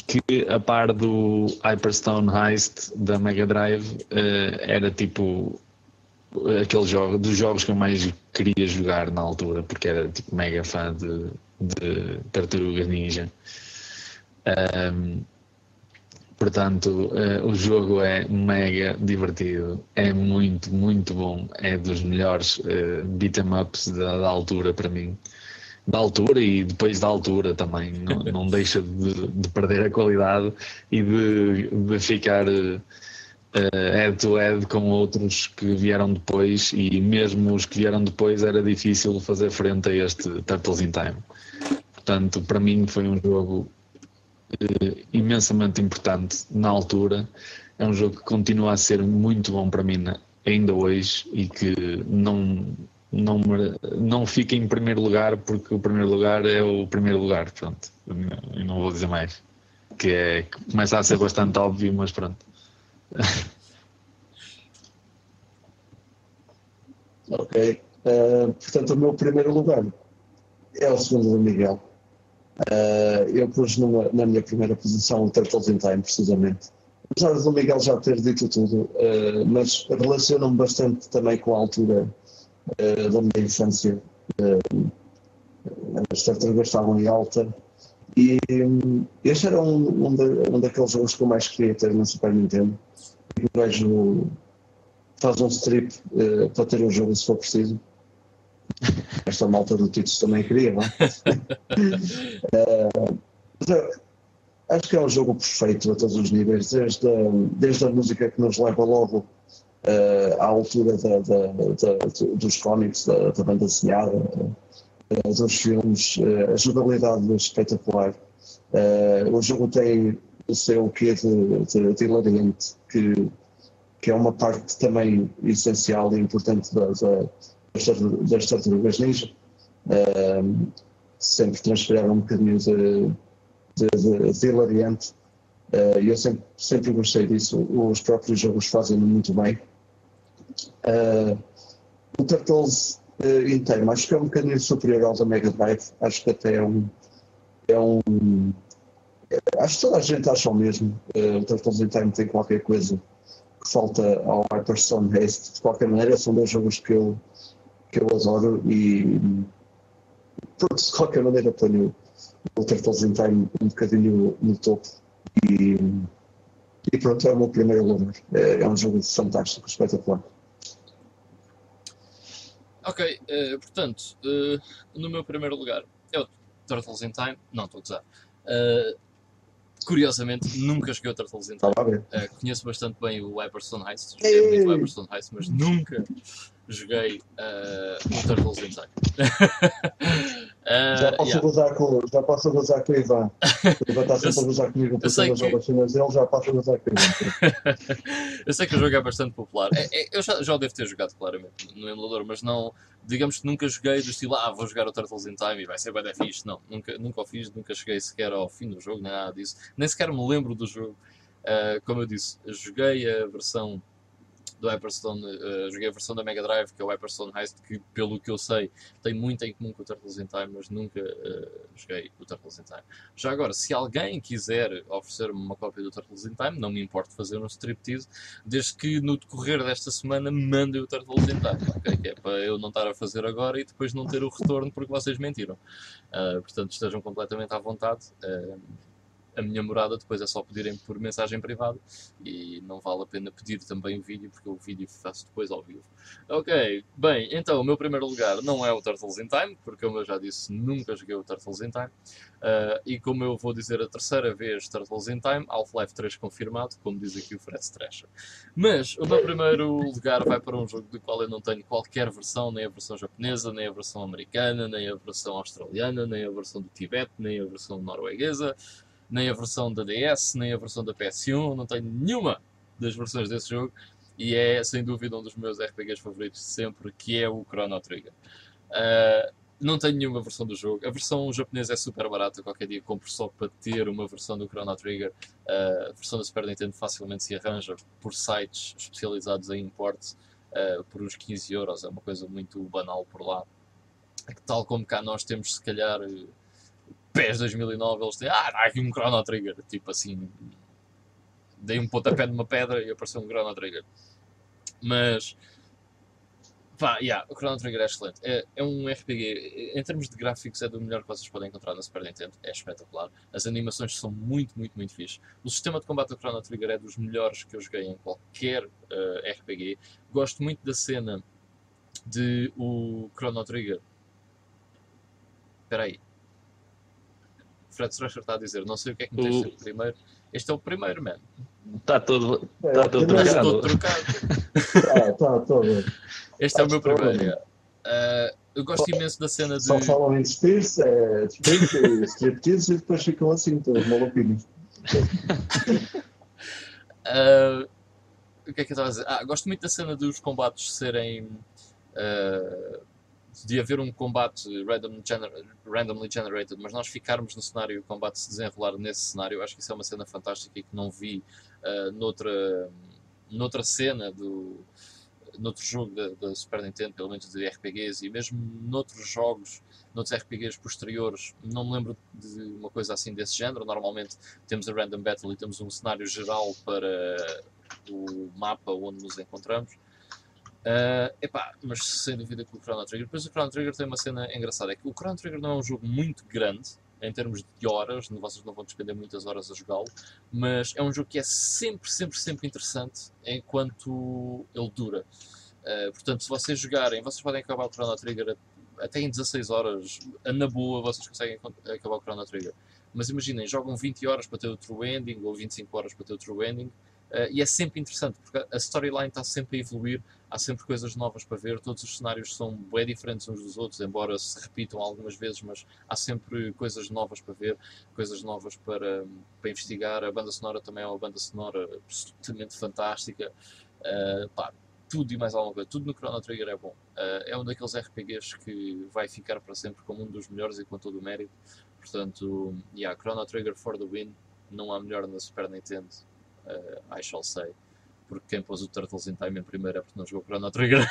que a par do Hyperstone Heist da Mega Drive uh, era tipo aquele jogo dos jogos que eu mais queria jogar na altura porque era tipo mega fã de, de Tartarugas Ninja um, Portanto, uh, o jogo é mega divertido, é muito, muito bom. É dos melhores uh, beat'em ups da, da, altura para mim. Da altura e depois da altura também. Não, não deixa de, de, perder a qualidade e de, de ficar uh, head to head com outros que vieram depois. E mesmo os que vieram depois era difícil fazer frente a este Turtles in Time. Portanto, para mim foi um jogo eh, imensamente importante na altura. É um jogo que continua a ser muito bom para mim ainda hoje e que não, não, não fica em primeiro lugar porque o primeiro lugar é o primeiro lugar. Pronto, eu não vou dizer mais. Que, é, começa a ser bastante óbvio, mas pronto.
Ok. Uh, portanto, o meu primeiro lugar é o segundo do Miguel. Uh, eu pus numa, na minha primeira posição o Turtles in Time, precisamente. Apesar do Miguel já ter dito tudo, uh, mas relaciona-me bastante também com a altura da minha infância. as tartarugas estavam em alta e um, este era um, um, de, um, daqueles jogos que eu mais queria ter no Super Nintendo. O gajo faz um strip para ter o jogo se for preciso. Esta malta do Titos também queria, não é? uh, acho que é um jogo perfeito a todos os níveis, desde a, desde a música que nos leva logo uh, à altura da, da, da, dos cómics, da, da banda desenhada, uh, dos filmes, a jogabilidade é espetacular. o jogo tem o seu quê de, de, hilariante, que, que é uma parte também essencial e importante da, da das tartarugas ninja, sempre transferiram um bocadinho de, de, de, de hilariante. Uh, eu sempre, sempre gostei disso. Os próprios jogos fazem muito bem. Uh, o Turtles uh, inteiro, acho que é um bocadinho superior ao da Mega Drive. Acho que até é um. É um acho que toda a gente acha o mesmo. Uh, o Turtles in Time tem qualquer coisa que falta ao Hyperstone Haste. De qualquer maneira, são dois jogos que eu que eu adoro e pronto, de qualquer maneira ponho o Turtles in Time um bocadinho no topo e, e pronto, é o meu primeiro lugar. É, é um jogo fantástico, espetacular.
Ok, uh, portanto, uh, no meu primeiro lugar é o Turtles in Time. Não, estou a usar. Uh, curiosamente, nunca joguei o Turtles in Time. Uh, conheço bastante bem o Hyperstone Heist, joguei Ei. muito o Hyperstone Heist, mas nunca joguei uh, o Turtles in Time.
Uh, já, posso yeah. gozar com, já posso gozar com o Ivan. O Ivan está sempre a gozar comigo por cima das vacinas dele, já posso gozar com o Ivan.
eu sei que o jogo é bastante popular. É, é, eu já, já o devo ter jogado claramente no emulador, mas não, digamos que nunca joguei do estilo, ah, vou jogar o Turtles in Time e vai ser bem da fixe. Não, nunca, nunca o fiz, nunca cheguei sequer ao fim do jogo, nada disso. Nem sequer me lembro do jogo. Uh, como eu disse, joguei a versão do Hyperstone, uh, joguei a versão da Mega Drive, que é o Hyperstone Heist, que pelo que eu sei tem muito em comum com o Turtles in Time, mas nunca uh, joguei o Turtles in Time. Já agora, se alguém quiser oferecer-me uma cópia do Turtles in Time, não me importo fazer um striptease, desde que no decorrer desta semana mandem o Turtles in Time, okay? que é para eu não estar a fazer agora e depois não ter o retorno porque vocês mentiram. Uh, portanto, estejam completamente à vontade a minha morada, depois é só pedirem por mensagem privada e não vale a pena pedir também o vídeo, porque o vídeo faço depois ao vivo. Ok, bem, então o meu primeiro lugar não é o Turtles in Time, porque como eu já disse, nunca joguei o Turtles in Time. Uh, e como eu vou dizer a terceira vez Turtles in Time, Half-Life 3 confirmado, como diz aqui o Fred Stresha. Mas o meu primeiro lugar vai para um jogo do qual eu não tenho qualquer versão, nem a versão japonesa, nem a versão americana, nem a versão australiana, nem a versão do Tibete, nem a versão norueguesa nem a versão da DS, nem a versão da PS1, não tenho nenhuma das versões desse jogo e é sem dúvida um dos meus RPGs favoritos sempre, que é o Chrono Trigger. Uh, não tenho nenhuma versão do jogo. A versão japonesa é super barata, qualquer dia compro só para ter uma versão do Chrono Trigger. Uh, a versão da Super Nintendo facilmente se arranja por sites especializados em importe uh, por uns 15 euros, é uma coisa muito banal por lá. Tal como cá nós temos, se calhar, PES 2009 eles têm, ah, aqui um Chrono Trigger, tipo assim, dei um pontapé numa pedra e apareceu um Chrono Trigger. Mas Pá, yeah, o Chrono Trigger é excelente. É, é um RPG, em termos de gráficos, é do melhor que vocês podem encontrar na Super Nintendo. É espetacular. As animações são muito, muito, muito fixe. O sistema de combate do Chrono Trigger é dos melhores que eu joguei em qualquer uh, RPG. Gosto muito da cena de o Chrono Trigger. Espera aí. Fred Thrasher está a dizer, não sei o que é que me tem o... primeiro. Este é o primeiro, man.
Está todo, está todo trocado.
todo trocado.
Está, está todo.
Este é o meu primeiro. Uh, eu gosto imenso da cena de.
Só falam em Spears, é, striptease e depois ficam assim, todos maluquinhos.
uh, o que é que eu estava a dizer? Ah, gosto muito da cena dos combates serem. Uh, de haver um combate random gener randomly generated, mas nós ficarmos no cenário e o combate se desenrolar nesse cenário, acho que isso é uma cena fantástica e que não vi uh, noutra, noutra cena do, noutro jogo da, Super Nintendo, pelo menos de RPGs, e mesmo noutros jogos, noutros RPGs posteriores, não me lembro de uma coisa assim desse género. Normalmente temos a Random Battle e temos um cenário geral para o mapa onde nos encontramos. Uh, epá, mas sem dúvida que o Chrono Trigger. Depois o Chrono Trigger tem uma cena engraçada: é que o Chrono Trigger não é um jogo muito grande em termos de horas, vocês não vão despender muitas horas a jogá-lo, mas é um jogo que é sempre, sempre, sempre interessante enquanto ele dura. Uh, portanto, se vocês jogarem, vocês podem acabar o Chrono Trigger até em 16 horas, na boa, vocês conseguem acabar o Chrono Trigger. Mas imaginem, jogam 20 horas para ter o True Ending ou 25 horas para ter o True Ending Uh, e é sempre interessante, porque a storyline está sempre a evoluir, há sempre coisas novas para ver, todos os cenários são bem diferentes uns dos outros, embora se repitam algumas vezes, mas há sempre coisas novas para ver, coisas novas para, para investigar. A banda sonora também é uma banda sonora absolutamente fantástica. Uh, pá, tudo e mais alguma coisa, tudo no Chrono Trigger é bom. Uh, é um daqueles RPGs que vai ficar para sempre como um dos melhores e com todo o mérito. Portanto, yeah, Chrono Trigger for the win, não há melhor na Super Nintendo uh, I shall say. Porque quem pôs o Turtles in Time em primeiro é porque não jogou Chrono Trigger.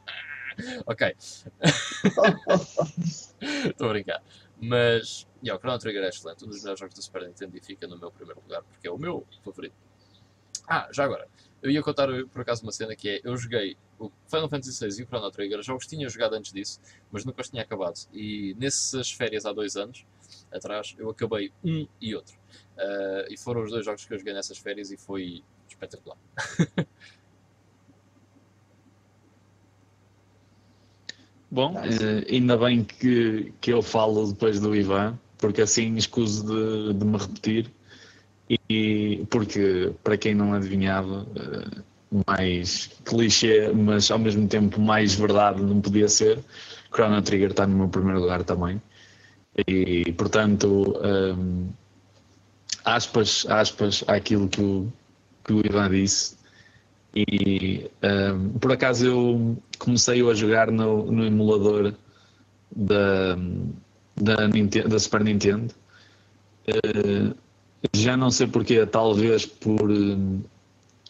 ok. Estou a brincar. Mas, yeah, o Chrono Trigger é excelente. Um dos melhores jogos da Super Nintendo e fica no meu primeiro lugar porque é o meu favorito. Ah, já agora. Eu ia contar por acaso uma cena que é: eu joguei o Final Fantasy VI e o Chrono Trigger, já os tinha jogado antes disso, mas nunca os tinha acabado. E nessas férias há dois anos atrás, eu acabei um e outro. Uh, e foram os dois jogos que eu joguei nessas férias e foi espetacular.
Bom, uh, ainda bem que, que eu falo depois do Ivan, porque assim escuso de, de me repetir. E porque, para quem não adivinhava, uh, mais clichê, mas ao mesmo tempo mais verdade não podia ser, Chrono Trigger está no meu primeiro lugar também. E, portanto, um, aspas, aspas àquilo que o, que o Ivan disse. E um, por acaso eu comecei a jogar no, no emulador da, da, Nintendo, da Super Nintendo. Uh, já não sei porquê, talvez por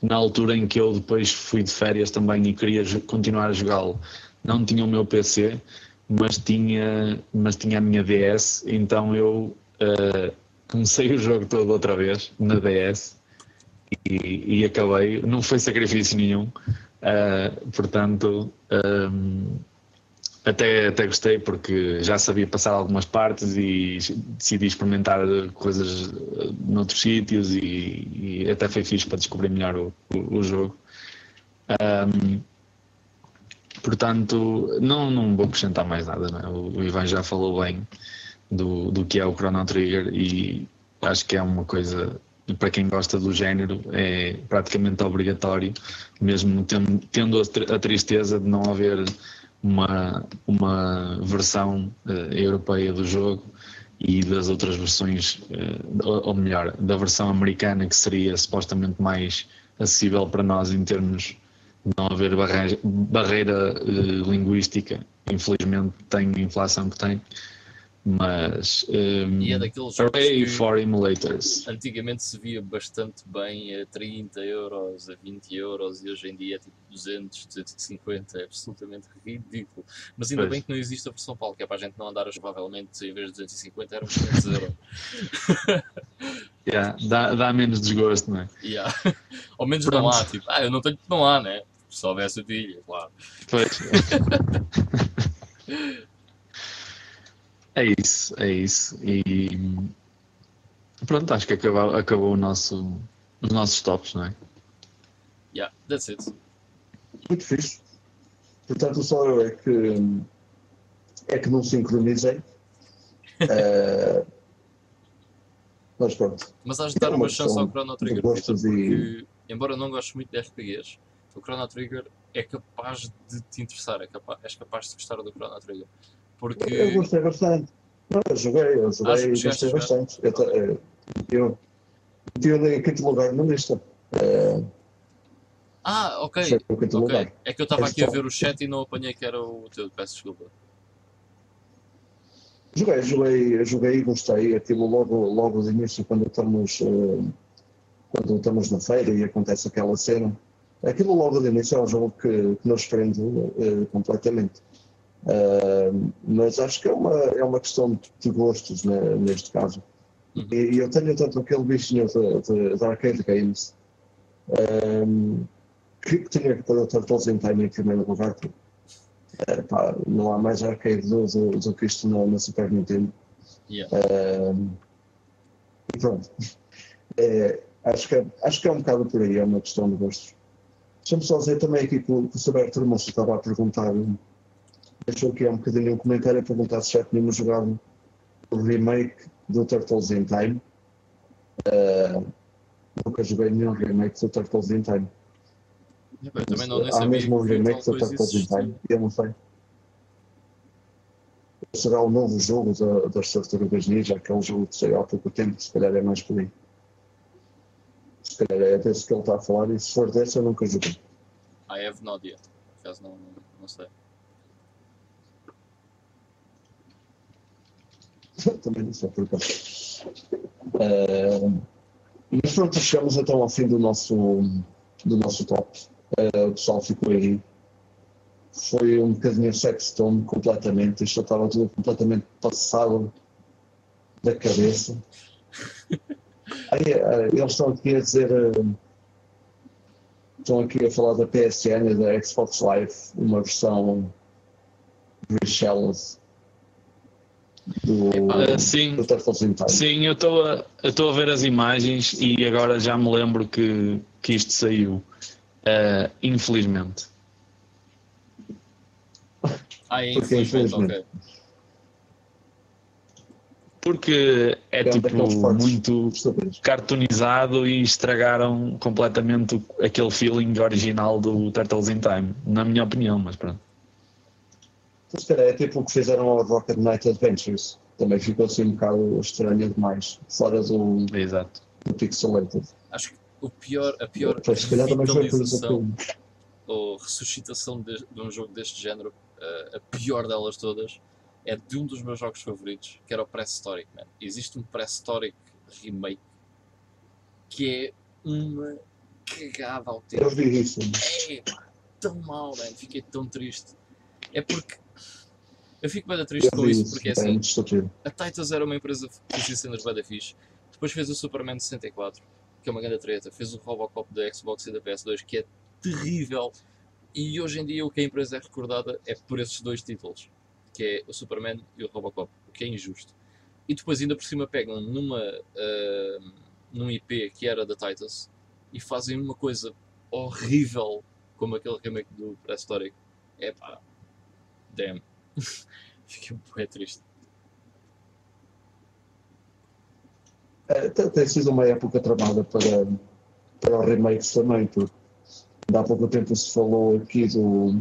na altura em que eu depois fui de férias também e queria continuar a jogá-lo, não tinha o meu PC, mas tinha, mas tinha a minha DS, então eu uh, comecei o jogo todo outra vez na DS e, e acabei, não foi sacrifício nenhum, uh, portanto um, até, até gostei porque já sabia passar algumas partes e decidi experimentar coisas noutros sítios e, e até foi fixe para descobrir melhor o, o, o jogo. Um, portanto, não, não vou acrescentar mais nada, é? o Ivan já falou bem do, do que é o Chrono Trigger e acho que é uma coisa para quem gosta do género é praticamente obrigatório, mesmo tendo, a tristeza de não haver uma, uma versão uh, europeia do jogo e das outras versões, uh, ou melhor, da versão americana que seria supostamente mais acessível para nós em termos de não haver barreira, barreira uh, linguística. Infelizmente tem a inflação que tem mas um,
e é daqueles jogos
que for emulators.
antigamente se via bastante bem a 30 euros, a 20 euros e hoje em dia é tipo 200, 250, é absolutamente ridículo. Mas ainda pois. bem que não existe a versão PAL, que é para a gente não andar provavelmente em vez de 250 eram 500 euros.
yeah, dá, dá menos desgosto, não é?
Yeah. Ao menos Pronto. não há, tipo, ah, eu não tenho, não há, né? Se houvesse o dia, claro.
Pois. é isso, é isso. E pronto, acho que acabou, acabou o nosso, os nossos tops, não é?
Yeah, that's it.
Muito fixe. Portanto, só eu é que, é que não sincronizei. Eh, mas pronto.
Mas has de dar
É
uma,
uma
chance ao Chrono Trigger, Vitor,
e-
porque, embora não goste muito de RPGs, o Chrono Trigger é capaz de te interessar, é capa és capaz de gostar do Chrono Trigger.
Eu
Porque.
gostei bastante. Eu joguei, eu joguei e gostei bastante. Eu, eu, eu em quinto lugar na lista.
Ah, ok.
Foi o quinto
ok.
lugar.
É que eu estava aqui a ver o chat e não apanhei que era o teu, peço desculpa.
Joguei, joguei, joguei e gostei. Aquilo logo, logo de início, quando estamos, eh, quando estamos na feira e acontece aquela cena. Aquilo logo de início é um jogo que, que nos prende eh, completamente. Eh, mas acho que é uma, é uma questão de, de gostos né, neste caso.
Uhum.
E, e eu tenho tanto aquele bichinho de arcade games eh, que, que tinha que pôr o Turtles in Time em primeiro lugar. eh, pá, não há mais arcade do, do, do que isto na, na Super Nintendo.
Yeah.
Um, e pronto. É, acho, que, é- acho que é um bocado por aí, é uma questão de gostos. Deixa-me só dizer também aqui que o, que o estava a perguntar, deixou aqui há um bocadinho um comentário a perguntar se já tínhamos jogado o remake do Turtles in Time. Uh, nunca joguei nenhum remake do Turtles in Time.
Eu também não nem
Há mesmo um remake do Turtles in. Time, eu não sei. Será o novo jogo da, das Tartarugas Ninja, aquele jogo que saiu há pouco tempo, se calhar é mais por aí. Se calhar é desse que ele está a falar, e se for desse eu nunca joguei.
I have no idea. Por acaso não, não sei.
Também não sei porquê. Uh, mas pronto, chegamos então ao fim do nosso, do nosso top. Uh, o pessoal ficou aí. Foi um bocadinho sextone completamente. Isto estava tudo completamente passado da cabeça. Aí, uh, eles estão aqui a dizer. uh, estão aqui a falar da PSN e da Xbox Live, uma versão reshelled do,
Ah, sim,
do Turtles in Time.
sim, eu estou a, eu a ver as imagens e agora já me lembro que, que isto saiu. Ah, infelizmente.
Ah, é
Porque,
infelizmente, ok.
Porque é,
É
tipo muito cartoonizado e estragaram completamente aquele feeling original do Turtles in Time, na minha opinião, mas pronto.
Então, se calhar é tipo o que fizeram ao Rocket Knight Adventures. Também ficou assim um bocado estranho demais, fora do,
Exato.
do Pixelated.
Acho que o pior, a pior
Pois, se calhar também foi por isso
revitalização ou ressuscitação de, de um jogo deste género, eh, a pior delas todas, é de um dos meus jogos favoritos, que era o Prehistoric, man. Existe um Prehistoric remake que é uma cagada
Eu
autêntica.
vi isso.
É pá, tão mal, man. Fiquei tão triste. É porque eu fico bem triste
Eu
com isso,
isso.
porque é
É
assim, a Titus era uma empresa que fazia cenas bem da fixe. Depois fez o Superman 64, que é uma grande treta. Fez o Robocop da Xbox e da PS2, que é terrível. E hoje em dia o que a empresa é recordada é por esses dois títulos, que é o Superman e o Robocop, o que é injusto. E depois ainda por cima pegam numa, ah, num IP que era da Titus e fazem uma coisa horrível como aquele remake do Prehistoric. É pá, damn. Fiquei bem triste.
É, tem, sido uma época tramada para, para remakes também, porque há pouco tempo se falou aqui do,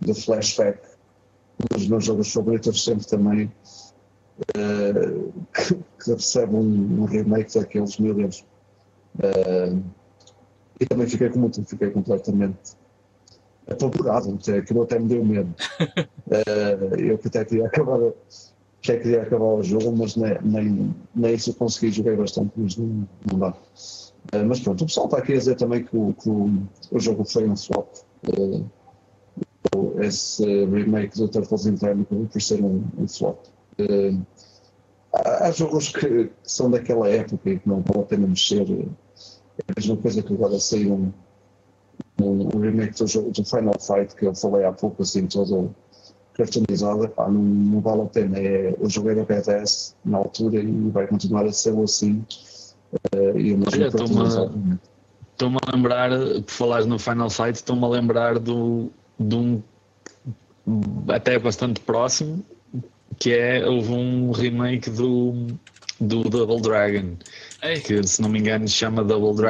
do Flashback, um dos meus jogos favoritos sempre também, eh, que, que recebe um, um remake daqueles, meu. Eh, e também fiquei como tu, fiquei completamente apavorado, até, aquilo até me deu medo. Eh, eu que até queria acabar, até queria acabar o jogo, mas nem, nem, nem isso eu consegui, joguei bastante, mas não, não dá. Eh, mas pronto, o pessoal está aqui a dizer também que o, que o, o jogo foi um flop. Eh, esse remake do Turtles in Time acabou por ser um, um flop. Há, há jogos que, que são daquela época e que não vale a pena mexer. É a mesma coisa que agora saíram um, um remake do, jogo- do Final Fight que eu falei há pouco, assim, todo cartoonizado, pá, não, não vale a pena. É, o jogo era BDS na altura e vai continuar a ser assim. eh, e o
Olha. Estou-me a lembrar, por falares no Final Fight, estou-me a lembrar do, de um até bastante próximo, que é, houve um remake do, do Double Dragon,
Ei,
que se não me engano se chama Double